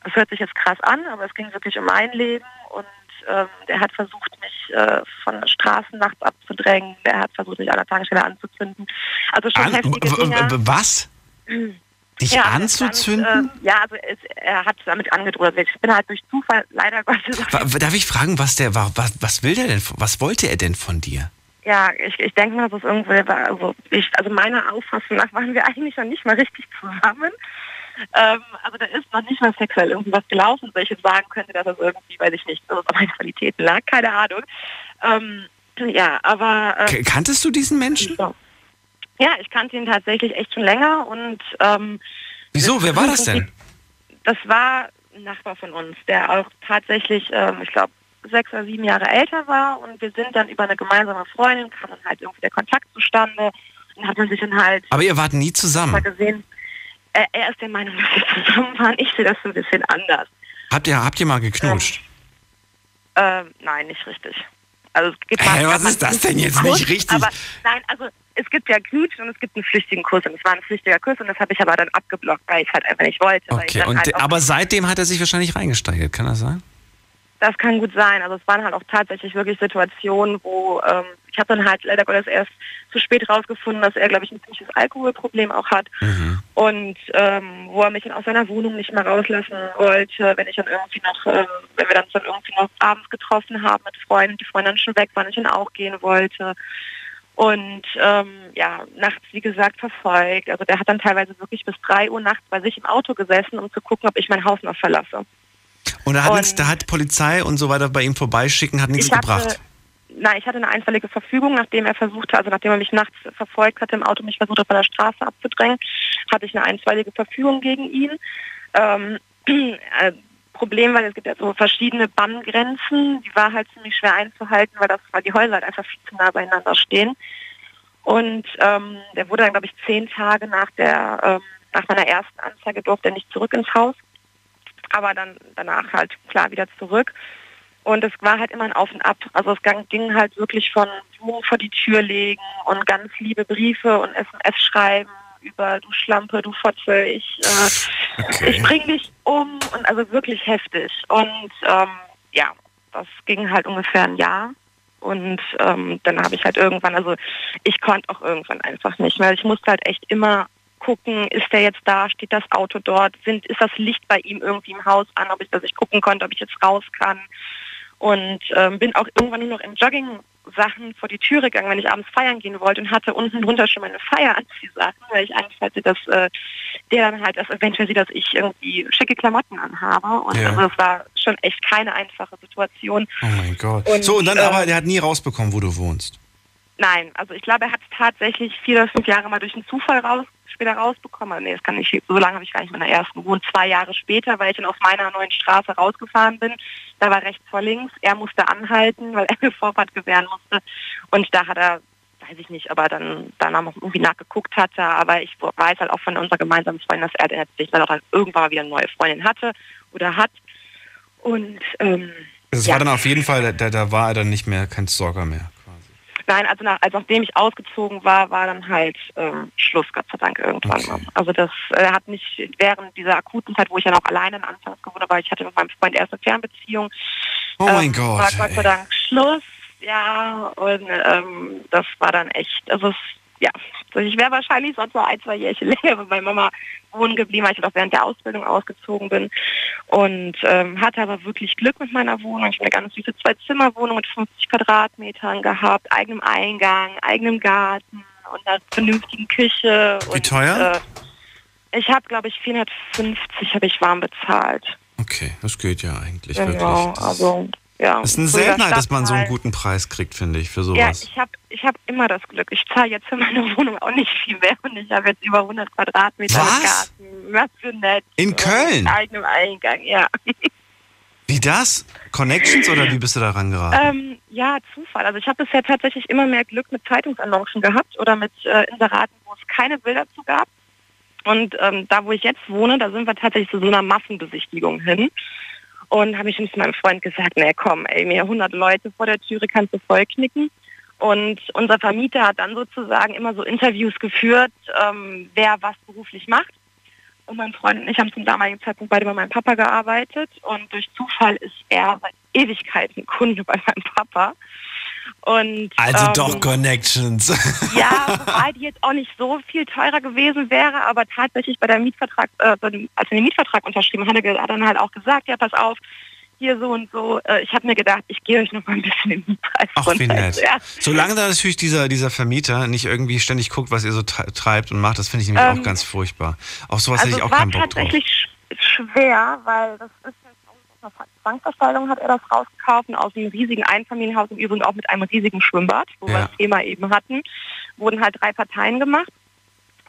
das hört sich jetzt krass an, aber es ging wirklich um mein Leben und ähm, der hat versucht, mich äh, von der Straßen nachts abzudrängen. Der hat versucht, mich an der Tankstelle anzuzünden. Also schon An, heftige was? Dich Ja, anzuzünden? Damit, äh, ja, also es, er hat damit angedroht. Ich bin halt durch Zufall leider Gottes. Darf ich fragen, was der war? Was, was will der denn? Was wollte er denn von dir? Ja, ich, ich denke mal, dass es irgendwie war. Also, ich, also meiner Auffassung nach waren wir eigentlich noch nicht mal richtig zusammen. Ähm, also da ist noch nicht mal sexuell irgendwie was gelaufen, dass ich jetzt sagen könnte, dass das irgendwie, weiß ich nicht, an meinen Qualitäten lag, keine Ahnung. Ähm, ja, aber... Äh, kanntest du diesen Menschen? So. Ja, ich kannte ihn tatsächlich echt schon länger und... Ähm, Wieso? Wer war das denn? Das war ein Nachbar von uns, der auch tatsächlich, ähm, ich glaube, sechs oder sieben Jahre älter war und wir sind dann über eine gemeinsame Freundin, kam dann halt irgendwie der Kontakt zustande und hat man sich dann halt Aber ihr wart nie mal zusammen. gesehen. Er, er ist der Meinung, dass wir zusammen waren. Ich sehe das ein bisschen anders. Habt ihr, habt ihr mal geknutscht? Ähm, nein, nicht richtig. Also es gibt mal- was ist das denn jetzt Kuss, nicht richtig? Aber nein, also es gibt ja Knutschen und es gibt einen flüchtigen Kuss und es war ein flüchtiger Kuss und das habe ich aber dann abgeblockt, weil ich es halt einfach nicht wollte. Okay, und, halt aber seitdem hat er sich wahrscheinlich reingesteigert, kann das sein? Das kann gut sein. Also es waren halt auch tatsächlich wirklich Situationen, wo ähm, ich habe dann halt leider Gottes erst zu spät rausgefunden, dass er, glaube ich, ein ziemliches Alkoholproblem auch hat. Und ähm, wo er mich dann aus seiner Wohnung nicht mehr rauslassen wollte, wenn ich dann irgendwie noch, ähm, wenn wir dann, dann irgendwie noch abends getroffen haben mit Freunden, die Freunde dann schon weg waren, ich dann auch gehen wollte. Und ähm, ja, nachts, wie gesagt, verfolgt. Also der hat dann teilweise wirklich bis drei Uhr nachts bei sich im Auto gesessen, um zu gucken, ob ich mein Haus noch verlasse. Und da hat, Und- nix, da hat Polizei und so weiter bei ihm vorbeischicken, hat nichts Ich hatte- gebracht. Nein, ich hatte eine einstweilige Verfügung, nachdem er versuchte, also nachdem er mich nachts verfolgt hatte im Auto, mich versucht hat, von der Straße abzudrängen, hatte ich eine einstweilige Verfügung gegen ihn. Ähm, äh, Problem war, es gibt ja so verschiedene Banngrenzen, die war halt ziemlich schwer einzuhalten, weil das, weil die Häuser halt einfach viel zu nah beieinander stehen. Und ähm, der wurde dann, glaube ich, zehn Tage nach der ähm, nach meiner ersten Anzeige durfte er nicht zurück ins Haus, aber dann danach halt klar wieder zurück. Und es war halt immer ein Auf und Ab. Also es ging halt wirklich von Blumen vor die Tür legen und ganz liebe Briefe und SMS schreiben über du Schlampe, du Fotze, ich, äh, ich bring dich um und also wirklich heftig. Und ähm, ja, das ging halt ungefähr ein Jahr. Und ähm, dann habe ich halt irgendwann, also ich konnte auch irgendwann einfach nicht mehr. Ich musste halt echt immer gucken, ist der jetzt da, steht das Auto dort, sind, ist das Licht bei ihm irgendwie im Haus an, ob ich, dass ich gucken konnte, ob ich jetzt raus kann. Und ähm, bin auch irgendwann nur noch in Jogging-Sachen vor die Türe gegangen, wenn ich abends feiern gehen wollte und hatte unten drunter schon meine Feieranziehsachen, weil ich Angst hatte, dass äh, der dann halt das eventuell sieht, dass ich irgendwie schicke Klamotten anhabe. Und Ja. also es war schon echt keine einfache Situation. Oh mein Gott. Und, so, und dann äh, aber, der hat nie rausbekommen, wo du wohnst. Nein, also ich glaube, er hat es tatsächlich vier oder fünf Jahre mal durch einen Zufall raus, später rausbekommen. Aber nee, das kann nicht, so lange habe ich gar nicht meiner ersten gewohnt. Zwei Jahre später, weil ich dann auf meiner neuen Straße rausgefahren bin. Da war rechts vor links. Er musste anhalten, weil er mir Vorfahrt gewähren musste. Und da hat er, weiß ich nicht, aber dann danach noch irgendwie nachgeguckt hatte. Aber ich weiß halt auch von unserer gemeinsamen Freundin, dass er sich dann auch irgendwann mal wieder eine neue Freundin hatte oder hat. Und ähm, Es ja. war dann auf jeden Fall, da, da war er dann nicht mehr kein Stalker mehr. Nein, also nach, als nachdem ich ausgezogen war, war dann halt ähm, Schluss, Gott sei Dank irgendwann mal. Also das äh, hat nicht während dieser akuten Zeit, wo ich ja noch alleine in Anfangs gewohnt habe, weil ich hatte mit meinem Freund erst eine Fernbeziehung. Oh mein ähm, Gott, War Gott sei. Dank Schluss, ja. Und ähm, das war dann echt, also es, ja. Also ich wäre wahrscheinlich sonst noch ein, zwei Jährchen länger bei meiner Mama wohnen geblieben, weil ich auch während der Ausbildung ausgezogen bin. Und ähm, hatte aber wirklich Glück mit meiner Wohnung. Ich habe eine ganz süße Zwei-Zimmer-Wohnung mit 50 Quadratmetern gehabt, eigenem Eingang, eigenem Garten und einer vernünftigen Küche. Wie und, teuer? Äh, ich habe, glaube ich, 450 habe ich warm bezahlt. Okay, das geht ja eigentlich genau, wirklich. Das also ja. ist eine Seltenheit, dass man so einen guten Preis kriegt, finde ich, für Ja, sowas. ich habe ich hab immer das Glück. Ich zahle jetzt für meine Wohnung auch nicht viel mehr und ich habe jetzt über 100 Quadratmeter Was? mit Garten. Was für nett. In Köln? Eigenem Eingang, ja. Wie das? Connections oder wie bist du da rangeraten? ähm, ja, Zufall. Also ich habe bisher tatsächlich immer mehr Glück mit Zeitungsannoncen gehabt oder mit äh, Inseraten, wo es keine Bilder zu gab. Und ähm, da, wo ich jetzt wohne, da sind wir tatsächlich zu so einer Massenbesichtigung hin. Und habe ich schon zu meinem Freund gesagt, na komm, ey, mir 100 Leute vor der Türe kannst du vollknicken. Und unser Vermieter hat dann sozusagen immer so Interviews geführt, ähm, wer was beruflich macht. Und mein Freund und ich haben zum damaligen Zeitpunkt beide bei meinem Papa gearbeitet. Und durch Zufall ist er seit Ewigkeiten Kunde bei meinem Papa. Und, Also ähm, doch Connections. Ja, wobei die jetzt auch nicht so viel teurer gewesen wäre, aber tatsächlich bei der Mietvertrag, äh, als er den Mietvertrag unterschrieben hat, hat er dann halt auch gesagt, ja, pass auf, hier so und so. Äh, ich habe mir gedacht, ich gehe euch noch mal ein bisschen den Mietpreis Ach, wie nett. Ja. Solange da natürlich dieser, dieser Vermieter nicht irgendwie ständig guckt, was ihr so tre- treibt und macht, das finde ich nämlich Ähm, auch ganz furchtbar. Auf sowas also hätte ich auch keinen Bock drauf. schwer, weil das ist aus einer Zwangsversteigerung hat er das rausgekauft und aus einem riesigen Einfamilienhaus im Übrigen auch mit einem riesigen Schwimmbad, wo wir Ja. das Thema eben hatten, wurden halt drei Parteien gemacht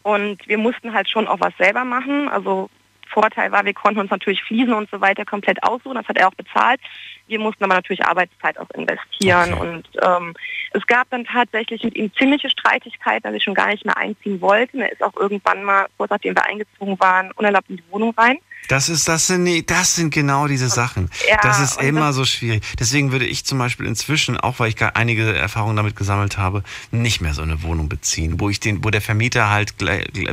und wir mussten halt schon auch was selber machen. Also Vorteil war, wir konnten uns natürlich Fliesen und so weiter komplett aussuchen, das hat er auch bezahlt. Wir mussten aber natürlich Arbeitszeit auch investieren und ähm, es gab dann tatsächlich mit ihm ziemliche Streitigkeiten, dass ich schon gar nicht mehr einziehen wollte. Er ist auch irgendwann mal, kurz nachdem wir eingezogen waren, unerlaubt in die Wohnung rein. Das ist, das sind, das sind genau diese Sachen. Ja, das ist immer das- so schwierig. Deswegen würde ich zum Beispiel inzwischen, auch weil ich gar einige Erfahrungen damit gesammelt habe, nicht mehr so eine Wohnung beziehen, wo ich den, wo der Vermieter halt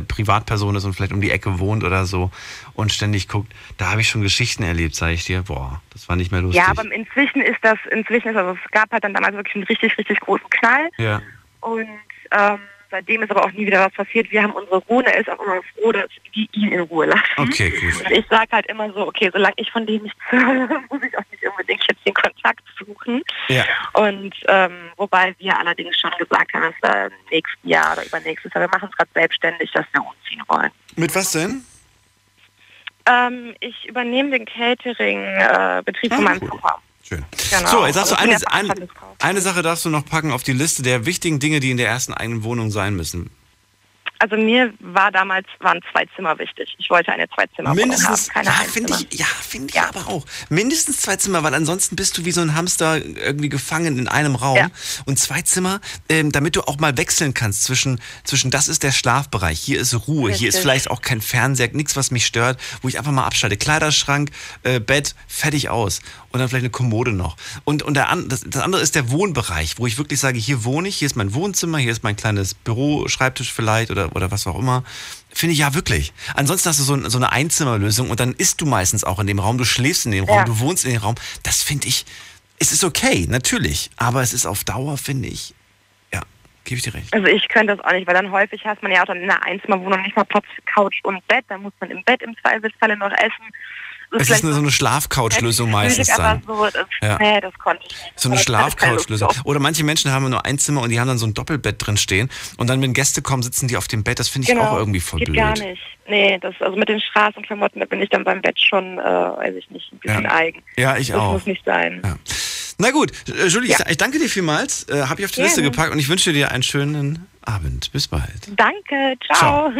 Privatperson ist und vielleicht um die Ecke wohnt oder so und ständig guckt. Da habe ich schon Geschichten erlebt, sage ich dir. Boah, das war nicht mehr lustig. Ja, aber inzwischen ist das, inzwischen ist also es gab halt dann damals wirklich einen richtig, richtig großen Knall. ja. Und ähm, seitdem ist aber auch nie wieder was passiert. Wir haben unsere Ruhe, er ist auch immer froh, dass wir ihn in Ruhe lassen. Okay, gut. Und ich sage halt immer so, okay, solange ich von dem nichts höre, muss ich auch nicht unbedingt jetzt den Kontakt suchen. Ja. Und ähm, wobei wir allerdings schon gesagt haben, dass wir im nächsten Jahr oder übernächstes Jahr, wir machen es gerade selbstständig, dass wir umziehen wollen. Mit was denn? Ähm, ich übernehme den Catering-Betrieb von meinem Papa. Schön. Genau. So, jetzt sagst du, eine, eine, eine Sache darfst du noch packen auf die Liste der wichtigen Dinge, die in der ersten eigenen Wohnung sein müssen. Also mir war damals, waren zwei Zimmer wichtig. Ich wollte eine Zwei-Zimmer-Wohnung Mindestens, haben, keine ja, finde ich, ja, finde ich aber auch. Mindestens zwei Zimmer, weil ansonsten bist du wie so ein Hamster irgendwie gefangen in einem Raum. Ja. Und zwei Zimmer, ähm, damit du auch mal wechseln kannst zwischen, zwischen, das ist der Schlafbereich, hier ist Ruhe, hier ist Richtig. vielleicht auch kein Fernseher, nichts, was mich stört, wo ich einfach mal abschalte. Kleiderschrank, äh, Bett, fertig aus. Und dann vielleicht eine Kommode noch. Und, und der, das, das andere ist der Wohnbereich, wo ich wirklich sage, hier wohne ich, hier ist mein Wohnzimmer, hier ist mein kleines Büro, Schreibtisch vielleicht oder, oder was auch immer. Finde ich ja wirklich. Ansonsten hast du so, so eine Einzimmerlösung und dann isst du meistens auch in dem Raum, du schläfst in dem Raum, Ja. du wohnst in dem Raum. Das finde ich, es ist okay, natürlich. Aber es ist auf Dauer, finde ich, ja, gebe ich dir recht. Also ich könnte das auch nicht, weil dann häufig hast man ja auch dann in einer Einzimmerwohnung nicht mal Platz für Couch und Bett. Dann muss man im Bett im Zweifelsfalle noch essen. Es ist eine, so eine Schlafcouch-Lösung meistens dann. so, das, Ja. Nee, das konnte ich nicht. So eine Schlafcouch-Lösung. Oder manche Menschen haben nur ein Zimmer und die haben dann so ein Doppelbett drin stehen. Und dann, wenn Gäste kommen, sitzen die auf dem Bett. Das finde ich auch irgendwie voll Genau. geht blöd. gar nicht. Nee, das, also mit den Straßenklamotten, da bin ich dann beim Bett schon, äh, weiß ich nicht, ein bisschen Ja. eigen. Ja, ich das auch. muss nicht sein. Na gut, äh, Julie, ich- ich danke dir vielmals. Äh, Habe ich auf die. Liste gepackt und ich wünsche dir einen schönen Abend. Bis bald. Danke, ciao.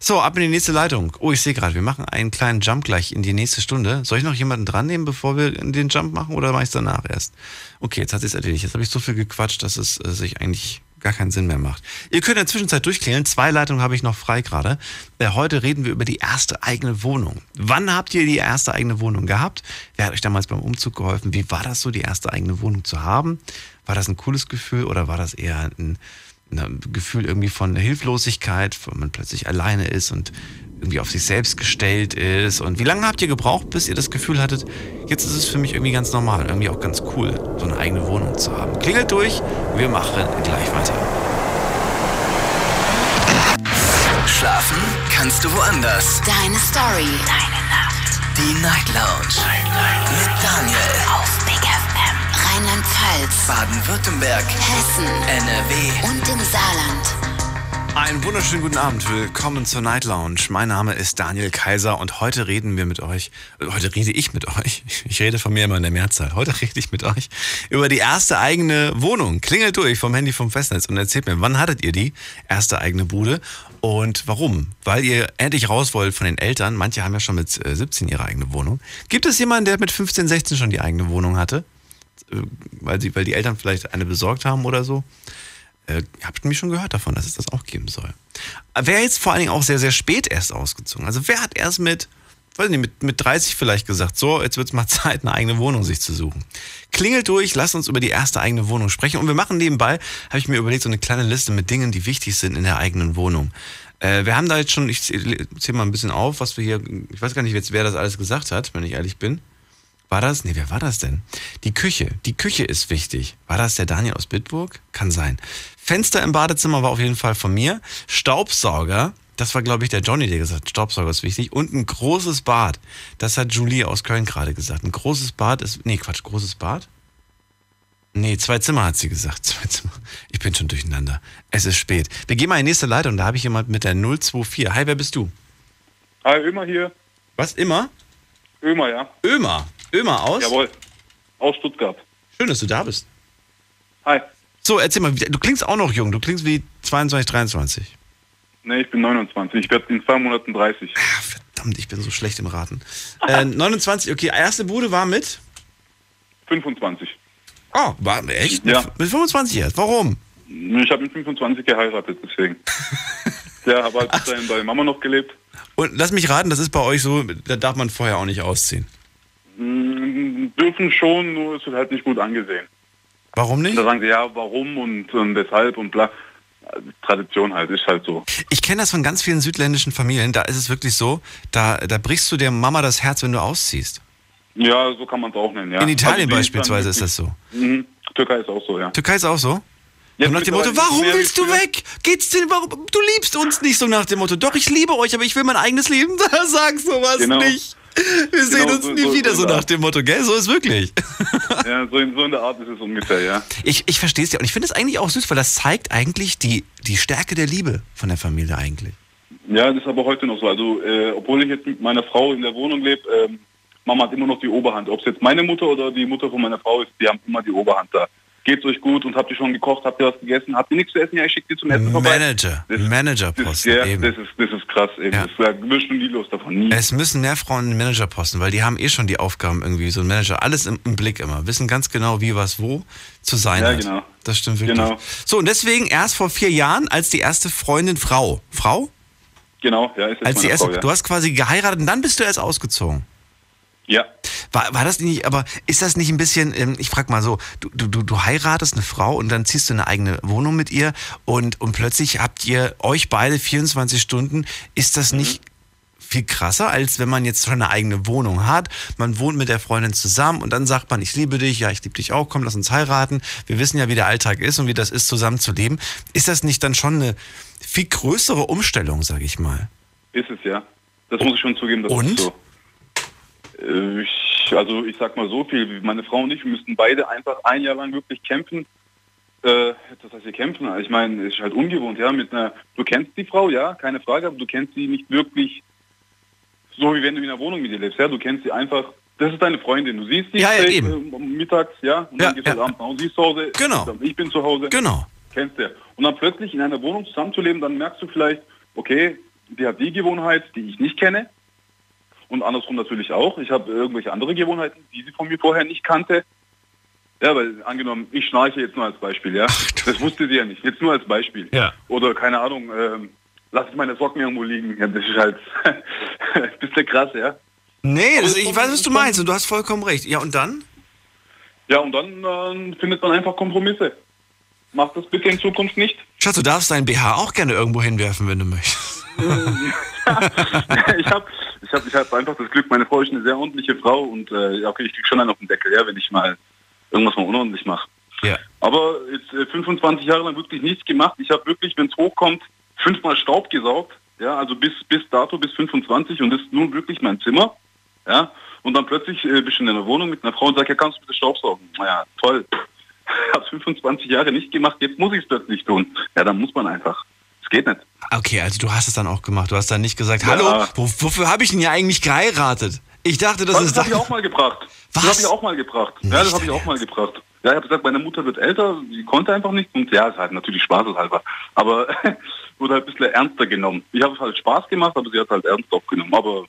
So, ab in die nächste Leitung. Oh, ich sehe gerade, wir machen einen kleinen Jump gleich in die nächste Stunde. Soll ich noch jemanden dran nehmen, bevor wir den Jump machen oder mache ich es danach erst? Okay, jetzt hat es erledigt. Jetzt habe ich so viel gequatscht, dass es äh, sich eigentlich gar keinen Sinn mehr macht. Ihr könnt in der Zwischenzeit durchklären. Zwei Leitungen habe ich noch frei gerade. Äh, heute reden wir über die erste eigene Wohnung. Wann habt ihr die erste eigene Wohnung gehabt? Wer hat euch damals beim Umzug geholfen? Wie war das so, die erste eigene Wohnung zu haben? War das ein cooles Gefühl oder war das eher ein, ein Gefühl irgendwie von Hilflosigkeit, wenn man plötzlich alleine ist und irgendwie auf sich selbst gestellt ist? Und wie lange habt ihr gebraucht, bis ihr das Gefühl hattet, jetzt ist es für mich irgendwie ganz normal, irgendwie auch ganz cool, so eine eigene Wohnung zu haben? Klingelt durch, wir machen gleich weiter. Schlafen kannst du woanders. Deine Story. Deine Nacht. Die Night Lounge. Mit Daniel. Auf. Rheinland-Pfalz. Baden-Württemberg. Hessen. NRW. Und im Saarland. Einen wunderschönen guten Abend. Willkommen zur Night Lounge. Mein Name ist Daniel Kaiser und heute reden wir mit euch, äh, heute rede ich mit euch, ich rede von mir immer in der Mehrzahl, heute rede ich mit euch über die erste eigene Wohnung. Klingelt durch vom Handy vom Festnetz und erzählt mir, wann hattet ihr die erste eigene Bude und warum? Weil ihr endlich raus wollt von den Eltern. Manche haben ja schon mit äh, 17 ihre eigene Wohnung. Gibt es jemanden, der mit 15, 16 schon die eigene Wohnung hatte? Äh, Weil, sie, weil die Eltern vielleicht eine besorgt haben oder so? Äh, habt ihr mich schon gehört davon, dass es das auch geben soll. Wer jetzt vor allen Dingen auch sehr, sehr spät erst ausgezogen? Also wer hat erst mit weiß nicht, mit, mit 30 vielleicht gesagt, so, jetzt wird's mal Zeit, eine eigene Wohnung sich zu suchen. Klingelt durch, lasst uns über die erste eigene Wohnung sprechen. Und wir machen nebenbei, habe ich mir überlegt, so eine kleine Liste mit Dingen, die wichtig sind in der eigenen Wohnung. Äh, wir haben da jetzt schon, ich zähle zähl mal ein bisschen auf, was wir hier, ich weiß gar nicht jetzt, wer das alles gesagt hat, wenn ich ehrlich bin. War das? Nee, wer war das denn? Die Küche. Die Küche ist wichtig. War das der Daniel aus Bitburg? Kann sein. Fenster im Badezimmer war auf jeden Fall von mir. Staubsauger. Das war, glaube ich, der Johnny, der gesagt hat, Staubsauger ist wichtig. Und ein großes Bad. Das hat Julie aus Köln gerade gesagt. Ein großes Bad ist, nee, Quatsch, großes Bad? Nee, zwei Zimmer hat sie gesagt. Zwei Zimmer. Ich bin schon durcheinander. Es ist spät. Wir gehen mal in die nächste Leitung. Da habe ich jemand mit der 024. Hi, wer bist du? Hi, Ömer hier. Was, immer? Ömer, ja. Ömer. Ömer aus? Jawohl. Aus Stuttgart. Schön, dass du da bist. Hi. So, erzähl mal, du klingst auch noch jung. Du klingst wie 22, 23. Nee, ich bin 29. Ich werde in zwei Monaten 30. Verdammt, ich bin so schlecht im Raten. Äh, 29, okay, erste Bude war mit? 25. Oh, war echt? Ja. Mit 25 erst. Warum? Ich habe mit 25 geheiratet, deswegen. ja, habe halt bis dahin bei Mama noch gelebt. Und lass mich raten, das ist bei euch so, da darf man vorher auch nicht ausziehen. Mm, dürfen schon, nur es wird halt nicht gut angesehen. Warum nicht? Da sagen sie, ja, warum und, und weshalb und bla. Tradition halt, ist halt so. Ich kenne das von ganz vielen südländischen Familien. Da ist es wirklich so, da, da brichst du der Mama das Herz, wenn du ausziehst. Ja, so kann man es auch nennen, ja. In Italien Also beispielsweise ist das so. Mhm. Türkei ist auch so, ja. Türkei ist auch so? Ja, und nach dem Motto, warum willst du weg? Geht's denn, warum, du liebst uns nicht so nach dem Motto. Doch, ich liebe euch, aber ich will mein eigenes Leben. Da sagst du was Genau. nicht. Wir sehen Genau, uns so- nie so- wieder so nach dem Motto, gell? So ist wirklich. Ja, so in, so in der Art ist es ungefähr, ja. Ich, ich verstehe es ja. Und ich finde es eigentlich auch süß, weil das zeigt eigentlich die, die Stärke der Liebe von der Familie eigentlich. Ja, das ist aber heute noch so. Also, äh, obwohl ich jetzt mit meiner Frau in der Wohnung lebe, ähm, Mama hat immer noch die Oberhand. Ob es jetzt meine Mutter oder die Mutter von meiner Frau ist, die haben immer die Oberhand da. Geht's euch gut und habt ihr schon gekocht, habt ihr was gegessen, habt ihr nichts zu essen? Ja, ich schicke dir zum Essen vorbei. Manager, Das, Managerposten ja, eben. das ist, das ist krass eben. Ja. Das da wirst du nie los davon. Nie. Es müssen mehr Frauen Managerposten, weil die haben eh schon die Aufgaben irgendwie, so ein Manager, alles im, im Blick immer, wissen ganz genau, wie was wo zu sein Ja, hat. genau. Das stimmt wirklich. Genau. So, und deswegen erst vor vier Jahren als die erste Freundin Frau. Frau? Genau, ja, ist jetzt Als die erste, Frau, ja. du hast quasi geheiratet und dann bist du erst ausgezogen. Ja. War, war das nicht, aber ist das nicht ein bisschen, ähm, ich frag mal so, du, du, du- heiratest eine Frau und dann ziehst du eine eigene Wohnung mit ihr und, und plötzlich habt ihr euch beide 24 Stunden. Ist das Mhm. nicht viel krasser, als wenn man jetzt schon eine eigene Wohnung hat? Man wohnt mit der Freundin zusammen und dann sagt man, ich liebe dich, ja, ich liebe dich auch, komm, lass uns heiraten. Wir wissen ja, wie der Alltag ist und wie das ist, zusammen zu leben. Ist das nicht dann schon eine viel größere Umstellung, sag ich mal? Ist es ja. Das muss ich schon zugeben. Das Und? Ist so. Äh, Ich, also ich sag mal so viel, meine Frau und ich, wir müssten beide einfach ein Jahr lang wirklich kämpfen. Äh, das heißt, wir kämpfen. Ich meine, es ist halt ungewohnt, ja. Mit einer, du kennst die Frau, ja, keine Frage, aber du kennst sie nicht wirklich so, wie wenn du in einer Wohnung mit ihr lebst, ja. Du kennst sie einfach. Das ist deine Freundin. Du siehst sie Ja, ja, äh, mittags, ja, und Ja, dann gehst du ja. halt abends nach Hause, sie ist zu Hause, Genau. ich bin zu Hause. Genau. Kennst du. Und dann plötzlich in einer Wohnung zusammenzuleben, dann merkst du vielleicht, okay, die hat die Gewohnheit, die ich nicht kenne. Und andersrum natürlich auch. Ich habe irgendwelche andere Gewohnheiten, die sie von mir vorher nicht kannte. Ja, weil angenommen, ich schnarche jetzt nur als Beispiel, ja. Das wusste sie ja nicht. Jetzt nur als Beispiel. Ja. Oder keine Ahnung, ähm, lass ich meine Socken irgendwo liegen. Ja, das ist halt ein bisschen krass, ja. Nee, es ich weiß, was du meinst und du hast vollkommen recht. Ja, und dann? Ja, und dann äh, findet man einfach Kompromisse. Mach das bitte in Zukunft nicht. Schatz, du darfst deinen BH auch gerne irgendwo hinwerfen, wenn du möchtest. ich habe ich hab, ich hab einfach das Glück, meine Frau ist eine sehr ordentliche Frau und äh, okay, ich krieg schon einen auf den Deckel, ja, wenn ich mal irgendwas mal unordentlich mache. Ja. Aber jetzt äh, 25 Jahre lang wirklich nichts gemacht. Ich habe wirklich, wenn es hochkommt, fünfmal Staub gesaugt. Ja, also bis bis dato, bis 25 und das ist nun wirklich mein Zimmer. Ja, und dann plötzlich äh, bist du in einer Wohnung mit einer Frau und sagst, ja, kannst du bitte Staub saugen? Naja, toll. Ich habe 25 Jahre nicht gemacht, jetzt muss ich es plötzlich tun. Ja, dann muss man einfach. Es geht nicht. Okay, also du hast es dann auch gemacht. Du hast dann nicht gesagt, Ja. hallo, wo, wofür habe ich denn ja eigentlich geheiratet? Ich dachte, das das ist das habe ich auch mal gebracht. Das habe ich auch mal gebracht. Ja, das habe ich auch mal gebracht. Ja, ich habe gesagt, meine Mutter wird älter, sie konnte einfach nicht und ja, ist halt natürlich spaßeshalber. Aber wurde halt ein bisschen ernster genommen. Ich habe es halt Spaß gemacht, aber sie hat halt ernst aufgenommen. Aber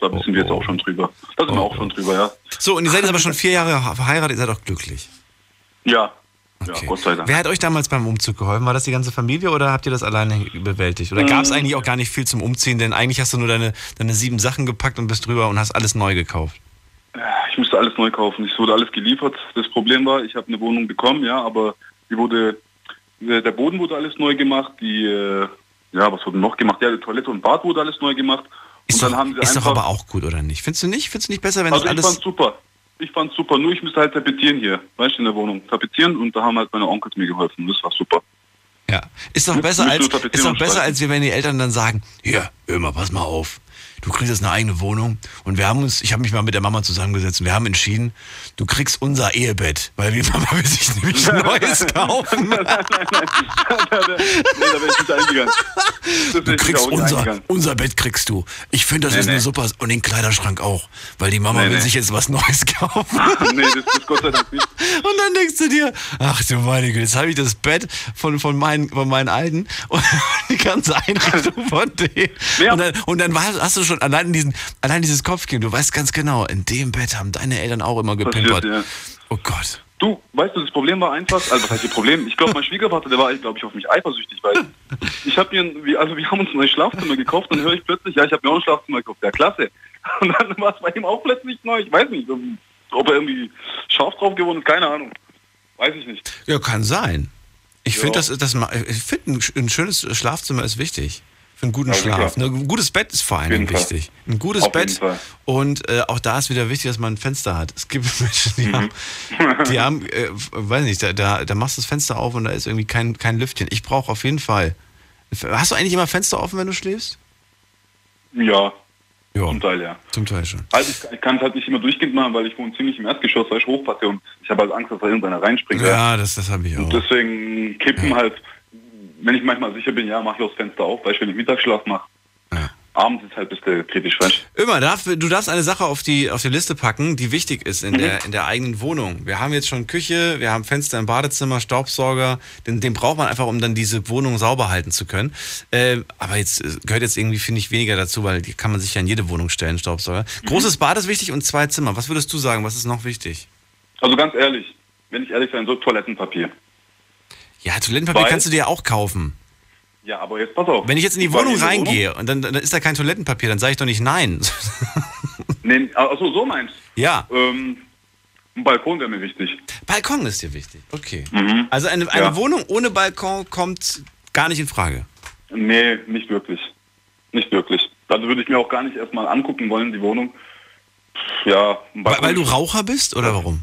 da wissen wir jetzt auch schon drüber. Da sind wir auch schon drüber, ja. So, und ihr seid jetzt aber schon vier Jahre verheiratet, ihr seid auch glücklich. Ja. Ja, Gott sei Dank. Wer hat euch damals beim Umzug geholfen? War das die ganze Familie oder habt ihr das alleine bewältigt? Oder gab es Ähm. eigentlich auch gar nicht viel zum Umziehen? Denn eigentlich hast du nur deine, deine sieben Sachen gepackt und bist drüber und hast alles neu gekauft. Ich musste alles neu kaufen. Es wurde alles geliefert. Das Problem war, ich habe eine Wohnung bekommen, ja, aber die wurde, der Boden wurde alles neu gemacht, die, äh, ja, was wurde noch gemacht? Ja, die Toilette und Bad wurde alles neu gemacht. Und dann haben sie Ist doch aber auch gut, oder nicht? Findest du nicht? Findest du nicht besser, wenn also das ich alles. super. Ich fand's super. Nur ich müsste halt tapezieren hier, weißt du, in der Wohnung. Tapezieren und da haben halt meine Onkels mir geholfen. Das war super. Ja. Ist doch besser, als, ist doch besser als wir, wenn die Eltern dann sagen, hier, Ömer, pass mal auf. Du kriegst jetzt eine eigene Wohnung und wir haben uns, ich habe mich mal mit der Mama zusammengesetzt und wir haben entschieden, du kriegst unser Ehebett, weil die Mama will sich nämlich ein neues kaufen. ich nicht eingegangen. Das wär Du kriegst unser, unser Bett kriegst du. Ich finde, das Nee, ist nee. eine super und den Kleiderschrank auch, weil die Mama Nee, will sich jetzt was Neues kaufen. nee, das ist Gott sei Dank nicht. Und dann denkst du dir, ach du meine Güte, jetzt habe ich das Bett von, von, meinen, von meinen Alten und die ganze Einrichtung von denen. Und dann, und dann war, hast du schon allein, diesen, allein dieses Kopfkino, du weißt ganz genau, in dem Bett haben deine Eltern auch immer gepimpert. Ja. Oh Gott. Du, weißt du, das Problem war einfach, also was heißt das Problem? Ich glaube, mein Schwiegervater, der war, glaube ich, auf mich eifersüchtig, weil ich habe mir, also wir haben uns ein neues Schlafzimmer gekauft und dann höre ich plötzlich, ja, ich habe mir auch ein Schlafzimmer gekauft, ja, klasse. Und dann war es bei ihm auch plötzlich neu, ich weiß nicht, ob er irgendwie scharf drauf geworden ist, keine Ahnung. Weiß ich nicht. Ja, kann sein. Ich Ja. finde, das, das, ich find, ein schönes Schlafzimmer ist wichtig. Für einen guten Ja, Schlaf. klar. Ne, Ein gutes Bett ist vor allem Fall. wichtig. Ein gutes Auf Bett. Und äh, auch da ist wieder wichtig, dass man ein Fenster hat. Es gibt Menschen, die Mhm. haben, die haben äh, weiß nicht, da, da, da machst du das Fenster auf und da ist irgendwie kein, kein Lüftchen. Ich brauche auf jeden Fall. Hast du eigentlich immer Fenster offen, wenn du schläfst? Ja, Ja. zum Teil, ja. Zum Teil schon. Also ich, kann es halt nicht immer durchgehend machen, weil ich wohne ziemlich im Erdgeschoss, weil ich Hochpasse und ich habe halt Angst, dass da irgendeiner reinspringt. Ja, das, das habe ich auch. Und deswegen kippen halt, wenn ich manchmal sicher bin, ja, mache ich auch das Fenster auf, weil ich, wenn ich Mittagsschlaf mache, abends ist halt ein bisschen kritisch, weißt Immer, darf, du darfst eine Sache auf die, auf die Liste packen, die wichtig ist in, der, in der eigenen Wohnung. Wir haben jetzt schon Küche, wir haben Fenster im Badezimmer, Staubsauger, den, den braucht man einfach, um dann diese Wohnung sauber halten zu können. Äh, aber jetzt äh, gehört jetzt irgendwie, finde ich, weniger dazu, weil die kann man sich ja in jede Wohnung stellen, Staubsauger. Großes Bad ist wichtig und zwei Zimmer. Was würdest du sagen, was ist noch wichtig? Also ganz ehrlich, wenn ich ehrlich sein soll, Toilettenpapier. Ja, Toilettenpapier Weil- kannst du dir auch kaufen. Ja, aber jetzt pass auf. Wenn ich jetzt in die Wohnung in reingehe und dann, dann ist da kein Toilettenpapier, dann sage ich doch nicht nein. Nee, achso, so meinst Ja. Ähm, ein Balkon wäre mir wichtig. Balkon ist dir wichtig. Okay. Mhm. Also eine, eine Ja. Wohnung ohne Balkon kommt gar nicht in Frage. Nee, nicht wirklich. Nicht wirklich. Also würde ich mir auch gar nicht erstmal angucken wollen, die Wohnung. Ja, ein Weil, Balkon. weil du Raucher bist oder warum?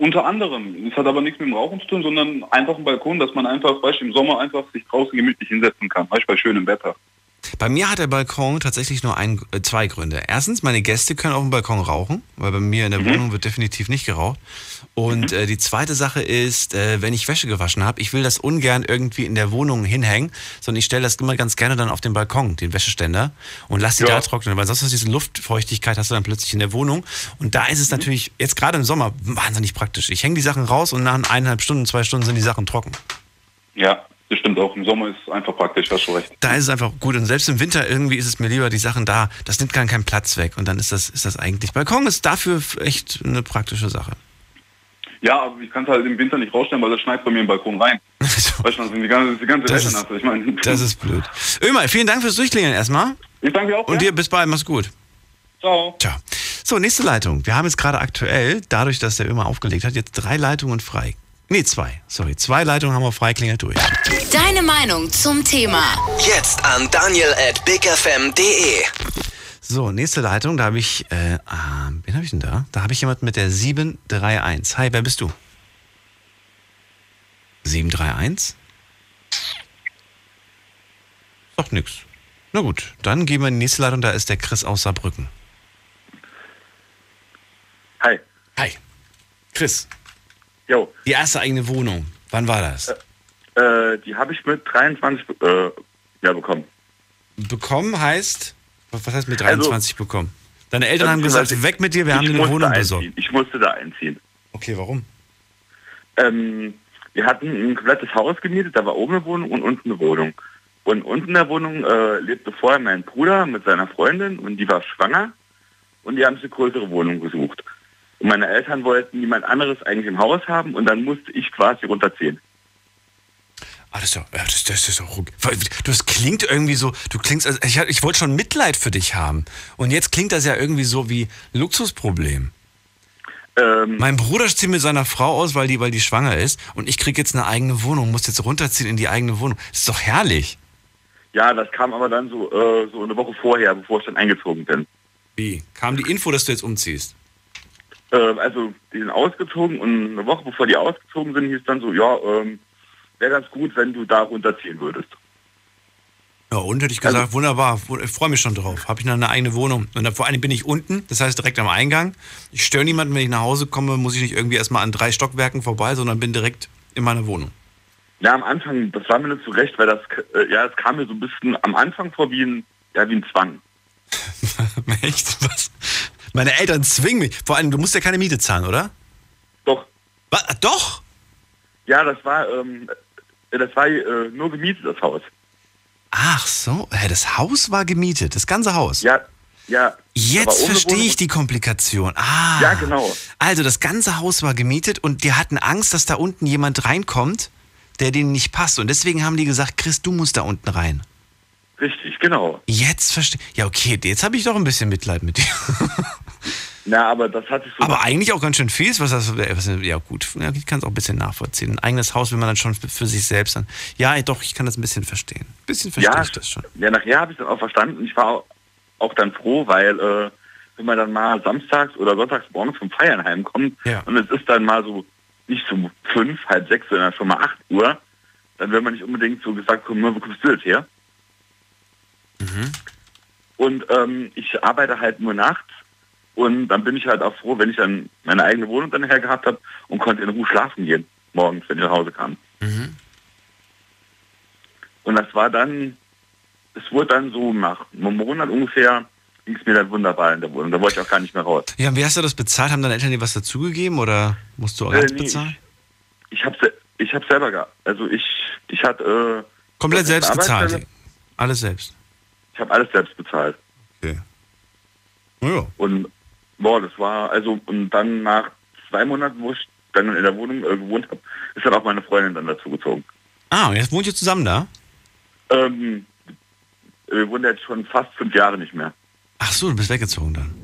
Unter anderem. Es hat aber nichts mit dem Rauchen zu tun, sondern einfach ein Balkon, dass man einfach, weißt im Sommer einfach sich draußen gemütlich hinsetzen kann. Weißt bei schönem Wetter. Bei mir hat der Balkon tatsächlich nur ein, äh, zwei Gründe. Erstens, meine Gäste können auf dem Balkon rauchen, weil bei mir in der Wohnung wird definitiv nicht geraucht. Und äh, die zweite Sache ist, äh, wenn ich Wäsche gewaschen habe, ich will das ungern irgendwie in der Wohnung hinhängen, sondern ich stelle das immer ganz gerne dann auf den Balkon, den Wäscheständer, und lass die Ja. da trocknen, weil sonst hast du diese Luftfeuchtigkeit hast du dann plötzlich in der Wohnung. Und da ist es natürlich jetzt gerade im Sommer wahnsinnig praktisch. Ich hänge die Sachen raus und nach eineinhalb Stunden, zwei Stunden sind die Sachen trocken. Ja, das stimmt auch. Im Sommer ist es einfach praktisch, hast du recht. Da ist es einfach gut. Und selbst im Winter irgendwie ist es mir lieber, die Sachen da, das nimmt gar keinen Platz weg. Und dann ist das, ist das eigentlich. Balkon ist dafür echt eine praktische Sache. Ja, aber ich kann es halt im Winter nicht rausstellen, weil das schneit bei mir im Balkon rein. weißt du, sind die ganze, die ganze Das ist-. Ich meine, Das ist blöd. Ömer, vielen Dank fürs Durchklingeln erstmal. Ich danke dir auch. Und dir bis bald, mach's gut. Ciao. Ciao. So, nächste Leitung. Wir haben jetzt gerade aktuell, dadurch, dass der Ömer aufgelegt hat, jetzt drei Leitungen frei. Nee, zwei. Sorry, zwei Leitungen haben wir frei, klingelt durch. Deine Meinung zum Thema. Jetzt an daniel at bigfm.de. So, nächste Leitung, da habe ich, äh, ah, wen habe ich denn da? Da habe ich jemand mit der 731. Hi, wer bist du? 731? Doch nix. Na gut, dann gehen wir in die nächste Leitung, da ist der Chris aus Saarbrücken. Hi. Hi. Chris. Jo. Die erste eigene Wohnung. Wann war das? Äh, die habe ich mit 23 äh, ja, bekommen. Bekommen heißt, was heißt mit Also- 23 bekommen? Deine Eltern Also haben gesagt, beziehungsweise weg mit dir, wir haben ich dir eine Wohnung besorgt. Ich musste da einziehen. Okay, warum? Ähm, wir hatten ein komplettes Haus gemietet, da war oben eine Wohnung und unten eine Wohnung. Und unten in der Wohnung äh, lebte vorher mein Bruder mit seiner Freundin und die war schwanger und die haben sich eine größere Wohnung gesucht. Und meine Eltern wollten niemand anderes eigentlich im Haus haben und dann musste ich quasi runterziehen. Ah, das ist doch, das, das ist doch. Das klingt irgendwie so, du klingst, also ich, ich wollte schon Mitleid für dich haben. Und jetzt klingt das ja irgendwie so wie Luxusproblem. Ähm, mein Bruder zieht mit seiner Frau aus, weil die, weil die schwanger ist. Und ich kriege jetzt eine eigene Wohnung, muss jetzt runterziehen in die eigene Wohnung. Das ist doch herrlich. Ja, das kam aber dann so, äh, so eine Woche vorher, bevor ich dann eingezogen bin. Wie? Kam die Info, dass du jetzt umziehst? Äh, also die sind ausgezogen und eine Woche bevor die ausgezogen sind, hieß dann so, ja, ähm, wäre ganz gut, wenn du da runterziehen würdest. Ja, und hätte ich gesagt, wunderbar, ich freue mich schon drauf. Habe ich noch eine eigene Wohnung. Und dann vor allem bin ich unten, das heißt direkt am Eingang. Ich störe niemanden, wenn ich nach Hause komme, muss ich nicht irgendwie erstmal an drei Stockwerken vorbei, sondern bin direkt in meiner Wohnung. Ja, am Anfang, das war mir nicht so recht, weil das, äh, ja, es kam mir so ein bisschen am Anfang vor wie ein, ja, wie ein Zwang. Echt? Was? Meine Eltern zwingen mich. Vor allem, du musst ja keine Miete zahlen, oder? Doch. Was? Doch? Ja, das war, ähm, das war äh, nur gemietet, das Haus. Ach so, hä, das Haus war gemietet, das ganze Haus. Ja, ja. Jetzt verstehe ich die Komplikation. Ah. Ja, genau. Also das ganze Haus war gemietet und die hatten Angst, dass da unten jemand reinkommt, der denen nicht passt. Und deswegen haben die gesagt, Chris, du musst da unten rein. Richtig, genau. Jetzt verstehe Ja, okay, jetzt habe ich doch ein bisschen Mitleid mit dir. Na, aber das hat sich so. Aber eigentlich auch ganz schön fies, was das. Was, ja, gut, ja, ich kann es auch ein bisschen nachvollziehen. Ein eigenes Haus will man dann schon für, sich selbst dann. Ja, doch, ich kann das ein bisschen verstehen. Ein bisschen verstehe ja, ich das schon. Ja, nachher habe ich das auch verstanden. Ich war auch, dann froh, weil äh, wenn man dann mal samstags oder sonntags morgens vom Feiern heimkommt ja. und es ist dann mal so nicht so fünf, halb sechs, sondern schon mal acht Uhr, dann will man nicht unbedingt so gesagt, komm, wo kommst du jetzt her? Mhm. Und ähm, ich arbeite halt nur nachts und dann bin ich halt auch froh, wenn ich dann meine eigene Wohnung dann her gehabt habe und konnte in Ruhe schlafen gehen, morgens, wenn ich nach Hause kam. Mhm. Und das war dann, es wurde dann so nach einem Monat ungefähr, ging es mir dann wunderbar in der Wohnung. Da wollte ich auch gar nicht mehr raus. Ja, und wie hast du das bezahlt? Haben deine Eltern dir was dazugegeben oder musst du auch Äh, nee, bezahlen? Ich habe ich hab selber gehabt. Also ich, ich hatte... Äh, Komplett selbst bezahlt. Alles selbst. Ich habe alles selbst bezahlt. Okay. Ja. Und boah, das war, also, und dann nach zwei Monaten, wo ich dann in der Wohnung äh, gewohnt habe, ist dann auch meine Freundin dann dazu gezogen. Ah, und jetzt wohnt ihr zusammen da? Ähm, wir wohnen jetzt schon fast fünf Jahre nicht mehr. Ach so, du bist weggezogen dann.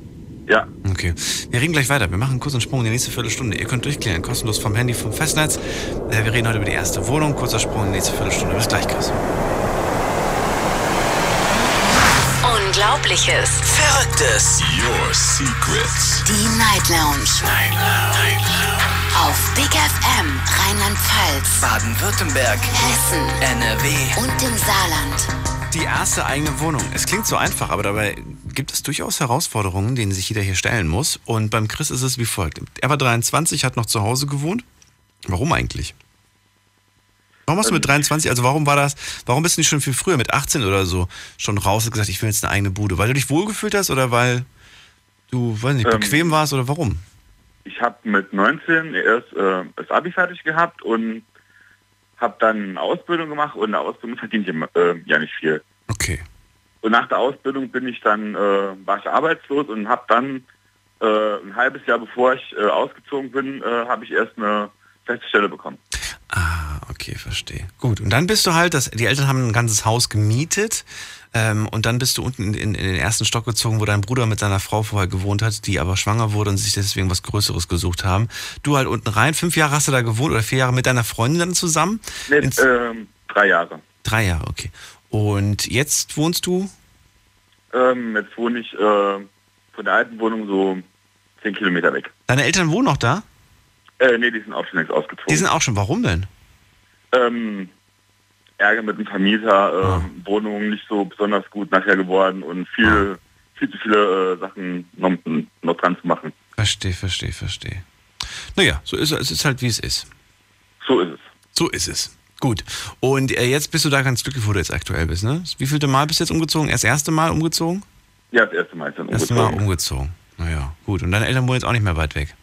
Ja. Okay. Wir reden gleich weiter. Wir machen einen kurzen Sprung in die nächste Viertelstunde. Ihr könnt durchklären, kostenlos vom Handy, vom Festnetz. Äh, Wir reden heute über die erste Wohnung. Kurzer Sprung in die nächste Viertelstunde. Bis gleich, Chris. Unglaubliches. Verrücktes. Your Secrets. Die Night Lounge. Night Lounge. Auf Big FM Rheinland-Pfalz, Baden-Württemberg, Hessen NRW. und im Saarland. Die erste eigene Wohnung. Es klingt so einfach, aber dabei gibt es durchaus Herausforderungen, denen sich jeder hier stellen muss. Und beim Chris ist es wie folgt. Er war 23, hat noch zu Hause gewohnt. Warum eigentlich? Warum hast du mit 23, also warum war das, warum bist du nicht schon viel früher, mit 18 oder so, schon raus und gesagt, ich will jetzt eine eigene Bude? Weil du dich wohlgefühlt hast oder weil du, weiß nicht, Ähm, bequem warst oder warum? Ich habe mit 19 erst äh, das Abi fertig gehabt und habe dann eine Ausbildung gemacht und eine Ausbildung verdient äh, ja nicht viel. Okay. Und nach der Ausbildung bin ich dann, äh, war ich arbeitslos und habe dann äh, ein halbes Jahr bevor ich äh, ausgezogen bin, äh, habe ich erst eine feste Stelle bekommen. Ah, okay, verstehe. Gut, und dann bist du halt, das, die Eltern haben ein ganzes Haus gemietet ähm, und dann bist du unten in, in, in den ersten Stock gezogen, wo dein Bruder mit seiner Frau vorher gewohnt hat, die aber schwanger wurde und sich deswegen was Größeres gesucht haben. Du halt unten rein, fünf Jahre hast du da gewohnt oder vier Jahre mit deiner Freundin dann zusammen? Nee, Ins- ähm, drei Jahre. Drei Jahre, okay. Und jetzt wohnst du? Ähm, jetzt wohne ich äh, von der alten Wohnung so zehn Kilometer weg. Deine Eltern wohnen noch da? Äh, nee, die sind auch schon längst ausgezogen. Die sind auch schon, warum denn? ähm, Ärger mit dem Vermieter, ähm, Wohnungen nicht so besonders gut nachher geworden und viel, viel zu viele äh, Sachen noch, noch dran zu machen. Verstehe, verstehe, verstehe. Naja, so ist es. Es ist halt, wie es ist. So ist es. So ist es. Gut. Und äh, jetzt bist du da ganz glücklich, wo du jetzt aktuell bist, ne? Wie vielte Mal bist du jetzt umgezogen? Erst das erste Mal umgezogen? Ja, das erste Mal ist dann Erste umgezogen. Mal umgezogen. Naja, gut. Und deine Eltern wohnen jetzt auch nicht mehr weit weg?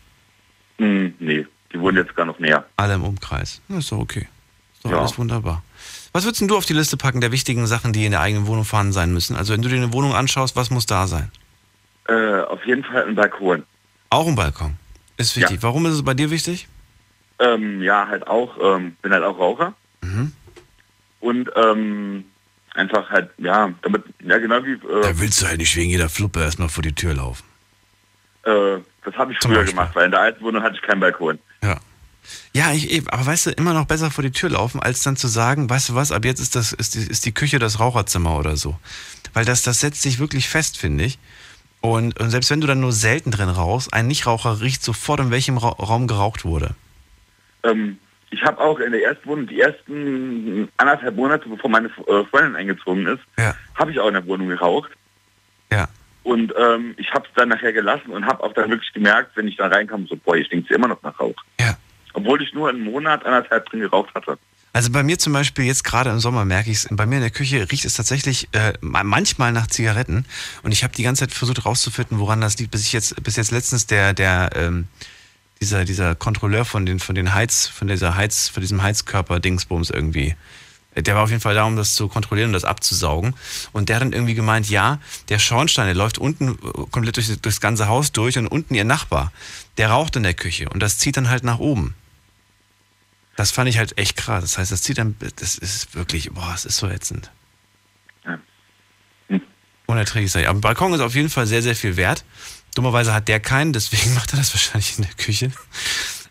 Hm, nee, die wohnen jetzt gar noch näher. Alle im Umkreis. Na, ist doch okay. Ist doch Ja. alles wunderbar. Was würdest denn du auf die Liste packen der wichtigen Sachen, die in der eigenen Wohnung vorhanden sein müssen? Also wenn du dir eine Wohnung anschaust, was muss da sein? Äh, auf jeden Fall ein Balkon. Auch ein Balkon. Ist wichtig. Warum ist es bei dir wichtig? Ähm, ja, halt auch, ähm, bin halt auch Raucher. Mhm. Und ähm, einfach halt, ja, damit, ja genau wie, äh, Da willst du halt nicht wegen jeder Fluppe erstmal vor die Tür laufen. Äh, das habe ich Zum früher Beispiel. gemacht, weil in der alten Wohnung hatte ich keinen Balkon. Ja. Ja, ich, eben, aber weißt du, immer noch besser vor die Tür laufen, als dann zu sagen, weißt du was, ab jetzt ist, das, ist, die, ist die Küche das Raucherzimmer oder so. Weil das, das setzt sich wirklich fest, finde ich. Und, und selbst wenn du dann nur selten drin rauchst, ein Nichtraucher riecht sofort, in welchem Ra Raum geraucht wurde. Ähm, ich habe auch in der ersten Wohnung, die ersten anderthalb Monate, bevor meine äh, Freundin eingezogen ist, Ja. habe ich auch in der Wohnung geraucht. Ja. Und ähm, ich habe es dann nachher gelassen und habe auch dann wirklich gemerkt, wenn ich da reinkam, so, boah, ich stinkt immer noch nach Rauch. Ja. Obwohl ich nur einen Monat, anderthalb drin geraucht hatte. Also bei mir zum Beispiel jetzt gerade im Sommer merke ich es, bei mir in der Küche riecht es tatsächlich äh, ma- manchmal nach Zigaretten und ich habe die ganze Zeit versucht rauszufinden, woran das liegt, bis ich jetzt, bis jetzt letztens der, der, ähm, dieser, dieser Kontrolleur von den, von den Heiz, von dieser Heiz, von diesem Heizkörper-Dingsbums irgendwie, der war auf jeden Fall da, um das zu kontrollieren und das abzusaugen. Und der hat dann irgendwie gemeint, ja, der Schornstein, der läuft unten äh, komplett durch, durchs ganze Haus durch und unten ihr Nachbar, der raucht in der Küche und das zieht dann halt nach oben. Das fand ich halt echt krass. Das heißt, das zieht dann, das ist wirklich, boah, es ist so ätzend. Unerträglich. sei. Aber Balkon ist auf jeden Fall sehr, sehr viel wert. Dummerweise hat der keinen, deswegen macht er das wahrscheinlich in der Küche.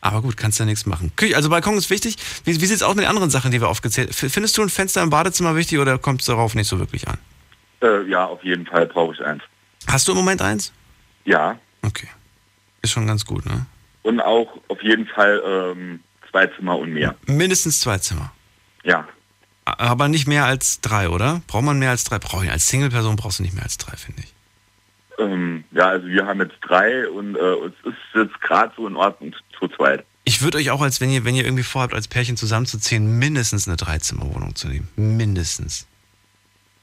Aber gut, kannst ja nichts machen. Küche, also Balkon ist wichtig. Wie, wie sieht es aus mit den anderen Sachen, die wir aufgezählt haben? Findest du ein Fenster im Badezimmer wichtig oder kommt es darauf nicht so wirklich an? Äh, ja, auf jeden Fall brauche ich eins. Hast du im Moment eins? Ja. Okay. Ist schon ganz gut, ne? Und auch auf jeden Fall ähm, zwei Zimmer und mehr. Mindestens zwei Zimmer. Ja. Aber nicht mehr als drei, oder? Braucht man mehr als drei? Brauch ich. Als Single-Person brauchst du nicht mehr als drei, finde ich. Ähm, ja, also wir haben jetzt drei und äh, es ist jetzt gerade so in Ordnung zu zweit. Ich würde euch auch, als wenn ihr, wenn ihr irgendwie vorhabt, als Pärchen zusammenzuziehen, mindestens eine Dreizimmerwohnung zu nehmen. Mindestens.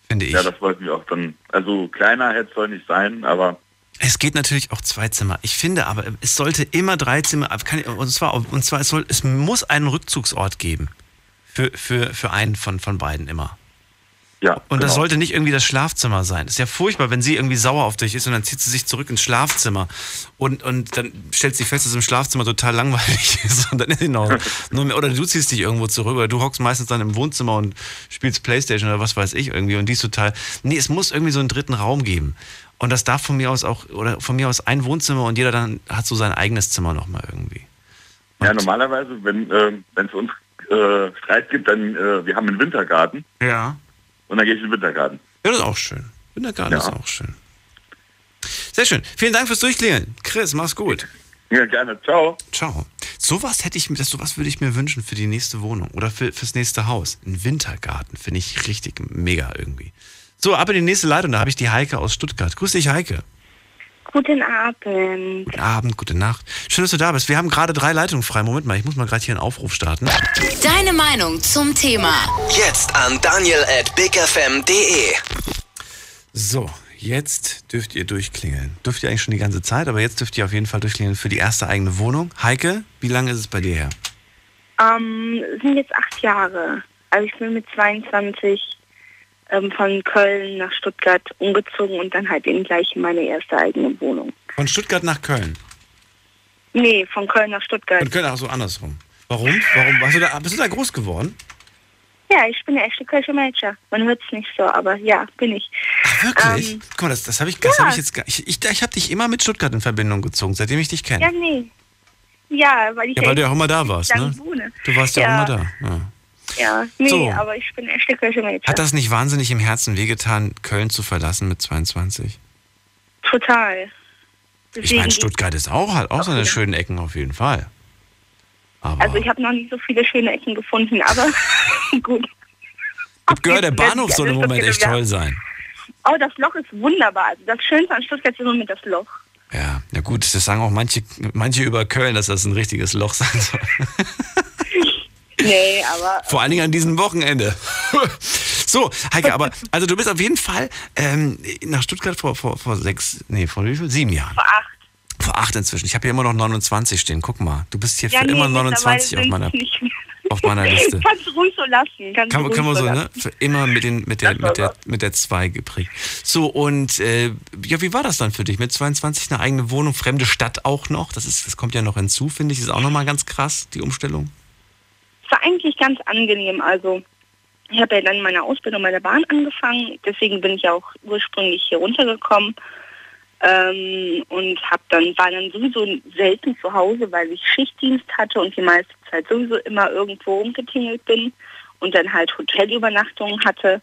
Finde ich. Ja, das wollten wir auch dann. Also kleiner hätte es soll nicht sein, aber Es geht natürlich auch zwei Zimmer. Ich finde aber, es sollte immer drei Zimmer, kann, und zwar, und zwar es, soll, es muss einen Rückzugsort geben. Für, für, für einen von, von beiden immer. Ja. Und das genau. sollte nicht irgendwie das Schlafzimmer sein. Ist ja furchtbar, wenn sie irgendwie sauer auf dich ist und dann zieht sie sich zurück ins Schlafzimmer und, und dann stellt sie fest, dass im Schlafzimmer total langweilig ist. Und dann ist sie noch, nur mehr, oder du ziehst dich irgendwo zurück oder du hockst meistens dann im Wohnzimmer und spielst Playstation oder was weiß ich irgendwie und die ist total. Nee, es muss irgendwie so einen dritten Raum geben. Und das darf von mir aus auch, oder von mir aus ein Wohnzimmer und jeder dann hat so sein eigenes Zimmer nochmal irgendwie. Ja, normalerweise, wenn wenn es uns äh, Streit gibt, dann äh, wir haben einen Wintergarten Ja. Und dann gehe ich in den Wintergarten. Ja, das ist auch schön. Wintergarten Ja. ist auch schön. Sehr schön. Vielen Dank fürs Durchklingeln. Chris, mach's gut. Ja, gerne. Ciao. Ciao. Sowas hätte ich mir, sowas würde ich mir wünschen für die nächste Wohnung oder für, fürs nächste Haus. Ein Wintergarten finde ich richtig mega irgendwie. So, ab in die nächste Leitung, da habe ich die Heike aus Stuttgart. Grüß dich, Heike. Guten Abend. Guten Abend, gute Nacht. Schön, dass du da bist. Wir haben gerade drei Leitungen frei. Moment mal, ich muss mal gerade hier einen Aufruf starten. Deine Meinung zum Thema. Jetzt an daniel at bigfm.de. So, jetzt dürft ihr durchklingeln. Dürft ihr eigentlich schon die ganze Zeit, aber jetzt dürft ihr auf jeden Fall durchklingeln für die erste eigene Wohnung. Heike, wie lange ist es bei dir her? Ähm, sind jetzt acht Jahre. Also ich bin mit 22 ähm, von Köln nach Stuttgart umgezogen und dann halt eben gleich in meine erste eigene Wohnung. Von Stuttgart nach Köln. Nee, von Köln nach Stuttgart. Von Köln auch so andersrum. Warum? Warum? Warst du da, bist du da groß geworden? Ja, ich bin eine echte Kölsche Mädchen. Man hört es nicht so, aber ja, bin ich. Wirklich? Ähm, Guck mal, das, das habe ich, das ja. hab ich jetzt gar Ich, ich, ich habe dich immer mit Stuttgart in Verbindung gezogen, seitdem ich dich kenne. Ja, nee. Ja, weil ich Ja, weil du ja auch immer da warst, ne? Wohne. Du warst ja, auch immer da. Ja. Ja, nee, So. aber ich bin echte Kölsche Mädchen. Hat das nicht wahnsinnig im Herzen wehgetan, Köln zu verlassen mit 22? Total. Ich meine, Stuttgart ist auch, hat auch seine schönen Ecken auf jeden Fall. Aber Also ich habe noch nicht so viele schöne Ecken gefunden, aber gut. ich hab gehört, der Bahnhof soll im Moment echt toll sein. Oh, das Loch ist wunderbar. Also das Schönste an Stuttgart ist im Moment das Loch. Ja, na gut, das sagen auch manche, manche über Köln, dass das ein richtiges Loch sein soll. Nee, aber Vor allen Dingen an diesem Wochenende. so, Heike, aber also du bist auf jeden Fall ähm, nach Stuttgart vor, vor, vor sechs, nee, vor wie viel? Sieben Jahren. vor acht. Vor acht inzwischen. Ich habe hier immer noch 29 stehen. Guck mal, du bist hier Ja, für nee, immer mittlerweile 29 auf meiner. auf meiner Liste. Kannst du ruhig so lassen. Kannst Kann, man- kann man ruhig so, ne? lassen. Für immer mit, den, mit, der, mit, der, mit der 2 geprägt. So, und äh, ja, wie war das dann für dich? Mit 22 eine eigene Wohnung, fremde Stadt auch noch? Das, ist, das kommt ja noch hinzu, finde ich. Das ist auch nochmal ganz krass, die Umstellung. War eigentlich ganz angenehm. Also ich habe ja dann meine Ausbildung bei der Bahn angefangen. Deswegen bin ich auch ursprünglich hier runtergekommen. Ähm, und hab dann war dann sowieso selten zu Hause, weil ich Schichtdienst hatte und die meiste Zeit sowieso immer irgendwo umgetingelt bin und dann halt Hotelübernachtungen hatte.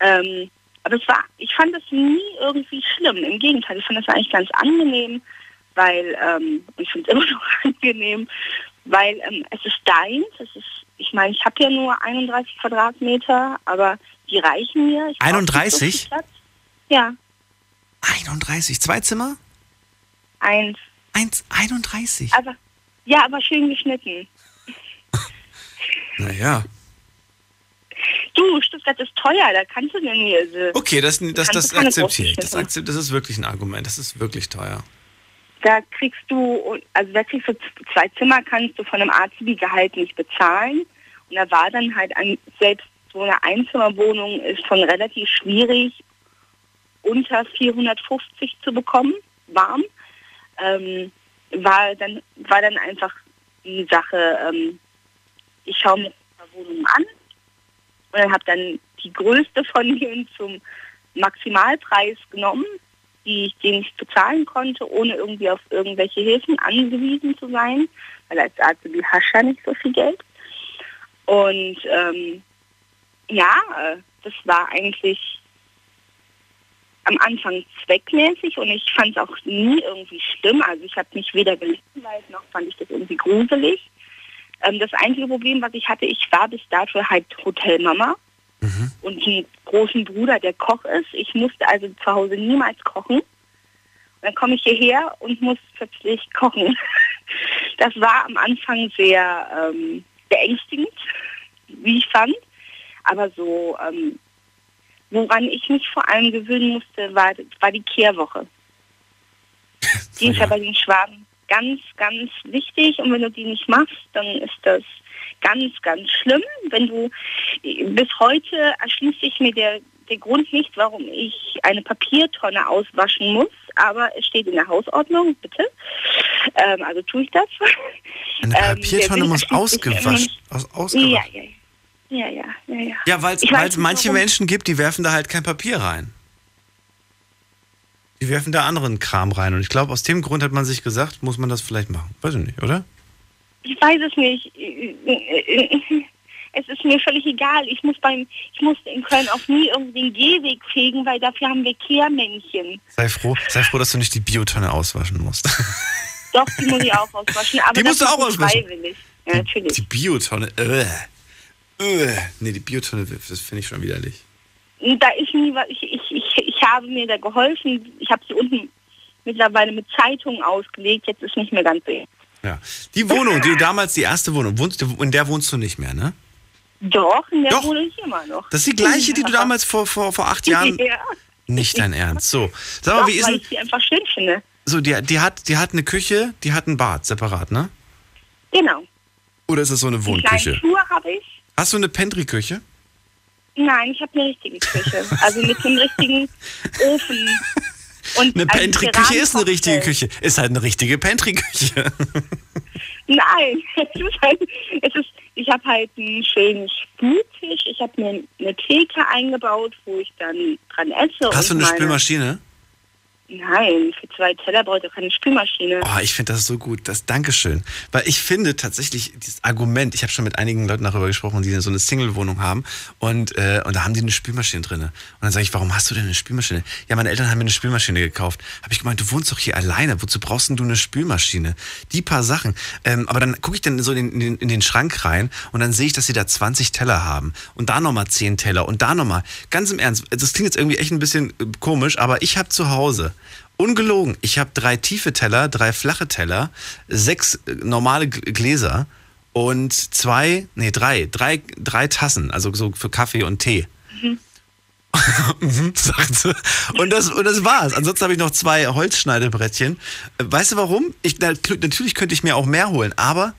Ähm, aber es war, ich fand das nie irgendwie schlimm. Im Gegenteil, ich fand das eigentlich ganz angenehm, weil, ähm, ich finde es immer noch angenehm, weil ähm, es ist deins, es ist, ich meine, ich habe ja nur 31 Quadratmeter, aber die reichen mir. Ich brauch nicht so 31? viel Platz. Ja, 31, zwei Zimmer? eins. Eins, 31. Aber, ja, aber schön geschnitten. Naja. Du, Stuttgart ist teuer, da kannst du denn hier so. Okay, das, das, das keine akzeptiere ich. Das, akzept, das ist wirklich ein Argument. Das ist wirklich teuer. Da kriegst du, also da kriegst du zwei Zimmer, kannst du von einem Azubi-Gehalt nicht bezahlen. Und da war dann halt ein, selbst so eine Einzimmerwohnung ist schon relativ schwierig, unter 450 zu bekommen, warm. Ähm, war dann war dann einfach die Sache, ähm, ich schaue mir die Wohnung an und dann habe dann die größte von denen zum Maximalpreis genommen, die ich den ich bezahlen konnte, ohne irgendwie auf irgendwelche Hilfen angewiesen zu sein, weil als hast du ja nicht so viel Geld. Und ähm, ja, äh, das war eigentlich am Anfang zweckmäßig und ich fand es auch nie irgendwie schlimm. Also ich habe mich weder gelangweilt noch fand ich das irgendwie gruselig. Ähm, das einzige Problem, was ich hatte, ich war bis dato halt Hotelmama und einen großen Bruder, der Koch ist. Ich musste also zu Hause niemals kochen. Und dann komme ich hierher und muss plötzlich kochen. Das war am Anfang sehr ähm, beängstigend, wie ich fand. Aber so, ähm, woran ich mich vor allem gewöhnen musste, war, war die Kehrwoche. Die ist ja bei den Schwaben ganz, ganz wichtig. Und wenn du die nicht machst, dann ist das ganz, ganz schlimm. Wenn du bis heute erschließt sich mir der, der Grund nicht, warum ich eine Papiertonne auswaschen muss, aber es steht in der Hausordnung, bitte. Ähm, also tue ich das. Eine Ähm, Papiertonne der muss ausgewaschen. Aus, ausgewaschen. Ja, ja, ja, ja, ja, ja. Ja, weil es manche warum. Menschen gibt, die werfen da halt kein Papier rein. Die werfen da anderen Kram rein. Und ich glaube, aus dem Grund hat man sich gesagt, muss man das vielleicht machen. Weiß ich nicht, oder? Ich weiß es nicht. Es ist mir völlig egal. Ich muss beim, ich musste in Köln auch nie irgendwie den Gehweg fegen, weil dafür haben wir Kehrmännchen. Sei froh, sei froh, dass du nicht die Biotonne auswaschen musst. Doch, die muss ich auch auswaschen. Aber Die musst du auch auswaschen? Freiwillig. Ja, natürlich. Die Biotonne. Äh. Äh. Nee, die Biotonne, das finde ich schon widerlich. Da ist nie was. Ich, ich, ich, ich habe mir da geholfen. Ich habe sie unten mittlerweile mit Zeitungen ausgelegt. Jetzt ist nicht mehr ganz so. Ja. Die Wohnung, die du damals, die erste Wohnung, wohnst, in der wohnst du nicht mehr, ne? Doch, in der Doch. wohne ich immer noch. Das ist die gleiche, die du damals vor, vor, vor acht Jahren. Ja. Nicht dein Ernst. So. Sag mal, Doch, wie ist weil ich sie einfach schön finde. So, die, die, hat, die hat eine Küche, die hat ein Bad separat, ne? Genau. Oder ist das so eine Die Wohnküche? kleinen Schuhe habe ich. Hast du eine Pantry-Küche? Nein, ich habe eine richtige Küche. Also mit einem richtigen Ofen. Und Eine einem Pantry-Küche ist eine richtige. Küche. Ist halt eine richtige Pantry-Küche. Nein, es ist halt, es ist, ich habe halt einen schönen Spültisch. Ich habe mir eine Theke eingebaut, wo ich dann dran esse. Hast du eine meine- Spülmaschine? Nein, für zwei Teller braucht ihr keine Spülmaschine. Oh, ich finde das so gut. Das Dankeschön. Weil ich finde tatsächlich dieses Argument, ich habe schon mit einigen Leuten darüber gesprochen, die so eine Single-Wohnung haben und, äh, und da haben die eine Spülmaschine drin. Und dann sage ich, warum hast du denn eine Spülmaschine? Ja, meine Eltern haben mir eine Spülmaschine gekauft. Habe ich gemeint, du wohnst doch hier alleine. Wozu brauchst denn du eine Spülmaschine? Die paar Sachen. Ähm, aber dann gucke ich dann so in, den- in den Schrank rein und dann sehe ich, dass sie da 20 Teller haben. Und da nochmal 10 Teller und da nochmal. Ganz im Ernst, das klingt jetzt irgendwie echt ein bisschen äh, komisch, aber ich habe zu Hause Ungelogen. Ich habe drei tiefe Teller, drei flache Teller, sechs äh, normale Gläser und zwei, nee, drei, drei, drei Tassen, also so für Kaffee und Tee. Mhm, sagt sie. Und das, und das war's. Ansonsten habe ich noch zwei Holzschneidebrettchen. Äh, Weißt du warum? Ich, na- natürlich könnte ich mir auch mehr holen, aber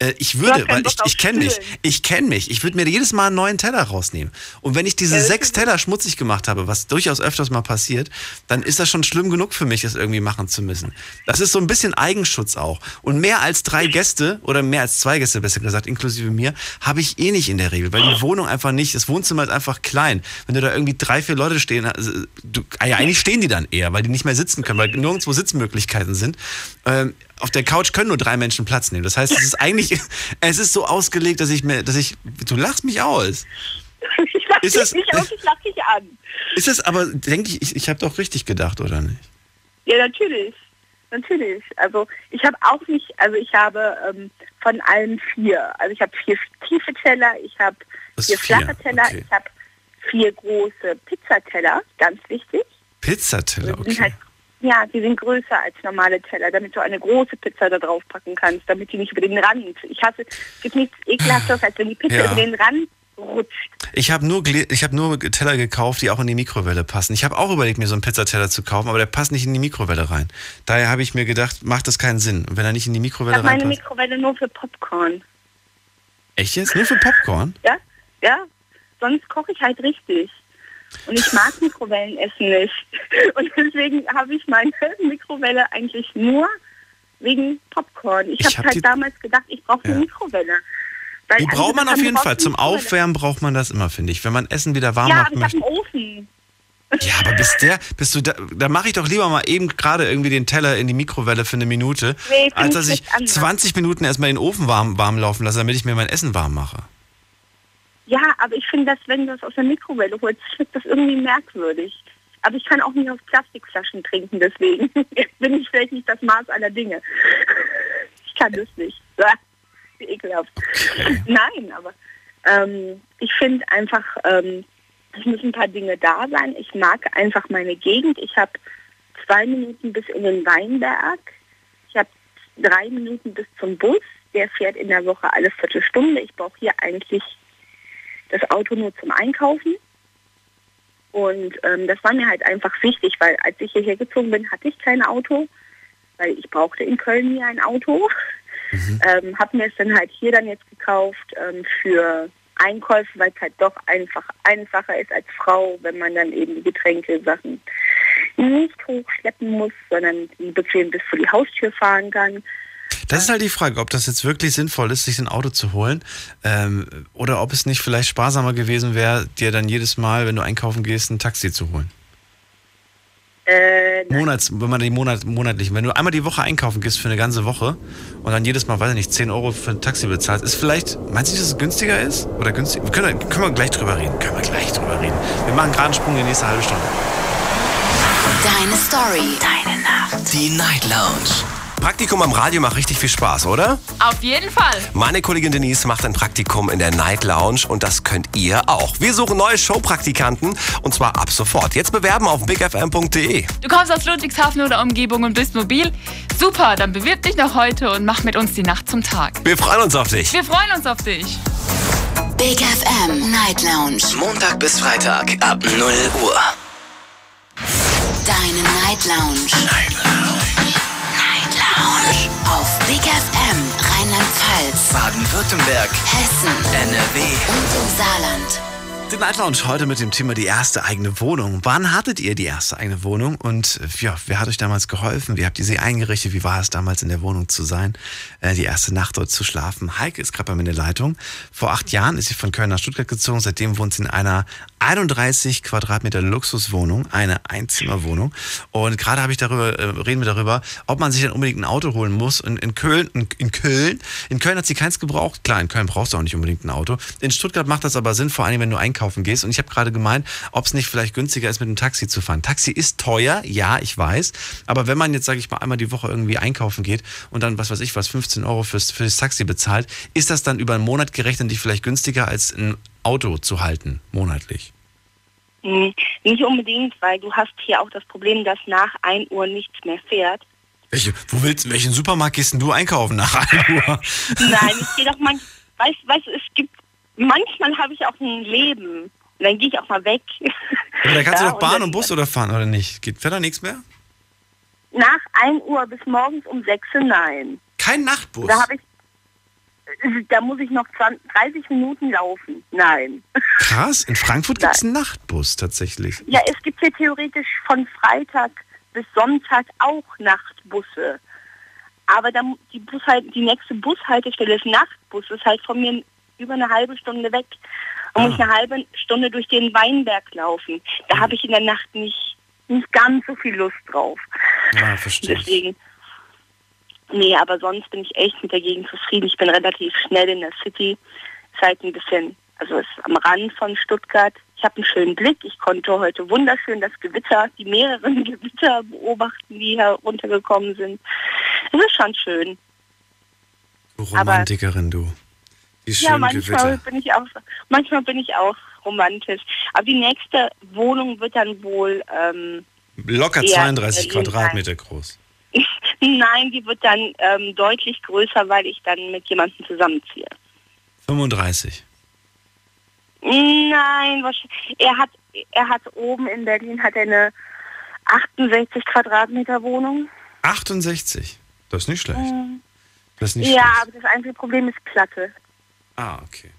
Äh, ich würde, weil ich, ich kenne mich, ich kenne mich. Ich würde mir jedes Mal einen neuen Teller rausnehmen. Und wenn ich diese Ja, sechs Teller schmutzig gemacht habe, was durchaus öfters mal passiert, dann ist das schon schlimm genug für mich, das irgendwie machen zu müssen. Das ist so ein bisschen Eigenschutz auch. Und mehr als drei Gäste oder mehr als zwei Gäste, besser gesagt, inklusive mir, habe ich eh nicht in der Regel, weil die Wohnung einfach nicht, das Wohnzimmer ist einfach klein. Wenn du da irgendwie drei, vier Leute stehen, also, du, ja, eigentlich stehen die dann eher, weil die nicht mehr sitzen können, weil nirgendwo Sitzmöglichkeiten sind. Ähm, auf der Couch können nur drei Menschen Platz nehmen. Das heißt, es ist eigentlich, es ist so ausgelegt, dass ich mir, dass ich, du lachst mich aus. Ich lach Ist dich das- nicht aus, ich lach dich an. Ist es aber, denke ich, ich, ich habe doch richtig gedacht, oder nicht? Ja, natürlich. Natürlich. Also ich habe auch nicht, also ich habe ähm, von allen vier. Also ich habe vier tiefe Teller, ich habe vier flache Teller, Okay. ich habe vier große Pizzateller, ganz wichtig. Pizzateller, okay. Ja, die sind größer als normale Teller, damit du eine große Pizza da drauf packen kannst, damit die nicht über den Rand. Ich hasse, es gibt nichts ekelhaftes, als wenn die Pizza Ja. über den Rand rutscht. Ich habe nur, ich hab nur Teller gekauft, die auch in die Mikrowelle passen. Ich habe auch überlegt, mir so einen Pizzateller zu kaufen, aber der passt nicht in die Mikrowelle rein. Daher habe ich mir gedacht, macht das keinen Sinn. Und wenn er nicht in die Ich Mikrowelle habe meine reinpasst. Mikrowelle nur für Popcorn. Echt jetzt? Nur für Popcorn? Ja, ja. Sonst koche ich halt richtig. Und ich mag Mikrowellenessen nicht. Und deswegen habe ich meine Mikrowelle eigentlich nur wegen Popcorn. Ich, Ich habe hab halt damals gedacht, ich brauche eine Ja. Mikrowelle. Weil Die braucht man auf jeden Fall. Zum. Aufwärmen braucht man das immer, finde ich. Wenn man Essen wieder warm Ja, machen ich möchte. habe einen Ofen. Ja, aber bis der, bist du da, da mache ich doch lieber mal eben gerade irgendwie den Teller in die Mikrowelle für eine Minute, Nee, als dass ich schmeckt anders. 20 Minuten erstmal den Ofen warm, warm laufen lasse, damit ich mir mein Essen warm mache. Ja, aber ich finde, dass wenn du das aus der Mikrowelle holst, schmeckt das irgendwie merkwürdig. Aber ich kann auch nicht aus Plastikflaschen trinken, deswegen bin ich vielleicht nicht das Maß aller Dinge. Ich kann das nicht. Wie ekelhaft. Nein, aber ähm, ich finde einfach, ähm, es müssen ein paar Dinge da sein. Ich mag einfach meine Gegend. Ich habe zwei Minuten bis in den Weinberg. Ich habe drei Minuten bis zum Bus. Der fährt in der Woche alle Viertelstunde. Ich brauche hier eigentlich das Auto nur zum Einkaufen. Und ähm, das war mir halt einfach wichtig, weil als ich hierher gezogen bin, hatte ich kein Auto, weil ich brauchte in Köln hier ein Auto. Ähm, habe mir es dann halt hier dann jetzt gekauft ähm, für Einkäufe, weil es halt doch einfach einfacher ist als Frau, wenn man dann eben die Getränke-Sachen nicht hochschleppen muss, sondern die bequem bis vor die Haustür fahren kann. Das ist halt die Frage, ob das jetzt wirklich sinnvoll ist, sich ein Auto zu holen ähm, oder ob es nicht vielleicht sparsamer gewesen wäre, dir dann jedes Mal, wenn du einkaufen gehst, ein Taxi zu holen. Äh, Monats, wenn man die Monat, monatlich, wenn du einmal die Woche einkaufen gehst für eine ganze Woche und dann jedes Mal, weiß ich nicht, 10 Euro für ein Taxi bezahlst, ist vielleicht, meinst du, dass es günstiger ist? Oder günstig? Wir können, können wir gleich drüber reden. Können wir gleich drüber reden. Wir machen gerade einen Sprung in die nächste halbe Stunde. Deine Story. Deine Nacht. Die Night Lounge. Praktikum am Radio macht richtig viel Spaß, oder? Auf jeden Fall. Meine Kollegin Denise macht ein Praktikum in der Night Lounge und das könnt ihr auch. Wir suchen neue Showpraktikanten und zwar ab sofort. Jetzt bewerben auf bigfm.de. Du kommst aus Ludwigshafen oder Umgebung und bist mobil? Super, dann bewirb dich noch heute und mach mit uns die Nacht zum Tag. Wir freuen uns auf dich. Wir freuen uns auf dich. Big FM Night Lounge. Montag bis Freitag ab 0 Uhr. Deine Night Lounge. Night Lounge. Lounge. Auf Big FM Rheinland-Pfalz, Baden-Württemberg, Hessen NRW. und im Saarland. Die Night Lounge heute mit dem Thema die erste eigene Wohnung. Wann hattet ihr die erste eigene Wohnung und ja, wer hat euch damals geholfen? Wie habt ihr sie eingerichtet? Wie war es damals in der Wohnung zu sein? Äh, die erste Nacht dort zu schlafen. Heike ist gerade bei mir in der Leitung. Vor acht Jahren ist sie von Köln nach Stuttgart gezogen. Seitdem wohnt sie in einer 31 Quadratmeter Luxuswohnung, eine Einzimmerwohnung. Und gerade habe ich darüber, äh, reden wir darüber, ob man sich dann unbedingt ein Auto holen muss. Und in Köln, in, in Köln, in Köln hat sie keins gebraucht. Klar, in Köln brauchst du auch nicht unbedingt ein Auto. In Stuttgart macht das aber Sinn, vor allem wenn du einkaufen gehst. Und ich habe gerade gemeint, ob es nicht vielleicht günstiger ist, mit dem Taxi zu fahren. Taxi ist teuer, ja, ich weiß. Aber wenn man jetzt, sage ich mal, einmal die Woche irgendwie einkaufen geht und dann, was weiß ich was, 15 Euro fürs, fürs Taxi bezahlt, ist das dann über einen Monat gerechnet nicht vielleicht günstiger als ein Auto zu halten, monatlich? Hm, Nicht unbedingt, weil du hast hier auch das Problem, dass nach 1 Uhr nichts mehr fährt. Welche, wo willst, welchen Supermarkt gehst denn du einkaufen nach 1 Uhr? Nein, ich gehe doch man, weißt, du, es gibt, manchmal habe ich auch ein Leben. Und dann gehe ich auch mal weg. Aber da kannst Ja, du doch Bahn dann- und Bus oder fahren, oder nicht? Geht, fährt da nichts mehr? Nach 1 Uhr bis morgens um 6 Uhr nein. Kein Nachtbus? Da habe ich, da muss ich noch 20, 30 Minuten laufen. Nein. Krass, in Frankfurt gibt es einen Nachtbus tatsächlich. Ja, es gibt hier theoretisch von Freitag bis Sonntag auch Nachtbusse. Aber dann die, Bushalt, die nächste Bushaltestelle ist Nachtbus, ist halt von mir über eine halbe Stunde weg. Und muss eine halbe Stunde durch den Weinberg laufen. Da habe ich in der Nacht nicht, nicht ganz so viel Lust drauf. Ja, verstehe. ich. Deswegen. Nee, aber sonst bin ich echt mit der Gegend zufrieden. Ich bin relativ schnell in der City. Ist halt ein bisschen, also ist am Rand von Stuttgart. Ich habe einen schönen Blick. Ich konnte heute wunderschön das Gewitter, die mehreren Gewitter beobachten, die heruntergekommen sind. Es ist schon schön. Du Romantikerin, du. Die ja, manchmal Gewitter. bin ich auch, manchmal bin ich auch romantisch. Aber die nächste Wohnung wird dann wohl ähm, Locker eher 32 Berlin Quadratmeter groß. Nein, die wird dann ähm, deutlich größer, weil ich dann mit jemandem zusammenziehe. 35. Nein, wahrscheinlich- er hat, er hat oben in Berlin hat er eine 68 Quadratmeter Wohnung. 68. Das ist nicht schlecht. Mhm. Das ist nicht Ja, schlecht. aber das einzige Problem ist Platte. Ah, okay.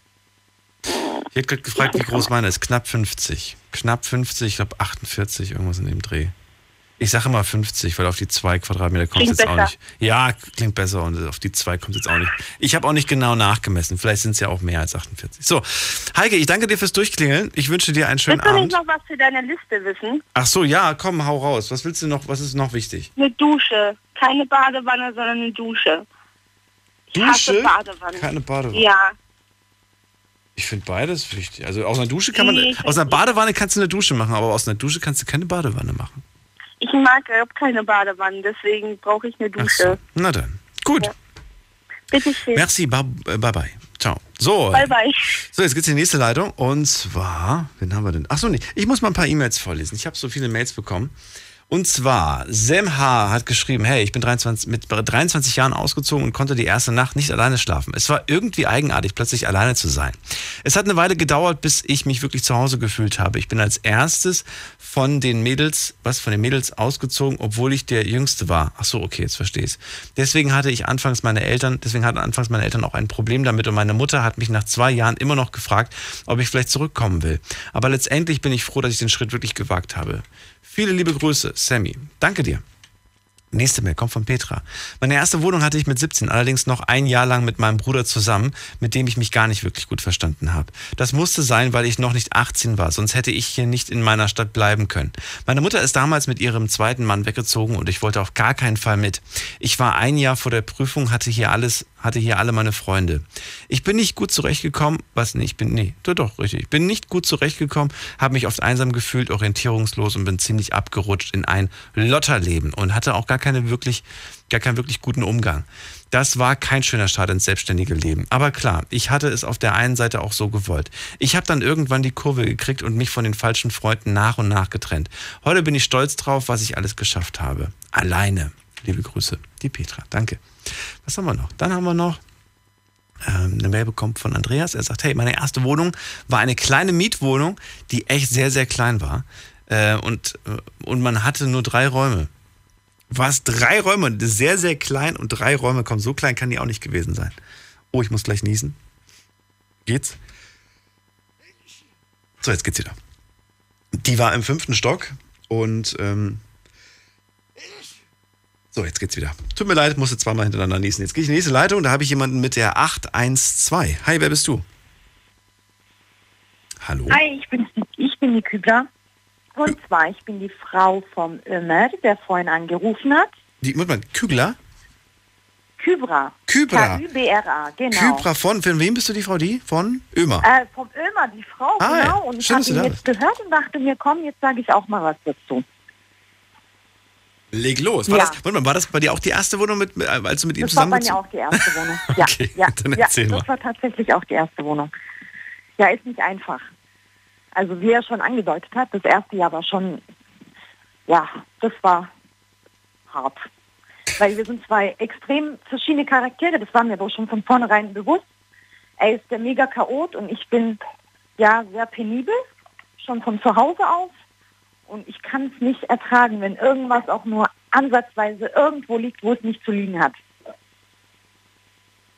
Ich hätte gerade gefragt, wie groß meine ist. Knapp 50. Knapp 50, ich glaube 48, irgendwas in dem Dreh. Ich sage immer 50, weil auf die zwei Quadratmeter kommt Klingt jetzt auch besser. nicht. Ja, klingt besser und auf die zwei kommt jetzt auch nicht. Ich habe auch nicht genau nachgemessen. Vielleicht sind es ja auch mehr als 48. So, Heike, ich danke dir fürs Durchklingeln. Ich wünsche dir einen schönen Willst du Abend. nicht noch was für deine Liste wissen? Ach so, ja, komm, hau raus. Was willst du noch? Was ist noch wichtig? Eine Dusche. Keine Badewanne, sondern eine Dusche. Ich Dusche? Badewanne. Keine Badewanne. Ja. Ich finde beides wichtig. Also aus einer Dusche kann man, Nee, aus einer Badewanne kannst du eine Dusche machen, aber aus einer Dusche kannst du keine Badewanne machen. Ich mag überhaupt keine Badewanne, deswegen brauche ich eine Dusche. Na dann. Gut. Bitte schön. Merci, bye, äh, bye bye. Ciao. So, Bye bye. so jetzt geht's in die nächste Leitung und zwar, wen haben wir denn? Ach so, nee, ich muss mal ein paar E-Mails vorlesen. Ich habe so viele Mails bekommen. Und zwar, Sam H. hat geschrieben, hey, ich bin 23, mit 23 Jahren ausgezogen und konnte die erste Nacht nicht alleine schlafen. Es war irgendwie eigenartig, plötzlich alleine zu sein. Es hat eine Weile gedauert, bis ich mich wirklich zu Hause gefühlt habe. Ich bin als erstes von den Mädels, was von den Mädels ausgezogen, obwohl ich der Jüngste war. Ach so, okay, jetzt verstehe ich's. Deswegen hatte ich anfangs meine Eltern, deswegen hatten anfangs meine Eltern auch ein Problem damit und meine Mutter hat mich nach zwei Jahren immer noch gefragt, ob ich vielleicht zurückkommen will. Aber letztendlich bin ich froh, dass ich den Schritt wirklich gewagt habe. Viele liebe Grüße, Sammy. Danke dir. Nächste Mail kommt von Petra. Meine erste Wohnung hatte ich mit 17, allerdings noch ein Jahr lang mit meinem Bruder zusammen, mit dem ich mich gar nicht wirklich gut verstanden habe. Das musste sein, weil ich noch nicht 18 war, sonst hätte ich hier nicht in meiner Stadt bleiben können. Meine Mutter ist damals mit ihrem zweiten Mann weggezogen und ich wollte auf gar keinen Fall mit. Ich war ein Jahr vor der Prüfung, hatte hier alles, hatte hier alle meine Freunde. Ich bin nicht gut zurechtgekommen, was nee, ich bin nee, doch, doch richtig. Ich bin nicht gut zurechtgekommen, habe mich oft einsam gefühlt, orientierungslos und bin ziemlich abgerutscht in ein Lotterleben und hatte auch gar keine wirklich gar keinen wirklich guten Umgang. Das war kein schöner Start ins selbstständige Leben. Aber klar, ich hatte es auf der einen Seite auch so gewollt. Ich habe dann irgendwann die Kurve gekriegt und mich von den falschen Freunden nach und nach getrennt. Heute bin ich stolz drauf, was ich alles geschafft habe. Alleine. Liebe Grüße, die Petra. Danke. Was haben wir noch? Dann haben wir noch ähm, eine Mail bekommen von Andreas. Er sagt, hey, meine erste Wohnung war eine kleine Mietwohnung, die echt sehr, sehr klein war. Äh, und, äh, und man hatte nur drei Räume. Was? Drei Räume? Sehr, sehr klein und drei Räume kommen. So klein kann die auch nicht gewesen sein. Oh, ich muss gleich niesen. Geht's? So, jetzt geht's wieder. Die war im fünften Stock und ähm, so, jetzt geht's wieder. Tut mir leid, musste zweimal hintereinander niesen. Jetzt gehe ich in die nächste Leitung, da habe ich jemanden mit der 812. Hi, wer bist du? Hallo? Hi, ich bin, ich bin die Kübler. Und zwar, ich bin die Frau vom Ömer, der vorhin angerufen hat. Die, Moment mal, Kügler? Kybra. Kybra. K-U-B-R-A, genau. Kybra von, von wem bist du die Frau? Die? Von Ömer. Äh, vom Ömer, die Frau, Ah, genau. Und ich Schön, habe dass du ihn jetzt gehört und dachte mir, komm, jetzt sage ich auch mal was dazu. Leg los. War, Ja. das, Moment mal, war das bei dir auch die erste Wohnung, mit, äh, als du mit ihm Das war bei mir zusammengezogen auch die erste Wohnung. Ja, Okay, ja, dann ja, erzähl das mal. war tatsächlich auch die erste Wohnung. Ja, ist nicht einfach. Also wie er schon angedeutet hat, das erste Jahr war schon, ja, das war hart. Weil wir sind zwei extrem verschiedene Charaktere, das war mir aber schon von vornherein bewusst. Er ist der mega Chaot und ich bin ja sehr penibel, schon von zu Hause aus. Und ich kann es nicht ertragen, wenn irgendwas auch nur ansatzweise irgendwo liegt, wo es nicht zu liegen hat.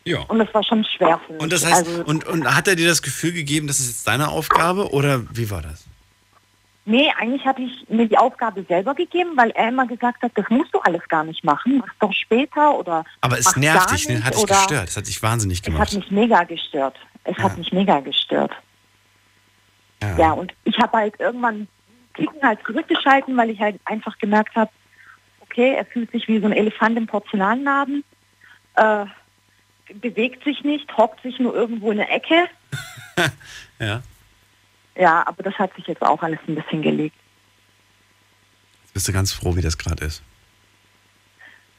Ja. Und das war schon schwer für mich. Und das heißt, also, und, und hat er dir das Gefühl gegeben, das ist jetzt deine Aufgabe oder wie war das? nee, eigentlich hatte ich mir die Aufgabe selber gegeben, weil er immer gesagt hat, das musst du alles gar nicht machen, mach's doch später oder Aber es nervt dich, ne? hat dich gestört, es hat dich wahnsinnig Es hat gemacht. mich mega gestört. Es hat mich mega gestört. Ja, und ich habe halt irgendwann Klicken halt zurückgeschalten, weil ich halt einfach gemerkt habe, okay, er fühlt sich wie so ein Elefant im Porzellanladen, äh, bewegt sich nicht, hockt sich nur irgendwo in der Ecke. Ja. Ja, aber das hat sich jetzt auch alles ein bisschen gelegt. Jetzt bist du ganz froh, wie das gerade ist.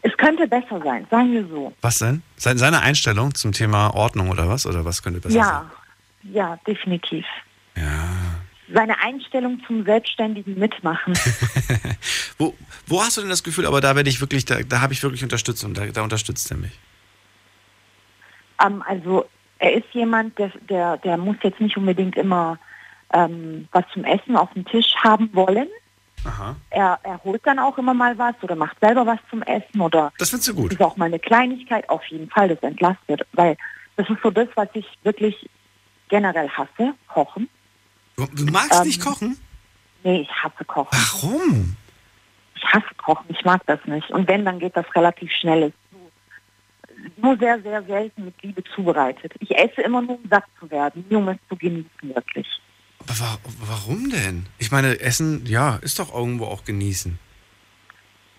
Es könnte besser sein, sagen wir so. Was denn? Se- Seine Einstellung zum Thema Ordnung oder was? Oder was könnte besser sein? ja, ja, definitiv. Seine Einstellung zum selbstständigen Mitmachen. Wo, wo hast du denn das Gefühl, aber da werde ich wirklich, da, da habe ich wirklich Unterstützung, da, da unterstützt er mich. Ähm, also er ist jemand, der, der, der muss jetzt nicht unbedingt immer ähm, was zum Essen auf dem Tisch haben wollen. Aha. Er, er holt dann auch immer mal was oder macht selber was zum Essen oder das findest du gut. ist auch mal eine Kleinigkeit, auf jeden Fall, das entlastet, weil das ist so das, was ich wirklich generell hasse, Kochen. Du, du magst Ähm, nicht kochen? Nee, ich hasse Kochen. Warum? Ich hasse Kochen, ich mag das nicht. Und wenn, dann geht das relativ schnell. Nur, sehr, sehr selten mit Liebe zubereitet. Ich esse immer nur, um satt zu werden, nur um es zu genießen, wirklich. Aber wa warum denn? Ich meine, Essen, ja, ist doch irgendwo auch genießen.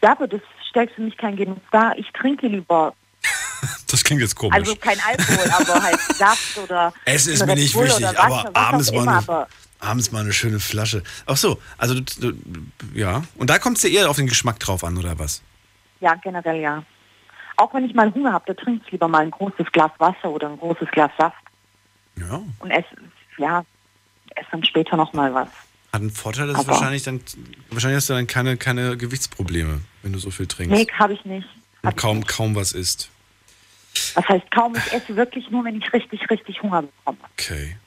Ja, aber das stellt für mich keinen Genuss dar. Ich trinke lieber, Das klingt jetzt komisch. also kein Alkohol, aber halt Saft oder Essen ist mir nicht Bull wichtig, aber abends mal, abends mal eine schöne Flasche. Ach so, also du, du, ja. Und da kommt es dir eher auf den Geschmack drauf an, oder was? Ja, generell ja. Auch wenn ich mal Hunger habe, da trinke ich lieber mal ein großes Glas Wasser oder ein großes Glas Saft. Ja. Und esse, ja, esse dann später noch mal was. Hat einen Vorteil, dass wahrscheinlich dann, wahrscheinlich hast du dann keine, keine Gewichtsprobleme, wenn du so viel trinkst. Nee, habe ich nicht. und kaum, kaum was isst. Das heißt kaum, ich esse wirklich nur, wenn ich richtig, richtig Hunger bekomme. Okay.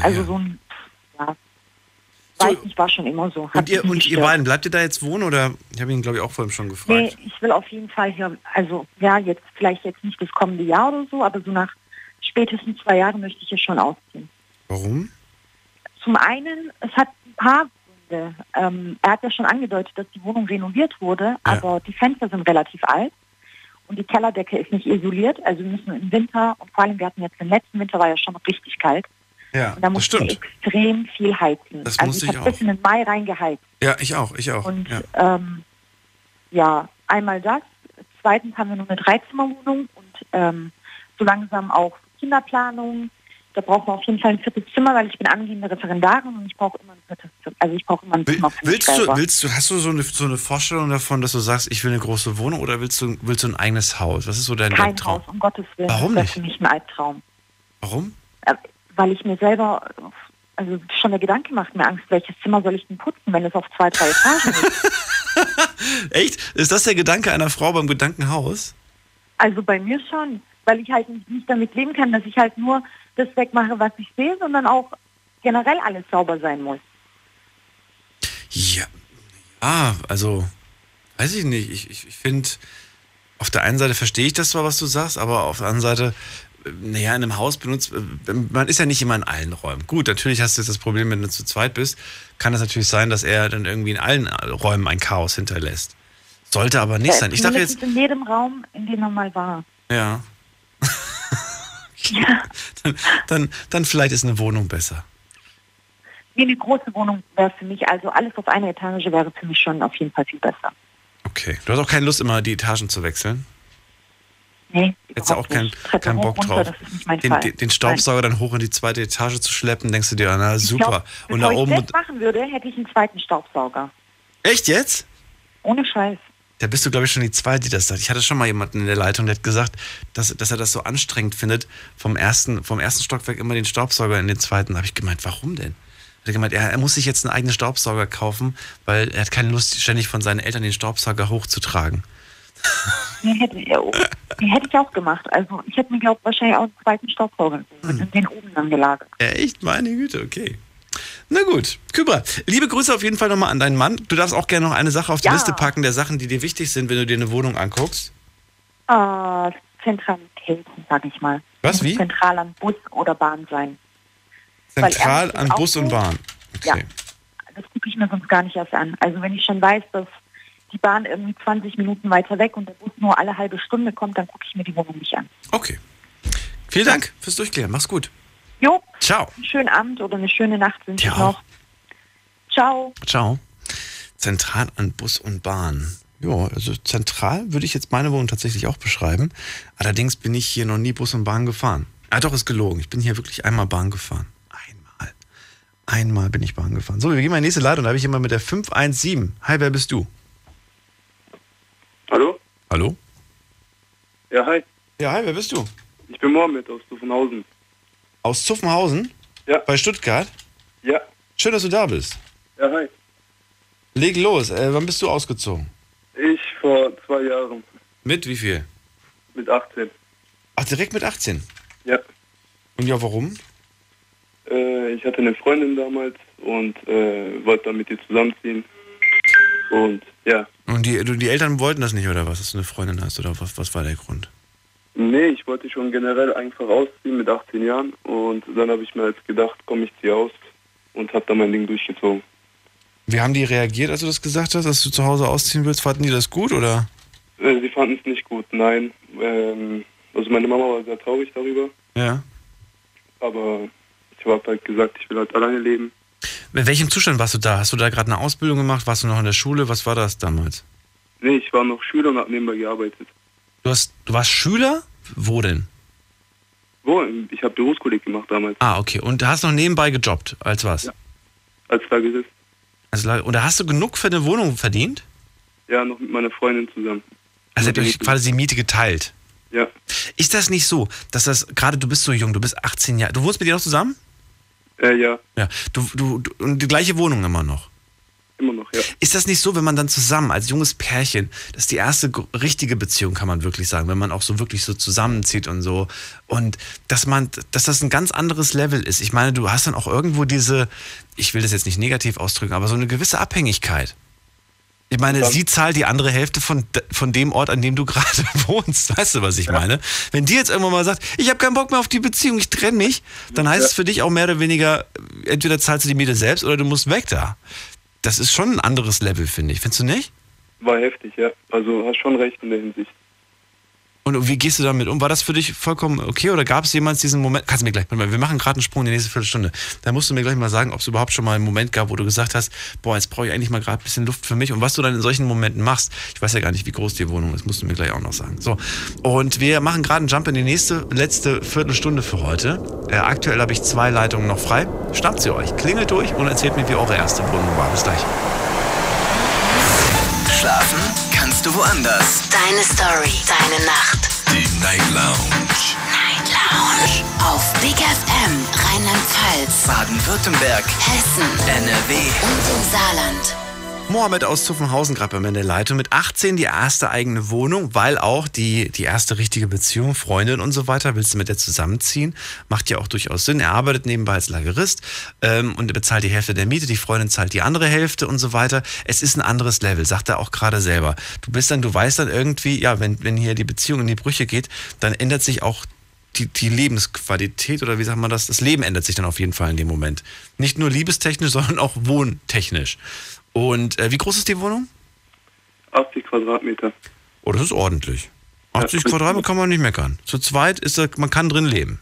Also so ein, ja, weiß nicht, war schon immer so. Hat Und ihr, und ihr beiden, bleibt ihr da jetzt wohnen oder? Ich habe ihn, glaube ich, auch vorhin schon gefragt. Nee, ich will auf jeden Fall hier, also ja, jetzt vielleicht jetzt nicht das kommende Jahr oder so, aber so nach spätestens zwei Jahren möchte ich hier schon ausziehen. Warum? Zum einen, es hat ein paar Gründe. Ähm, er hat ja schon angedeutet, dass die Wohnung renoviert wurde, aber die Fenster sind relativ alt und die Kellerdecke ist nicht isoliert. Also wir müssen im Winter und vor allem wir hatten jetzt den letzten Winter war ja schon richtig kalt Ja, und da das wir stimmt. extrem viel heizen. Das also musste ich ich habe auch. bis in den Mai reingeheizt. Ja, ich auch, ich auch. Und ja. ähm, ja, einmal das. Zweitens haben wir nur eine Dreizimmerwohnung und ähm, so langsam auch Kinderplanung. Da brauchen wir auf jeden Fall ein viertes Zimmer, weil ich bin angehende Referendarin und ich brauche immer ein viertes Zimmer. Also ich brauche immer ein Zimmer für mich Willst du, willst du, hast du so eine, so eine Vorstellung davon, dass du sagst, ich will eine große Wohnung oder willst du, willst du ein eigenes Haus? Was ist so dein, Kein Traum? Haus, um Gottes Willen. Warum das nicht? wäre für mich ein Albtraum. Warum? Weil ich mir selber, also schon der Gedanke macht mir Angst, welches Zimmer soll ich denn putzen, wenn es auf zwei, drei Etagen ist. Echt? Ist das der Gedanke einer Frau beim Gedankenhaus? Also bei mir schon, weil ich halt nicht, damit leben kann, dass ich halt nur das wegmache, was ich sehe, sondern auch generell alles sauber sein muss. Ja. Ah, also, weiß ich nicht. Ich, ich, ich finde, auf der einen Seite verstehe ich das zwar, was du sagst, aber auf der anderen Seite, naja, in einem Haus benutzt, äh, man ist ja nicht immer in allen Räumen. Gut, natürlich hast du jetzt das Problem, wenn du zu zweit bist, kann es natürlich sein, dass er dann irgendwie in allen Räumen ein Chaos hinterlässt. Sollte aber nicht Ja, sein. Ich dachte jetzt, in jedem Raum, in dem er mal war. ja. dann, dann, dann vielleicht ist eine Wohnung besser. Wie eine große Wohnung wäre für mich, also alles auf einer Etage wäre für mich schon auf jeden Fall viel besser. Okay. Du hast auch keine Lust, immer die Etagen zu wechseln? Nee, Hättest du auch keinen hoch, Bock runter, drauf. den, den, den Staubsauger dann hoch in die zweite Etage zu schleppen, denkst du dir, na super. glaub, Und bevor da oben. ich das machen würde, hätte ich einen zweiten Staubsauger. Echt jetzt? Ohne Scheiß. Da bist du, glaube ich, schon die Zweite, die das sagt. Ich hatte schon mal jemanden in der Leitung, der hat gesagt, dass, dass er das so anstrengend findet, vom ersten, vom ersten Stockwerk immer den Staubsauger in den zweiten. Da habe ich gemeint, warum denn? Hat er gemeint, er, er muss sich jetzt einen eigenen Staubsauger kaufen, weil er hat keine Lust, ständig von seinen Eltern den Staubsauger hochzutragen. Nee, hätte, nee, hätte ich auch gemacht. Also ich hätte mir, glaube wahrscheinlich auch einen zweiten Staubsauger Hm. und den oben dann gelagert. Echt? Meine Güte, okay. Na gut, Kübra, liebe Grüße auf jeden Fall nochmal an deinen Mann. Du darfst auch gerne noch eine Sache auf die Ja. Liste packen, der Sachen, die dir wichtig sind, wenn du dir eine Wohnung anguckst. Ah, Zentralitäten, sag ich mal. Was, wie? Zentral an Bus oder Bahn sein. Zentral an Bus auch und Bahn. Ja, das gucke ich mir sonst gar nicht erst an. Also wenn ich schon weiß, dass die Bahn irgendwie 20 Minuten weiter weg und der Bus nur alle halbe Stunde kommt, dann gucke ich mir die Wohnung nicht an. Okay. Vielen Dank fürs Durchklären. Mach's gut. Jo, Ciao. einen schönen Abend oder eine schöne Nacht wünsche ich Dir noch. Ciao. Ciao. Zentral an Bus und Bahn. Ja, also zentral würde ich jetzt meine Wohnung tatsächlich auch beschreiben. Allerdings bin ich hier noch nie Bus und Bahn gefahren. Ah, doch, ist gelogen. Ich bin hier wirklich einmal Bahn gefahren. Einmal. Einmal bin ich Bahn gefahren. So, wir gehen mal in die nächste Leitung. Da habe ich jemand mit der 517. Hi, wer bist du? Hallo? Hallo? Ja, hi. Ja, hi, wer bist du? Ich bin Mohammed aus Zuffenhausen. Aus Zuffenhausen? Ja. Bei Stuttgart? Ja. Schön, dass du da bist. Ja, hi. Leg los. Äh, wann bist du ausgezogen? Ich vor zwei Jahren Mit wie viel? mit 18. Ach, direkt mit 18? Ja. Und ja, warum? Äh, ich hatte eine Freundin damals und äh, wollte dann mit ihr zusammenziehen. Und ja, Und die, du, die Eltern wollten das nicht, oder was? Dass du eine Freundin hast, oder was, was war der Grund? nee, ich wollte schon generell einfach ausziehen mit 18 Jahren. Und dann habe ich mir jetzt gedacht, komm, ich ziehe aus und habe dann mein Ding durchgezogen. Wie haben die reagiert, als du das gesagt hast, dass du zu Hause ausziehen willst? Fanden die das gut, oder? Äh, sie fanden es nicht gut, nein. Ähm, also meine Mama war sehr traurig darüber. Ja. Aber ich habe halt gesagt, ich will halt alleine leben. In welchem Zustand warst du da? Hast du da gerade eine Ausbildung gemacht? Warst du noch in der Schule? Was war das damals? Nee, ich war noch Schüler und habe nebenbei gearbeitet. Du, hast, du warst Schüler? Wo denn? Wo? Ich habe Berufskolleg gemacht damals. Ah, okay. Und du hast noch nebenbei gejobbt. Als was? Ja. Als Lagerist. Als Lager Oder hast du genug für eine Wohnung verdient? Ja, noch mit meiner Freundin zusammen. Also habt ihr euch quasi die Miete geteilt? Ja. Ist das nicht so, dass das, gerade du bist so jung, du bist 18 Jahre, du wohnst mit ihr noch zusammen? Äh, ja, Ja. Du, du, du, und die gleiche Wohnung immer noch? immer noch, ja. Ist das nicht so, wenn man dann zusammen als junges Pärchen, das ist die erste richtige Beziehung, kann man wirklich sagen, wenn man auch so wirklich so zusammenzieht und so und dass man, dass das ein ganz anderes Level ist. Ich meine, du hast dann auch irgendwo diese, ich will das jetzt nicht negativ ausdrücken, aber so eine gewisse Abhängigkeit. Ich meine, sie zahlt die andere Hälfte von, von dem Ort, an dem du gerade wohnst. Weißt du, was ich meine? Wenn die jetzt irgendwann mal sagt, ich habe keinen Bock mehr auf die Beziehung, ich trenne mich, dann heißt es für dich auch mehr oder weniger, entweder zahlst du die Miete selbst oder du musst weg da. Das ist schon ein anderes Level, finde ich. Findest du nicht? War heftig, ja. Also hast schon recht in der Hinsicht. Und wie gehst du damit um? War das für dich vollkommen okay oder gab es jemals diesen Moment? Kannst du mir gleich, warte mal, wir machen gerade einen Sprung in die nächste Viertelstunde. Da musst du mir gleich mal sagen, ob es überhaupt schon mal einen Moment gab, wo du gesagt hast, boah, jetzt brauche ich eigentlich mal gerade ein bisschen Luft für mich und was du dann in solchen Momenten machst. Ich weiß ja gar nicht, wie groß die Wohnung ist, musst du mir gleich auch noch sagen. So, und wir machen gerade einen Jump in die nächste, letzte Viertelstunde für heute. Äh, aktuell habe ich zwei Leitungen noch frei. Schnappt sie euch, klingelt durch und erzählt mir, wie eure erste Wohnung war. Bis gleich. Schlafen kannst du woanders. Deine Story, deine Nacht. Die Night Lounge. Night Lounge. Auf Big FM, Rheinland-Pfalz, Baden-Württemberg, Hessen, NRW. und im Saarland. Mohammed aus Zuffenhausen gerade bei mir in der Leitung. Mit 18 die erste eigene Wohnung, weil auch die, die erste richtige Beziehung, Freundin und so weiter, willst du mit der zusammenziehen. Macht ja auch durchaus Sinn. Er arbeitet nebenbei als Lagerist ähm, und er bezahlt die Hälfte der Miete, die Freundin zahlt die andere Hälfte und so weiter. Es ist ein anderes Level, sagt er auch gerade selber. Du bist dann, du weißt dann irgendwie, ja, wenn, wenn hier die Beziehung in die Brüche geht, dann ändert sich auch die, die Lebensqualität oder wie sagt man das? Das Leben ändert sich dann auf jeden Fall in dem Moment. Nicht nur liebestechnisch, sondern auch wohntechnisch. Und äh, wie groß ist die Wohnung? 80 Quadratmeter. Oh, das ist ordentlich. 80 Ja. Quadratmeter kann man nicht meckern. Zu zweit ist da, man kann drin leben.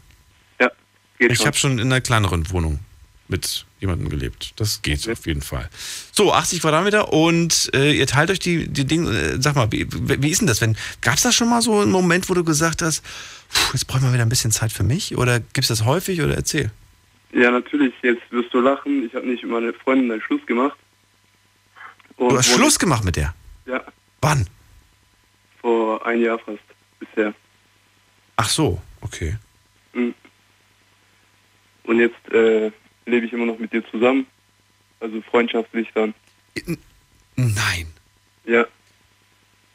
Ja, geht ich habe schon in einer kleineren Wohnung mit jemandem gelebt. Das geht auf jeden Fall. So, 80 Quadratmeter und äh, ihr teilt euch die, die Dinge. Äh, sag mal, wie, wie ist denn das? Wenn gab es da schon mal so einen Moment, wo du gesagt hast, puh, jetzt brauchen wir wieder ein bisschen Zeit für mich? Oder gibt es das häufig? Oder erzähl. Ja, natürlich. Jetzt wirst du lachen. Ich habe nicht mit meiner Freundin einen Schluss gemacht. Und Du hast Schluss gemacht mit der. Ja, Wann? vor ein Jahr fast bisher. Ach so, okay. Mhm. Und jetzt äh, lebe ich immer noch mit dir zusammen. Also freundschaftlich dann. Nein. Ja,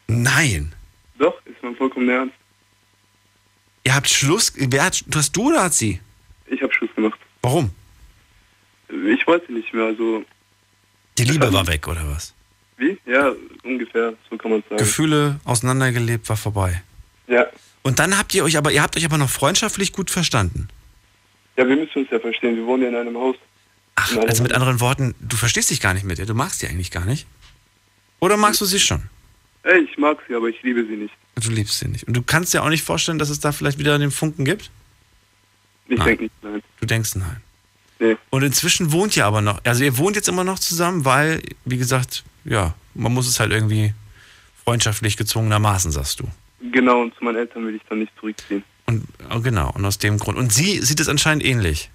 Nein. doch, ist man vollkommen ernst. Ihr habt Schluss. Wer hat, du hast du oder hat sie? Ich habe Schluss gemacht. Warum? Ich wollte nicht mehr, also Die Liebe war weg, oder was? Wie? Ja, ungefähr, so kann man sagen. Gefühle auseinandergelebt, war vorbei. Ja, Und dann habt ihr euch aber, ihr habt euch aber noch freundschaftlich gut verstanden. Ja, wir müssen uns ja verstehen. Wir wohnen ja in einem Haus. Ach, In einem also mit anderen Worten, du verstehst dich gar nicht mit ihr, du magst sie eigentlich gar nicht. Oder magst du sie schon? Ey, ich mag sie, aber ich liebe sie nicht. Du liebst sie nicht. Und du kannst dir auch nicht vorstellen, dass es da vielleicht wieder den Funken gibt? Ich denke nicht, nein. Du denkst nein. Nee. Und inzwischen wohnt ihr aber noch, also ihr wohnt jetzt immer noch zusammen, weil, wie gesagt, ja, man muss es halt irgendwie freundschaftlich gezwungenermaßen, sagst du. Genau, und zu meinen Eltern will ich dann nicht zurückziehen. Und oh, genau, und aus dem Grund. Und sie sieht es anscheinend ähnlich.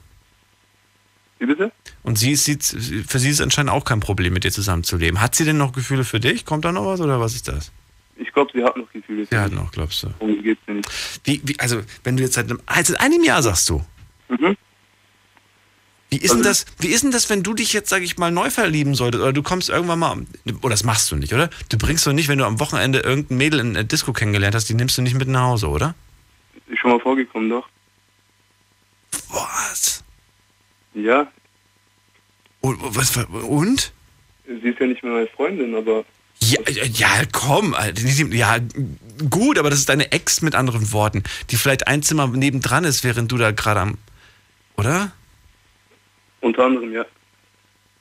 Wie bitte? Und sie sieht, für sie ist es anscheinend auch kein Problem, mit dir zusammenzuleben. Hat sie denn noch Gefühle für dich? Kommt da noch was oder was ist das? Ich glaube, sie hat noch Gefühle. Sie hat noch, glaubst du. Darum geht's mir nicht. Wie, wie, also, wenn du jetzt seit einem, seit einem Jahr sagst du. Mhm. Wie ist, denn das, wie ist denn das, wenn du dich jetzt, sag ich mal, neu verlieben solltest? Oder du kommst irgendwann mal, oder das machst du nicht, oder? Du bringst doch nicht, wenn du am Wochenende irgendein Mädel in der Disco kennengelernt hast, die nimmst du nicht mit nach Hause, oder? Ist schon mal vorgekommen, doch. Was? Ja, Und, was, und? sie ist ja nicht mehr meine Freundin, aber Ja, ja, ja, komm, Alter. ja, gut, aber das ist deine Ex mit anderen Worten, die vielleicht ein Zimmer nebendran ist, während du da gerade am, oder? Unter anderem, ja.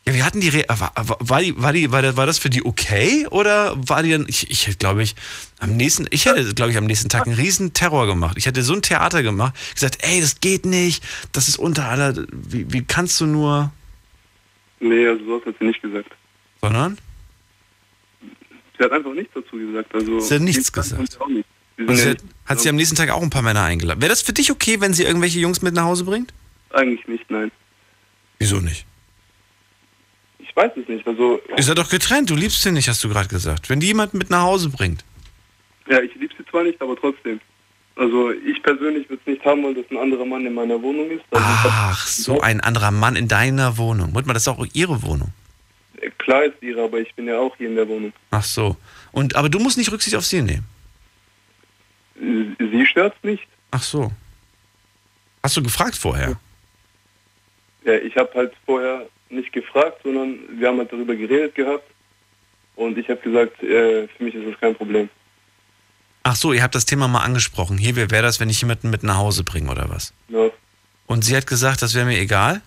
Ja, wir hatten die, Re war, war, die, war die, war, das- war das für die okay oder war die dann, ich, ich hätte, glaube ich, am nächsten, ich hätte, glaube ich, am nächsten Tag einen riesen Terror gemacht. Ich hätte so ein Theater gemacht, gesagt, ey, das geht nicht, das ist unter aller, wie, wie kannst du nur, Nee, also so hat sie nicht gesagt. sondern? Sie hat einfach nichts dazu gesagt. Also Sie hat nichts gesagt. nicht. Wir Und sie hat, hat sie am nächsten Tag auch ein paar Männer eingeladen. Wäre das für dich okay, wenn sie irgendwelche Jungs mit nach Hause bringt? Eigentlich nicht, nein. Wieso nicht? Ich weiß es nicht. Also, Ist er doch getrennt, du liebst sie nicht, hast du gerade gesagt. Wenn die jemanden mit nach Hause bringt. ja, ich liebe sie zwar nicht, aber trotzdem. Also ich persönlich würde es nicht haben wollen, dass ein anderer Mann in meiner Wohnung ist. Also Ach, so ein anderer Mann in deiner Wohnung. Warte mal, das ist auch ihre Wohnung. Klar ist ihre, aber ich bin ja auch hier in der Wohnung. Ach so. Und, aber du musst nicht Rücksicht auf sie nehmen. Sie stört nicht. Ach so. Hast du gefragt vorher? Ja, ich habe halt vorher nicht gefragt, sondern wir haben halt darüber geredet gehabt. Und ich habe gesagt, äh, für mich ist das kein Problem. Ach so, ihr habt das Thema mal angesprochen. Hier, wie wäre das, wenn ich jemanden mit nach Hause bringe oder was? Ja. Und sie hat gesagt, das wäre mir egal?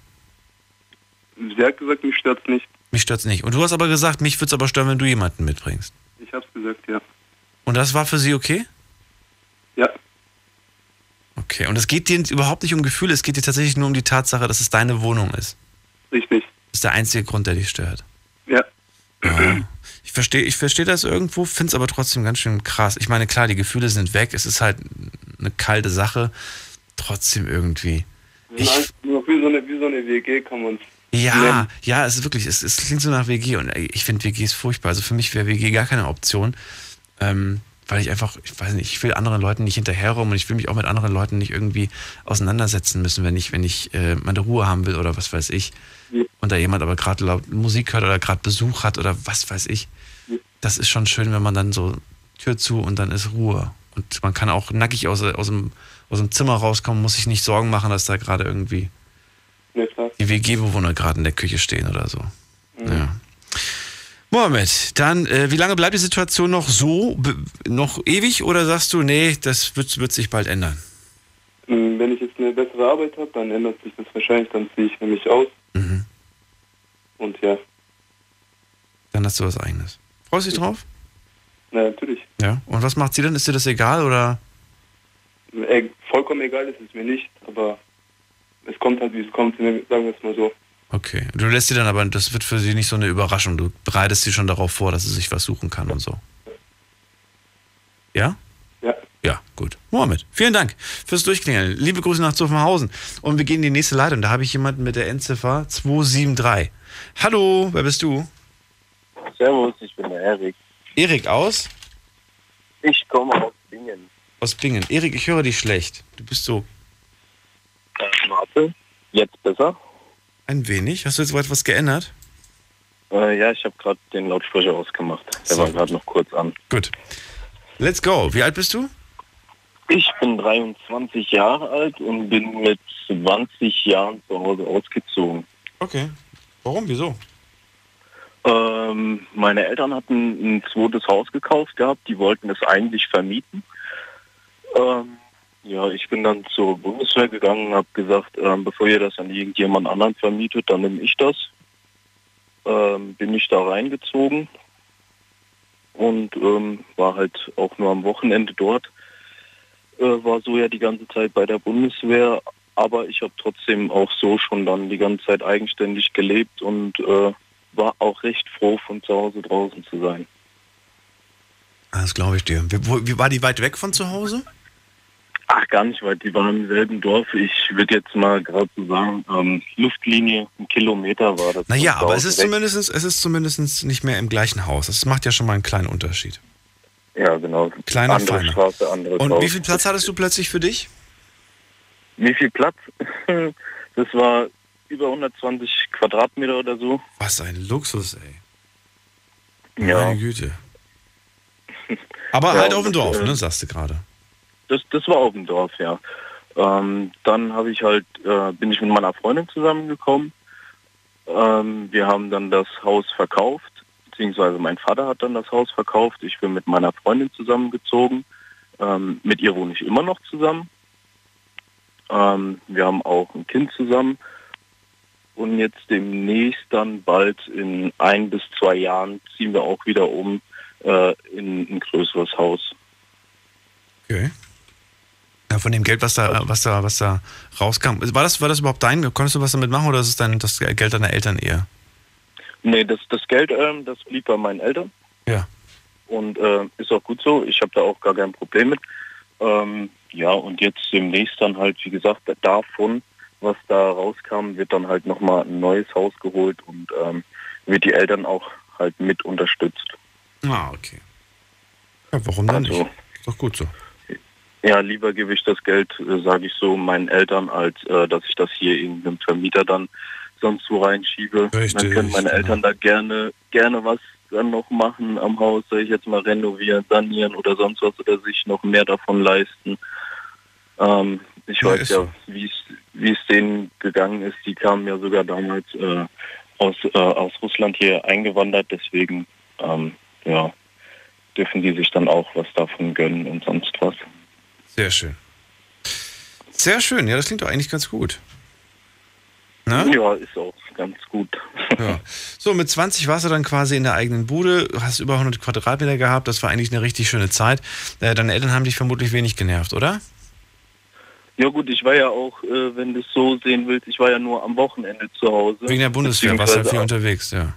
Sie hat gesagt, mich stört's nicht. Mich stört's nicht. Und du hast aber gesagt, mich würde es aber stören, wenn du jemanden mitbringst. Ich hab's gesagt, ja. Und das war für sie okay? Ja. Okay, und es geht dir überhaupt nicht um Gefühle, es geht dir tatsächlich nur um die Tatsache, dass es deine Wohnung ist. Richtig. Das ist der einzige Grund, der dich stört. Ja. Ja. Ich verstehe ich versteh das irgendwo, finde es aber trotzdem ganz schön krass. Ich meine, klar, die Gefühle sind weg, es ist halt eine kalte Sache. Trotzdem irgendwie. Einfach nur wie so eine, wie so eine WG kann man Ja, ja, es ist wirklich, es, es klingt so nach WG und ey, ich finde WGs furchtbar. Also für mich wäre WG gar keine Option. Ähm, weil ich einfach, ich weiß nicht, ich will anderen Leuten nicht hinterherrum und ich will mich auch mit anderen Leuten nicht irgendwie auseinandersetzen müssen, wenn ich, wenn ich äh, meine Ruhe haben will oder was weiß ich. Und da jemand aber gerade laut Musik hört oder gerade Besuch hat oder was weiß ich. Das ist schon schön, wenn man dann so Tür zu und dann ist Ruhe. Und man kann auch nackig aus, aus, dem, aus dem Zimmer rauskommen, muss sich nicht Sorgen machen, dass da gerade irgendwie Ja, die WG-Bewohner gerade in der Küche stehen oder so. Ja. Mohammed, dann, äh, wie lange bleibt die Situation noch so, noch ewig oder sagst du, nee, das wird, wird sich bald ändern? Mm, Wenn ich jetzt eine bessere Arbeit habe, dann ändert sich das wahrscheinlich, dann ziehe ich nämlich aus. Mhm. Und ja, Dann hast du was eigenes. Freust du dich drauf? na, natürlich. Ja. Und was macht sie denn? Ist dir das egal oder? Äh, vollkommen egal ist es mir nicht, aber es kommt halt, wie es kommt, sagen wir es mal so. Okay. Du lässt sie dann aber, das wird für sie nicht so eine Überraschung. Du bereitest sie schon darauf vor, dass sie sich was suchen kann und so. Ja? Ja. Ja, gut. Mohammed, vielen Dank fürs Durchklingeln. Liebe Grüße nach Zuffenhausen. Und wir gehen in die nächste Leitung. Da habe ich jemanden mit der Endziffer 273. Hallo, wer bist du? Servus, ich bin der Erik. Erik aus? Ich komme aus Bingen. Aus Bingen. Erik, ich höre dich schlecht. Du bist so Äh, warte, jetzt besser? Ein wenig. Hast du jetzt etwas geändert? Äh, ja, ich habe gerade den Lautsprecher ausgemacht. Der war gerade noch kurz an. Gut. Let's go. Wie alt bist du? Ich bin 23 Jahre alt und bin mit 20 Jahren zu Hause ausgezogen. Okay. Warum? Wieso? Ähm, meine Eltern hatten ein zweites Haus gekauft gehabt. Die wollten es eigentlich vermieten. Ähm, ja, ich bin dann zur Bundeswehr gegangen und habe gesagt, ähm, bevor ihr das an irgendjemand anderen vermietet, dann nehme ich das. Ähm, bin ich da reingezogen und ähm, war halt auch nur am Wochenende dort. Äh, war so ja die ganze Zeit bei der Bundeswehr, aber ich habe trotzdem auch so schon dann die ganze Zeit eigenständig gelebt und äh, war auch recht froh, von zu Hause draußen zu sein. Das glaube ich dir. Wie, wie war die weit weg von zu Hause? Ach, gar nicht weit. Die waren im selben Dorf. Ich würde jetzt mal gerade so sagen, ähm, Luftlinie, ein Kilometer war das. Naja, aber es ist, zumindest, es ist zumindest nicht mehr im gleichen Haus. Das macht ja schon mal einen kleinen Unterschied. Ja, genau. Kleiner, andere feiner. Straße, andere Und Haus. wie viel Platz hattest du plötzlich für dich? Wie viel Platz? Das war über 120 Quadratmeter oder so. Was ein Luxus, ey. Ja. Meine Güte. Aber Ja, halt auf dem Dorf, äh, ne, sagst du gerade. Das, das war auf dem Dorf, ja. Ähm, dann habe ich halt, äh, bin ich mit meiner Freundin zusammengekommen. Ähm, wir haben dann das Haus verkauft, beziehungsweise mein Vater hat dann das Haus verkauft. Ich bin mit meiner Freundin zusammengezogen. Ähm, mit ihr wohne ich immer noch zusammen. Ähm, wir haben auch ein Kind zusammen. Und jetzt demnächst dann bald in ein bis zwei Jahren ziehen wir auch wieder um äh, in ein größeres Haus. Okay. Ja, von dem Geld, was da, was da, was da rauskam. War das, war das überhaupt dein? Konntest du was damit machen oder ist es dein, das Geld deiner Eltern eher? Nee, das, das Geld, ähm, das blieb bei meinen Eltern. Ja. Und äh, ist auch gut so. Ich habe da auch gar kein Problem mit. Ähm, ja, und jetzt demnächst dann halt, wie gesagt, davon, was da rauskam, wird dann halt nochmal ein neues Haus geholt und ähm, wird die Eltern auch halt mit unterstützt. Ah, okay. Ja, warum dann Also, nicht? Ist doch gut so. Ja, lieber gebe ich das Geld, äh, sage ich so, meinen Eltern, als äh, dass ich das hier irgendeinem Vermieter dann sonst so reinschiebe. Richtig, dann können meine. Eltern da gerne, gerne was dann noch machen am Haus, soll ich jetzt mal renovieren, sanieren oder sonst was oder sich noch mehr davon leisten. Ähm, ich Ja, weiß ja, so. wie es wie es denen gegangen ist. Die kamen ja sogar damals äh, aus, äh, aus Russland hier eingewandert, deswegen ähm, ja, dürfen die sich dann auch was davon gönnen und sonst was. Sehr schön. Sehr schön, ja, das klingt doch eigentlich ganz gut. Ne? Ja, ist auch ganz gut. Ja. So, mit 20 warst du dann quasi in der eigenen Bude, hast über 100 Quadratmeter gehabt, das war eigentlich eine richtig schöne Zeit. Äh, Deine Eltern haben dich vermutlich wenig genervt, oder? Ja gut, ich war ja auch, äh, wenn du es so sehen willst, ich war ja nur am Wochenende zu Hause. Wegen der Bundeswehr warst du ja viel unterwegs, ja.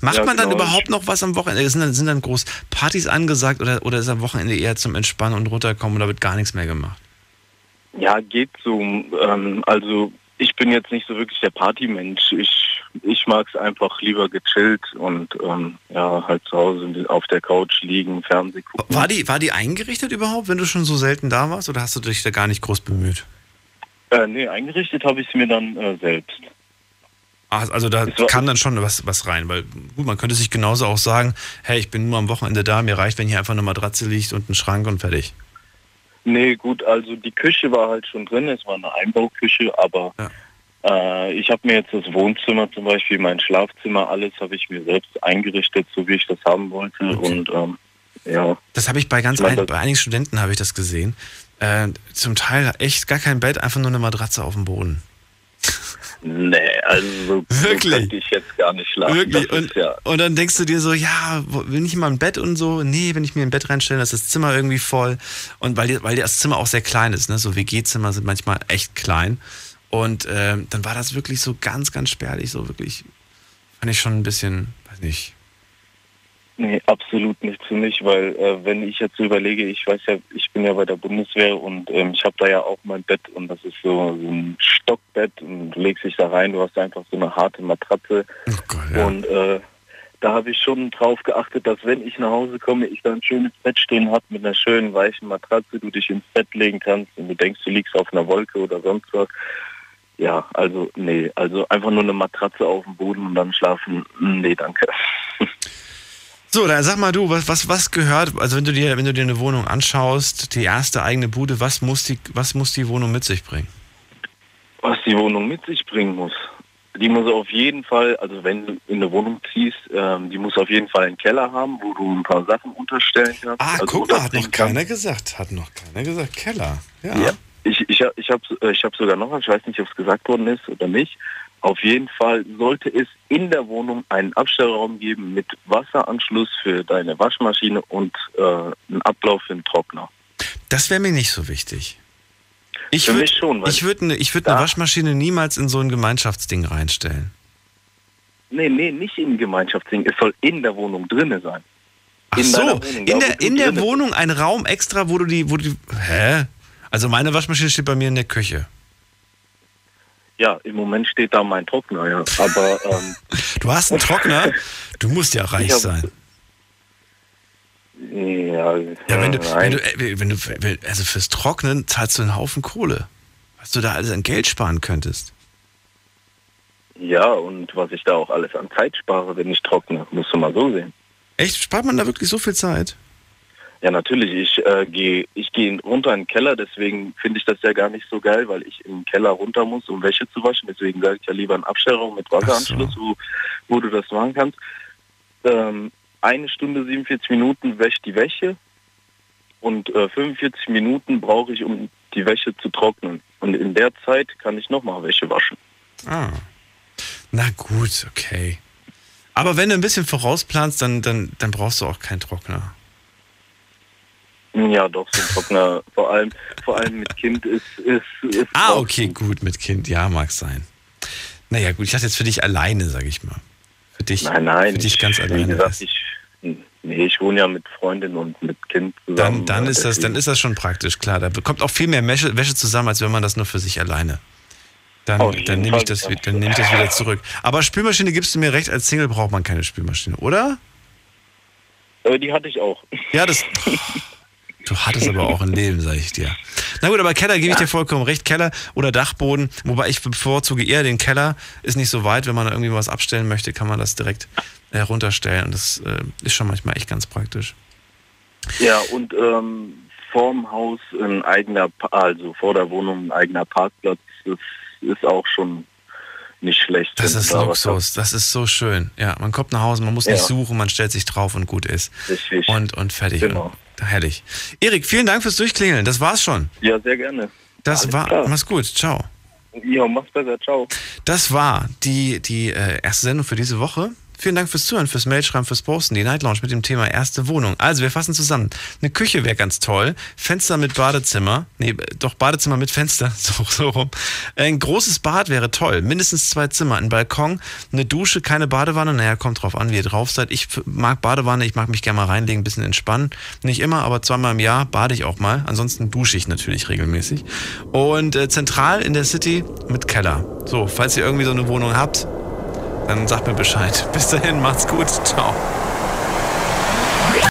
Macht Ja, man dann genau. überhaupt noch was am Wochenende? Sind dann, sind dann groß Partys angesagt oder, oder ist am Wochenende eher zum Entspannen und runterkommen und da wird gar nichts mehr gemacht? Ja, geht so. Ähm, also ich bin jetzt nicht so wirklich der Partymensch. Ich, ich mag es einfach lieber gechillt und ähm, ja, halt zu Hause auf der Couch liegen, Fernsehen gucken. War die, war die eingerichtet überhaupt, wenn du schon so selten da warst oder hast du dich da gar nicht groß bemüht? Äh, nee, eingerichtet habe ich es mir dann äh, selbst. Ach, also da kam dann schon was, was rein, weil gut, man könnte sich genauso auch sagen, hey, ich bin nur am Wochenende da, mir reicht, wenn hier einfach eine Matratze liegt und ein Schrank und fertig. Nee, gut, also die Küche war halt schon drin, es war eine Einbauküche, aber äh, ich habe mir jetzt das Wohnzimmer zum Beispiel, mein Schlafzimmer, alles habe ich mir selbst eingerichtet, so wie ich das haben wollte und ähm, ja. Das habe ich bei ganz Ich mein, ein, bei einigen Studenten habe ich das gesehen. Äh, zum Teil echt gar kein Bett, einfach nur eine Matratze auf dem Boden. Nee, also so Wirklich? so könnte ich jetzt gar nicht schlafen. Wirklich? Das ist ja, Und dann denkst du dir so, ja, will ich mal ein Bett und so? Nee, wenn ich mir ein Bett reinstelle, ist das Zimmer irgendwie voll. Und weil, weil das Zimmer auch sehr klein ist, ne? so WG-Zimmer sind manchmal echt klein. Und ähm, dann war das wirklich so ganz, ganz spärlich, so wirklich, fand ich schon ein bisschen, weiß nicht. Nee, absolut nicht für mich, weil äh, wenn ich jetzt überlege, ich weiß ja, ich bin ja bei der Bundeswehr und ähm, ich habe da ja auch mein Bett und das ist so, so ein Stockbett und du legst dich da rein, du hast einfach so eine harte Matratze und äh, da habe ich schon drauf geachtet, dass wenn ich nach Hause komme, ich da ein schönes Bett stehen habe mit einer schönen weichen Matratze, du dich ins Bett legen kannst und du denkst, du liegst auf einer Wolke oder sonst was. Ja, also nee, also einfach nur eine Matratze auf dem Boden und dann schlafen, nee, danke. So, dann sag mal du, was, was, was gehört, also wenn du dir, wenn du dir eine Wohnung anschaust, die erste eigene Bude, was muss die, was muss die Wohnung mit sich bringen? was die Wohnung mit sich bringen muss. Die muss auf jeden Fall, also wenn du in eine Wohnung ziehst, ähm, die muss auf jeden Fall einen Keller haben, wo du ein paar Sachen unterstellen kannst. Ah, also guck mal, hat noch keiner gesagt. Hat noch keiner gesagt. Keller. Ja. Ja, ich, ich, ich habe ich hab sogar noch, ich weiß nicht, ob es gesagt worden ist oder nicht. Auf jeden Fall sollte es in der Wohnung einen Abstellraum geben mit Wasseranschluss für deine Waschmaschine und äh, einen Ablauf für den Trockner. Das wäre mir nicht so wichtig. Ich würde ich würd eine ich würd eine Waschmaschine niemals in so ein Gemeinschaftsding reinstellen. Nee, nee, nicht im Gemeinschaftsding. Es soll in der Wohnung drinne sein. Ach in so, Wohnung, in der, in der Wohnung ein Raum extra, wo du die, wo du die, hä? Also meine Waschmaschine steht bei mir in der Küche. Ja, im Moment steht da mein Trockner, ja. Aber ähm, Du hast einen Trockner? Du musst ja reich Ich hab- sein. ja, Ja, wenn du, wenn du, äh, wenn du, also fürs Trocknen zahlst du einen Haufen Kohle. Was du da alles an Geld sparen könntest. ja, und was ich da auch alles an Zeit spare, wenn ich trockne, musst du mal so sehen. Echt? Spart man da wirklich so viel Zeit? Ja, natürlich. Ich äh, gehe ich geh runter in den Keller, deswegen finde ich das ja gar nicht so geil, weil ich den Keller runter muss, um Wäsche zu waschen. Deswegen sage ich ja lieber einen Abstellraum mit Wasseranschluss, wo, wo du das machen kannst. Ähm, eine Stunde 47 Minuten wäscht die Wäsche und äh, 45 Minuten brauche ich, um die Wäsche zu trocknen. Und in der Zeit kann ich nochmal Wäsche waschen. Ah. Na gut, okay. Aber wenn du ein bisschen vorausplanst, dann, dann, dann brauchst du auch keinen Trockner. Ja, doch, so ein Trockner, vor allem, vor allem mit Kind ist, ist, ist Ah, okay, gut, mit Kind, ja, mag sein. Naja, gut, ich dachte jetzt für dich alleine, sag ich mal. Für dich, Nein, nein. für dich ganz ich, alleine. Wie gesagt, ich, nee, ich wohne ja mit Freundin und mit Kind Dann, zusammen. dann, äh, ist das, dann deswegen- ist das schon praktisch, klar. Da bekommt auch viel mehr Wäsche, Wäsche zusammen, als wenn man das nur für sich alleine. Dann, dann nehme ich, das, dann nehme ich das wieder zurück. Aber Spülmaschine gibst du mir recht, als Single braucht man keine Spülmaschine, oder? Äh, die hatte ich auch. Ja, das. Du hattest aber auch ein Leben, sag ich dir. Na gut, aber Keller gebe ich dir vollkommen recht. Keller oder Dachboden, wobei ich bevorzuge eher den Keller. Ist nicht so weit, wenn man da irgendwie was abstellen möchte, kann man das direkt herunterstellen. Und das äh, ist schon manchmal echt ganz praktisch. Ja, und ähm, vorm Haus ein eigener, Pa- also vor der Wohnung ein eigener Parkplatz, das ist auch schon nicht schlecht. Das ist da Luxus, das ist so schön. Ja, man kommt nach Hause, man muss nicht Ja. suchen, man stellt sich drauf und gut ist. Richtig. Und, und fertig. Genau. Und, herrlich. Erik, vielen Dank fürs Durchklingeln. Das war's schon. Ja, sehr gerne. Das Alles war. klar. Mach's gut. Ciao. Ja, mach's besser. Ciao. Das war die, die äh, erste Sendung für diese Woche. Vielen Dank fürs Zuhören, fürs Mailschreiben, fürs Posten. Die Night Lounge mit dem Thema erste Wohnung. Also, wir fassen zusammen. Eine Küche wäre ganz toll. Fenster mit Badezimmer. Nee, doch Badezimmer mit Fenster. So, so rum. Ein großes Bad wäre toll. Mindestens zwei Zimmer. Ein Balkon, eine Dusche, keine Badewanne. Naja, kommt drauf an, wie ihr drauf seid. Ich mag Badewanne. Ich mag mich gerne mal reinlegen, ein bisschen entspannen. Nicht immer, aber zweimal im Jahr bade ich auch mal. Ansonsten dusche ich natürlich regelmäßig. Und äh, zentral in der City mit Keller. So, falls ihr irgendwie so eine Wohnung habt, dann sagt mir Bescheid. Bis dahin, macht's gut. Ciao.